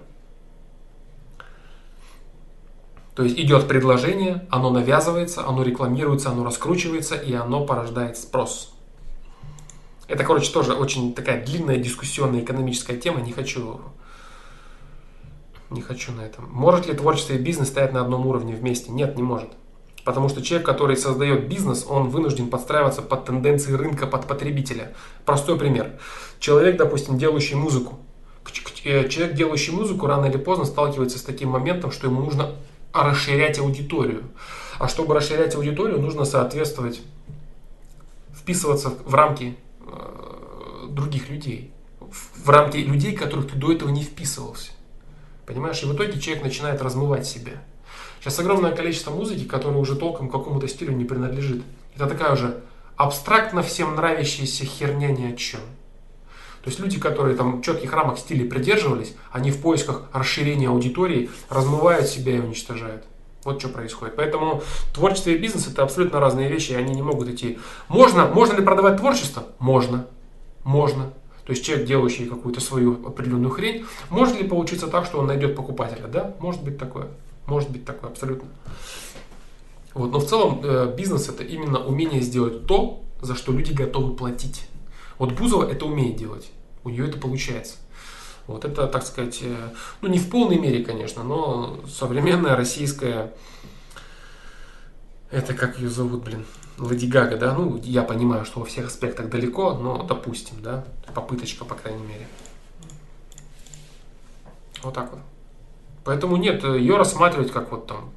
То есть идет предложение, оно навязывается, оно рекламируется, оно раскручивается, и оно порождает спрос. Это, короче, тоже очень такая длинная дискуссионная экономическая тема, не хочу не хочу на этом. Может ли творчество и бизнес стоять на одном уровне вместе? Нет, не может. Потому что человек, который создает бизнес, он вынужден подстраиваться под тенденции рынка, под потребителя. Простой пример. Человек, допустим, делающий музыку. Э, человек, делающий музыку, рано или поздно сталкивается с таким моментом, что ему нужно расширять аудиторию. А чтобы расширять аудиторию, нужно соответствовать, вписываться в рамки других людей. В рамки людей, которых ты до этого не вписывался. Понимаешь, и в итоге человек начинает размывать себя. Сейчас огромное количество музыки, которая уже толком какому-то стилю не принадлежит. Это такая уже абстрактно всем нравящаяся херня ни о чем. То есть люди, которые там в четких рамок стилей придерживались, они в поисках расширения аудитории размывают себя и уничтожают. Вот что происходит. Поэтому творчество и бизнес это абсолютно разные вещи, и они не могут идти. Можно, можно ли продавать творчество? Можно. Можно то есть человек, делающий какую-то свою определенную хрень, может ли получиться так, что он найдет покупателя? Да, может быть такое. Может быть такое, абсолютно. Вот, но в целом э, бизнес это именно умение сделать то, за что люди готовы платить. Вот Бузова это умеет делать. У нее это получается. Вот это, так сказать, э, ну не в полной мере, конечно, но современная российская, это как ее зовут, блин, Леди Гага, да, ну я понимаю, что во всех аспектах далеко, но допустим, да, попыточка, по крайней мере. Вот так вот. Поэтому нет, ее рассматривать как вот там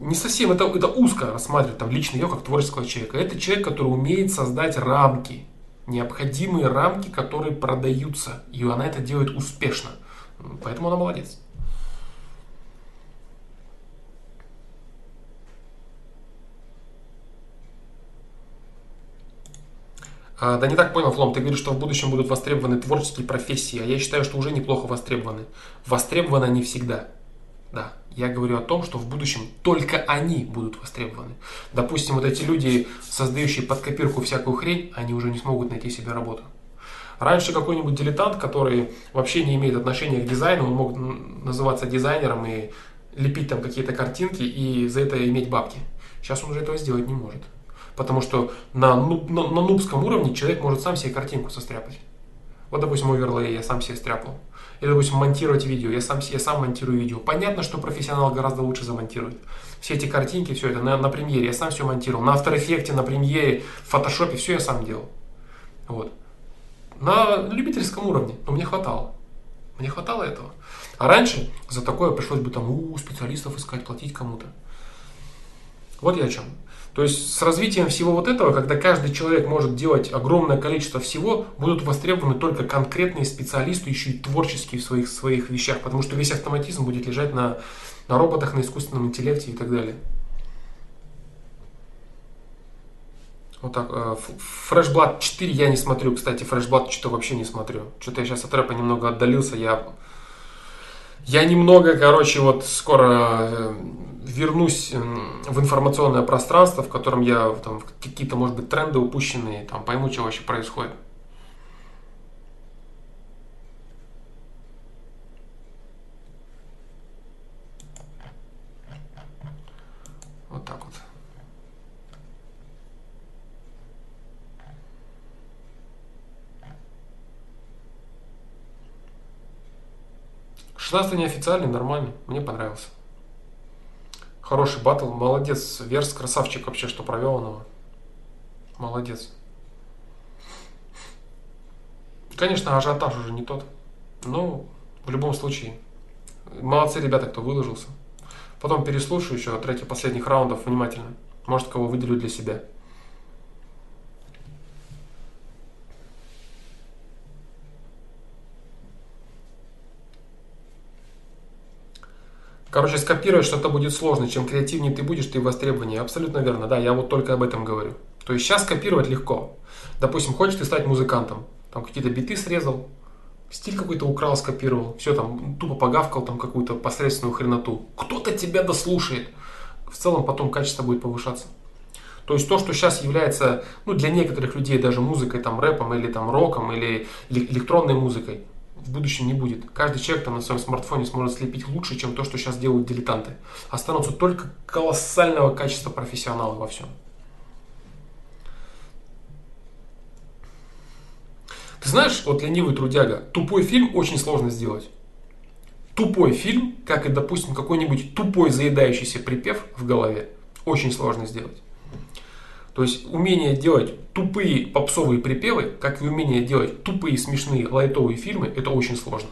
не совсем, это, это узко рассматривать там лично ее как творческого человека. Это человек, который умеет создать рамки, необходимые рамки, которые продаются. И она это делает успешно. Поэтому она молодец. А, да не так понял, Флом, ты говоришь, что в будущем будут востребованы творческие профессии, а я считаю, что уже неплохо востребованы. Востребованы они всегда. Я говорю о том, что в будущем только они будут востребованы. Допустим, вот эти люди, создающие под копирку всякую хрень, они уже не смогут найти себе работу. Раньше какой-нибудь дилетант, который вообще не имеет отношения к дизайну, он мог называться дизайнером и лепить там какие-то картинки и за это иметь бабки. Сейчас он уже этого сделать не может. Потому что на, на, на нубском уровне человек может сам себе картинку состряпать. Вот, допустим, оверлей я сам себе стряпал. Или, допустим, монтировать видео. Я сам, я сам монтирую видео. Понятно, что профессионал гораздо лучше замонтирует. Все эти картинки, все это на, на премьере. Я сам все монтировал. На After Effects, на премьере, в фотошопе, все я сам делал. Вот. На любительском уровне. Но мне хватало. Мне хватало этого. А раньше за такое пришлось бы там у специалистов искать, платить кому-то. Вот я о чем. То есть с развитием всего вот этого, когда каждый человек может делать огромное количество всего, будут востребованы только конкретные специалисты, еще и творческие в своих, своих вещах, потому что весь автоматизм будет лежать на, на роботах, на искусственном интеллекте и так далее. Вот так. Фрешблад э, 4 я не смотрю, кстати, Фрешблад что-то вообще не смотрю. Что-то я сейчас от рэпа немного отдалился, я... Я немного, короче, вот скоро э, вернусь в информационное пространство, в котором я там, какие-то, может быть, тренды упущенные, там, пойму, что вообще происходит. Вот так вот. Шестнадцатый неофициальный, нормальный, мне понравился. Хороший батл, молодец. Верс красавчик вообще, что провел он его. Молодец. Конечно, ажиотаж уже не тот. Но в любом случае, молодцы ребята, кто выложился. Потом переслушаю еще треки последних раундов внимательно. Может, кого выделю для себя. Короче, скопировать что-то будет сложно. Чем креативнее ты будешь, ты востребованнее. Абсолютно верно, да, я вот только об этом говорю. То есть сейчас копировать легко. Допустим, хочешь ты стать музыкантом, там какие-то биты срезал, стиль какой-то украл, скопировал, все там тупо погавкал там какую-то посредственную хреноту. Кто-то тебя дослушает. В целом потом качество будет повышаться. То есть то, что сейчас является, ну, для некоторых людей даже музыкой, там, рэпом или там роком или электронной музыкой, в будущем не будет. Каждый человек там на своем смартфоне сможет слепить лучше, чем то, что сейчас делают дилетанты. Останутся только колоссального качества профессионалы во всем. Ты знаешь, вот ленивый трудяга, тупой фильм очень сложно сделать. Тупой фильм, как и, допустим, какой-нибудь тупой заедающийся припев в голове, очень сложно сделать. То есть умение делать тупые попсовые припевы, как и умение делать тупые смешные лайтовые фильмы, это очень сложно.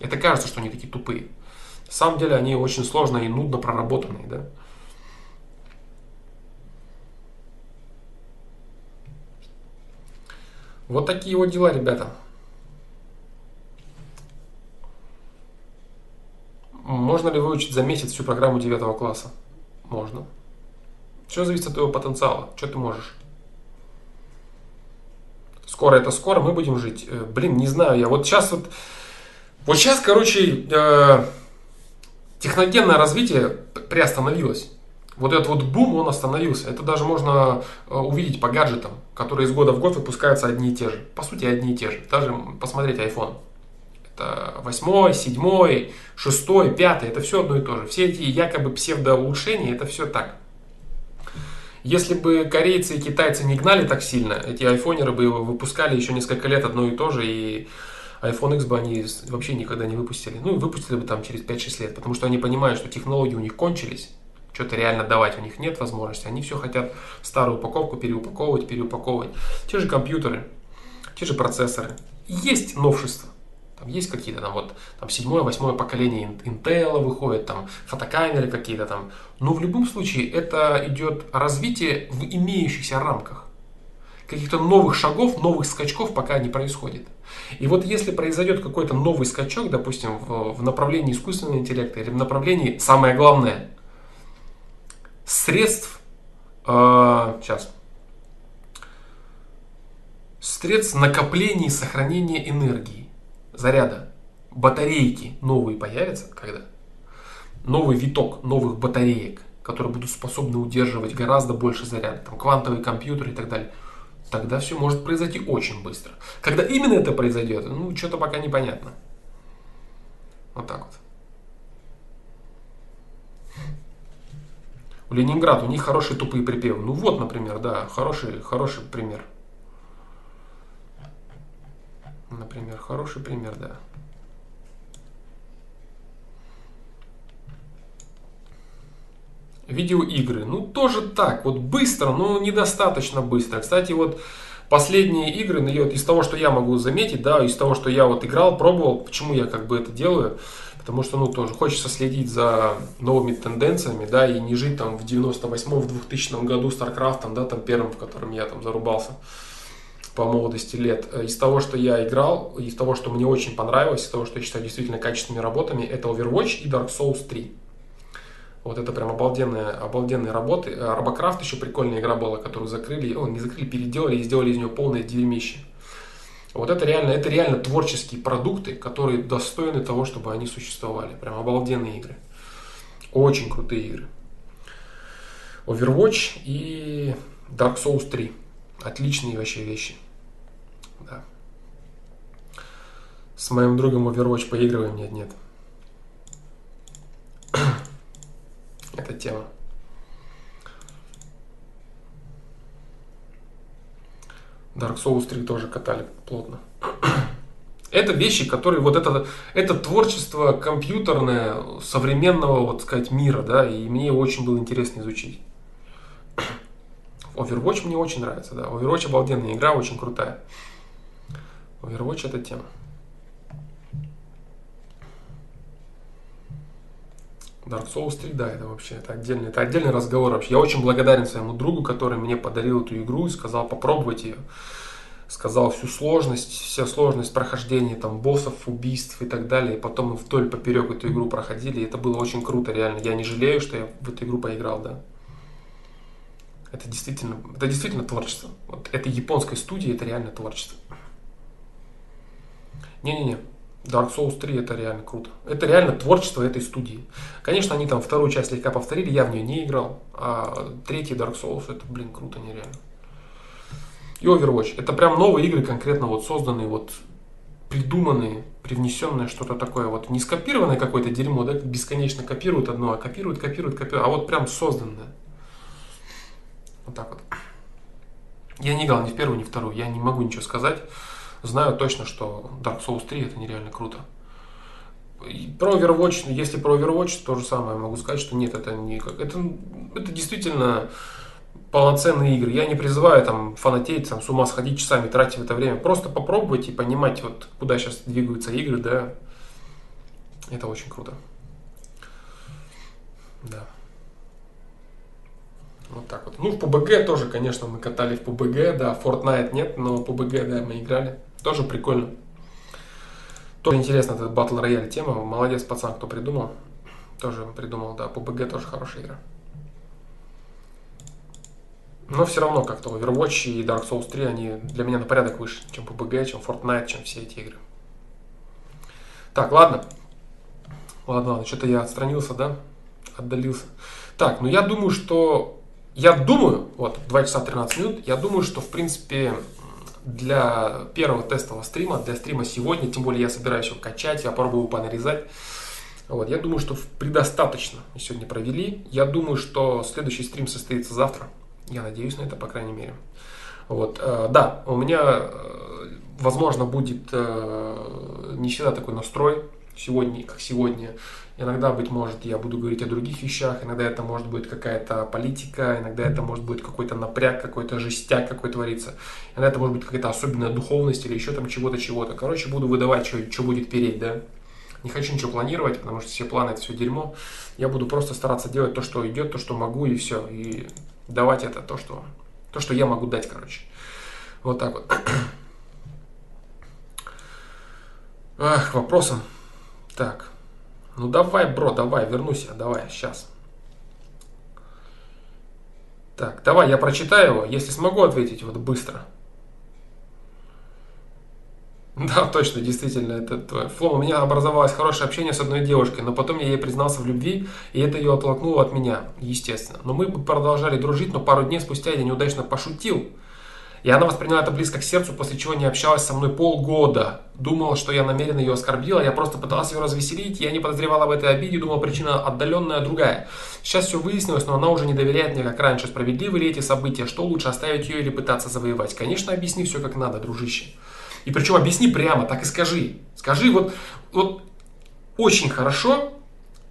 Это кажется, что они такие тупые. На самом деле они очень сложно и нудно проработанные. Да? Вот такие вот дела, ребята. Можно ли выучить за месяц всю программу 9 класса? Можно. Все зависит от твоего потенциала. Что ты можешь? Скоро это скоро, мы будем жить. Э, блин, не знаю, я вот сейчас вот... Вот сейчас, короче, э, техногенное развитие приостановилось. Вот этот вот бум, он остановился. Это даже можно э, увидеть по гаджетам, которые из года в год выпускаются одни и те же. По сути, одни и те же. Даже посмотреть iPhone. Это восьмой, седьмой, шестой, пятый. Это все одно и то же. Все эти якобы псевдоулучшения, это все так. Если бы корейцы и китайцы не гнали так сильно, эти айфонеры бы выпускали еще несколько лет одно и то же, и iPhone X бы они вообще никогда не выпустили. Ну, выпустили бы там через 5-6 лет, потому что они понимают, что технологии у них кончились, что-то реально давать у них нет возможности. Они все хотят старую упаковку переупаковывать, переупаковывать. Те же компьютеры, те же процессоры. Есть новшества. Там есть какие-то там вот там седьмое, восьмое поколение Intel выходит, там фотокамеры какие-то там. Но в любом случае это идет развитие в имеющихся рамках. Каких-то новых шагов, новых скачков пока не происходит. И вот если произойдет какой-то новый скачок, допустим, в, в направлении искусственного интеллекта или в направлении, самое главное, средств, э, сейчас, средств накопления и сохранения энергии, заряда, батарейки новые появятся, когда? Новый виток новых батареек, которые будут способны удерживать гораздо больше заряда, там квантовые компьютеры и так далее. Тогда все может произойти очень быстро. Когда именно это произойдет, ну, что-то пока непонятно. Вот так вот. У Ленинград, у них хорошие тупые припевы. Ну вот, например, да, хороший, хороший пример. Например, хороший пример, да. Видеоигры. Ну, тоже так. Вот быстро, но недостаточно быстро. Кстати, вот последние игры, ну, вот из того, что я могу заметить, да, из того, что я вот играл, пробовал, почему я как бы это делаю, потому что, ну, тоже хочется следить за новыми тенденциями, да, и не жить там в 98-м, в 2000 году StarCraft, да, там первым, в котором я там зарубался по молодости лет. Э, из того, что я играл, из того, что мне очень понравилось, из того, что я считаю действительно качественными работами, это Overwatch и Dark Souls 3. Вот это прям обалденные, обалденные работы. Робокрафт еще прикольная игра была, которую закрыли, о, не закрыли, переделали и сделали из нее полное дерьмище. Вот это реально, это реально творческие продукты, которые достойны того, чтобы они существовали. Прям обалденные игры. Очень крутые игры. Overwatch и Dark Souls 3. Отличные вообще вещи. Да. С моим другом Overwatch поигрываем? Нет, нет. (clears throat) Эта тема. Dark Souls 3 тоже катали плотно. (clears throat) Это вещи, которые вот это, это творчество компьютерное современного, вот сказать, мира, да, и мне очень было интересно изучить. (clears throat) Overwatch мне очень нравится, да. Overwatch обалденная игра, очень крутая. Overwatch это тема. Dark Souls 3, да, это вообще это отдельный, это отдельный разговор вообще. Я очень благодарен своему другу, который мне подарил эту игру и сказал попробовать ее. Сказал всю сложность, вся сложность прохождения там боссов, убийств и так далее. И потом мы вдоль поперек эту игру проходили. И это было очень круто, реально. Я не жалею, что я в эту игру поиграл, да. Это действительно, это действительно творчество. Вот это японской студии, это реально творчество. Не-не-не, Dark Souls 3 это реально круто. Это реально творчество этой студии. Конечно, они там вторую часть слегка повторили, я в нее не играл. А третий Dark Souls это, блин, круто нереально. И Overwatch. Это прям новые игры, конкретно вот созданные, вот придуманные, привнесенное что-то такое. Вот не скопированное какое-то дерьмо, да, бесконечно копируют одно, а копируют, копируют, копируют. А вот прям созданное. Вот так вот. Я не играл ни в первую, ни в вторую. Я не могу ничего сказать знаю точно, что Dark Souls 3 это нереально круто. Про Overwatch, если про Overwatch, то же самое могу сказать, что нет, это не как. Это, это действительно полноценные игры. Я не призываю там фанатеть, там, с ума сходить часами, тратить это время. Просто попробовать и понимать, вот, куда сейчас двигаются игры, да. Это очень круто. Да. Вот так вот. Ну, в PUBG тоже, конечно, мы катали в PUBG, да. Fortnite нет, но PUBG, да, мы играли. Тоже прикольно. Тоже интересно, эта Battle Royale тема. Молодец, пацан, кто придумал. Тоже придумал, да. PUBG тоже хорошая игра. Но все равно как-то Overwatch и Dark Souls 3, они для меня на порядок выше, чем PUBG, чем Fortnite, чем все эти игры. Так, ладно. Ладно, ладно, что-то я отстранился, да? Отдалился. Так, ну я думаю, что... Я думаю, вот, 2 часа 13 минут, я думаю, что, в принципе, для первого тестового стрима, для стрима сегодня, тем более я собираюсь его качать, я попробую понарезать. Вот, я думаю, что предостаточно мы сегодня провели. Я думаю, что следующий стрим состоится завтра. Я надеюсь на это, по крайней мере. Вот, э, да, у меня, э, возможно, будет э, не всегда такой настрой, сегодня, как сегодня. Иногда, быть может, я буду говорить о других вещах, иногда это может быть какая-то политика, иногда это может быть какой-то напряг, какой-то жестяк какой творится, иногда это может быть какая-то особенная духовность или еще там чего-то, чего-то. Короче, буду выдавать, что, что будет переть, да. Не хочу ничего планировать, потому что все планы это все дерьмо. Я буду просто стараться делать то, что идет, то, что могу, и все. И давать это то, что, то, что я могу дать, короче. Вот так вот. (clears throat) Ах, вопросом. Так. Ну давай, бро, давай, вернусь я, давай, сейчас. Так, давай, я прочитаю его, если смогу ответить вот быстро. (laughs) Да, точно, действительно, это твой флом. У меня образовалось хорошее общение с одной девушкой, но потом я ей признался в любви, и это ее оттолкнуло от меня, естественно. Но мы продолжали дружить, но пару дней спустя я неудачно пошутил. И она восприняла это близко к сердцу, после чего не общалась со мной полгода. Думала, что я намеренно ее оскорбила, я просто пытался ее развеселить, я не подозревала об этой обиде, думала, причина отдаленная другая. Сейчас все выяснилось, но она уже не доверяет мне, как раньше. Справедливы ли эти события? Что лучше, оставить ее или пытаться завоевать? Конечно, объясни все как надо, дружище. И причем объясни прямо, так и скажи. Скажи вот, вот очень хорошо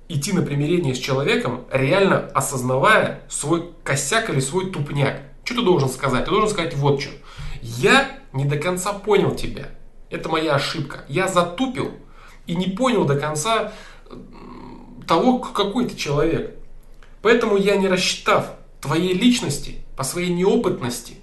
идти на примирение с человеком, реально осознавая свой косяк или свой тупняк. Что ты должен сказать? Ты должен сказать вот что. Я не до конца понял тебя. Это моя ошибка. Я затупил и не понял до конца того, какой ты человек. Поэтому я не рассчитав твоей личности по своей неопытности,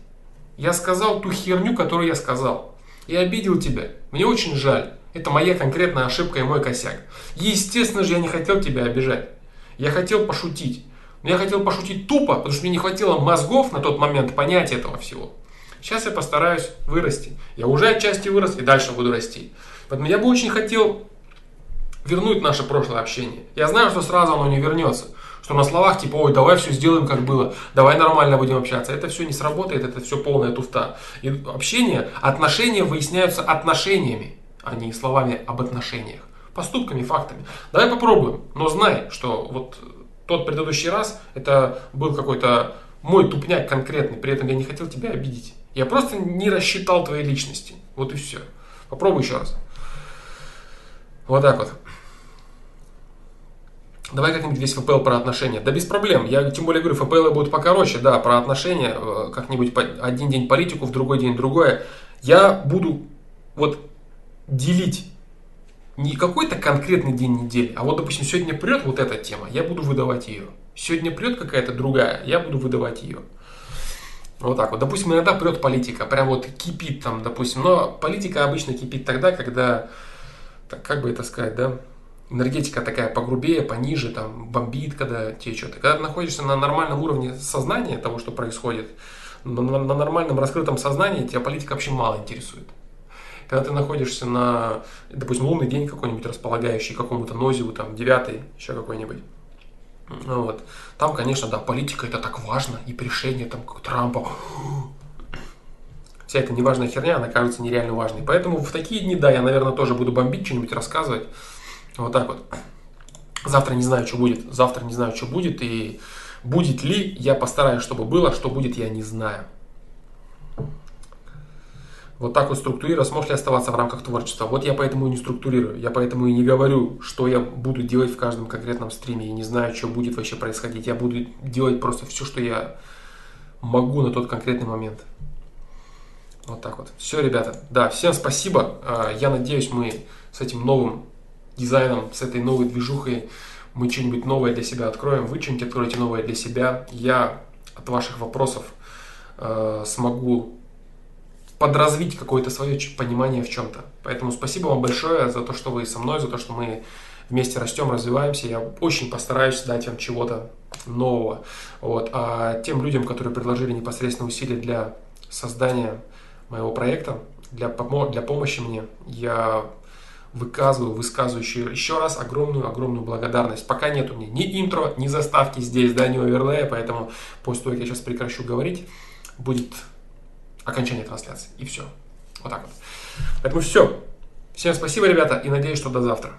я сказал ту херню, которую я сказал и обидел тебя. Мне очень жаль. Это моя конкретная ошибка и мой косяк. Естественно же, я не хотел тебя обижать. Я хотел пошутить. Но я хотел пошутить тупо, потому что мне не хватило мозгов на тот момент понять этого всего. Сейчас я постараюсь вырасти. Я уже отчасти вырос и дальше буду расти. Поэтому я бы очень хотел вернуть наше прошлое общение. Я знаю, что сразу оно не вернется. Что на словах типа, ой, давай все сделаем как было, давай нормально будем общаться. Это все не сработает, это все полная туфта. И общение, отношения выясняются отношениями, а не словами об отношениях. Поступками, фактами. Давай попробуем, но знай, что вот тот предыдущий раз это был какой-то мой тупняк конкретный, при этом я не хотел тебя обидеть. Я просто не рассчитал твоей личности. Вот и все. Попробуй еще раз. Вот так вот. Давай как-нибудь весь ФПЛ про отношения. Да без проблем. Я тем более говорю, ФПЛ будут покороче, да, про отношения. Э, как-нибудь один день политику, в другой день другое. Я буду вот делить не какой-то конкретный день недели, а вот, допустим, сегодня прет вот эта тема, я буду выдавать ее. Сегодня прет какая-то другая, я буду выдавать ее. Вот так вот. Допустим, иногда прет политика, прям вот кипит там, допустим. Но политика обычно кипит тогда, когда, так, как бы это сказать, да, энергетика такая погрубее, пониже, там, бомбит, когда течет. И когда ты находишься на нормальном уровне сознания того, что происходит, на, на нормальном раскрытом сознании, тебя политика вообще мало интересует. Когда ты находишься на, допустим, лунный день какой-нибудь располагающий какому-то нозию, там, девятый, еще какой-нибудь, ну вот. Там, конечно, да, политика это так важно, и решение там как Трампа. Вся эта неважная херня, она кажется нереально важной. Поэтому в такие дни, да, я, наверное, тоже буду бомбить, что-нибудь рассказывать. Вот так вот. Завтра не знаю, что будет. Завтра не знаю, что будет. И будет ли, я постараюсь, чтобы было. Что будет, я не знаю. Вот так вот структурировать, сможешь ли оставаться в рамках творчества. Вот я поэтому и не структурирую. Я поэтому и не говорю, что я буду делать в каждом конкретном стриме. Я не знаю, что будет вообще происходить. Я буду делать просто все, что я могу на тот конкретный момент. Вот так вот. Все, ребята. Да, всем спасибо. А, я надеюсь, мы с этим новым дизайном, с этой новой движухой мы что-нибудь новое для себя откроем, вы что-нибудь откроете новое для себя. Я от ваших вопросов э, смогу подразвить какое-то свое понимание в чем-то. Поэтому спасибо вам большое за то, что вы со мной, за то, что мы вместе растем, развиваемся. Я очень постараюсь дать вам чего-то нового. Вот. А тем людям, которые предложили непосредственно усилия для создания моего проекта, для, для помощи мне, я выказываю, высказываю еще, еще раз огромную-огромную благодарность. Пока нет у меня ни интро, ни заставки здесь, да, ни оверлея, поэтому после того, как я сейчас прекращу говорить, будет окончание трансляции. И все. Вот так вот. Поэтому все. Всем спасибо, ребята, и надеюсь, что до завтра.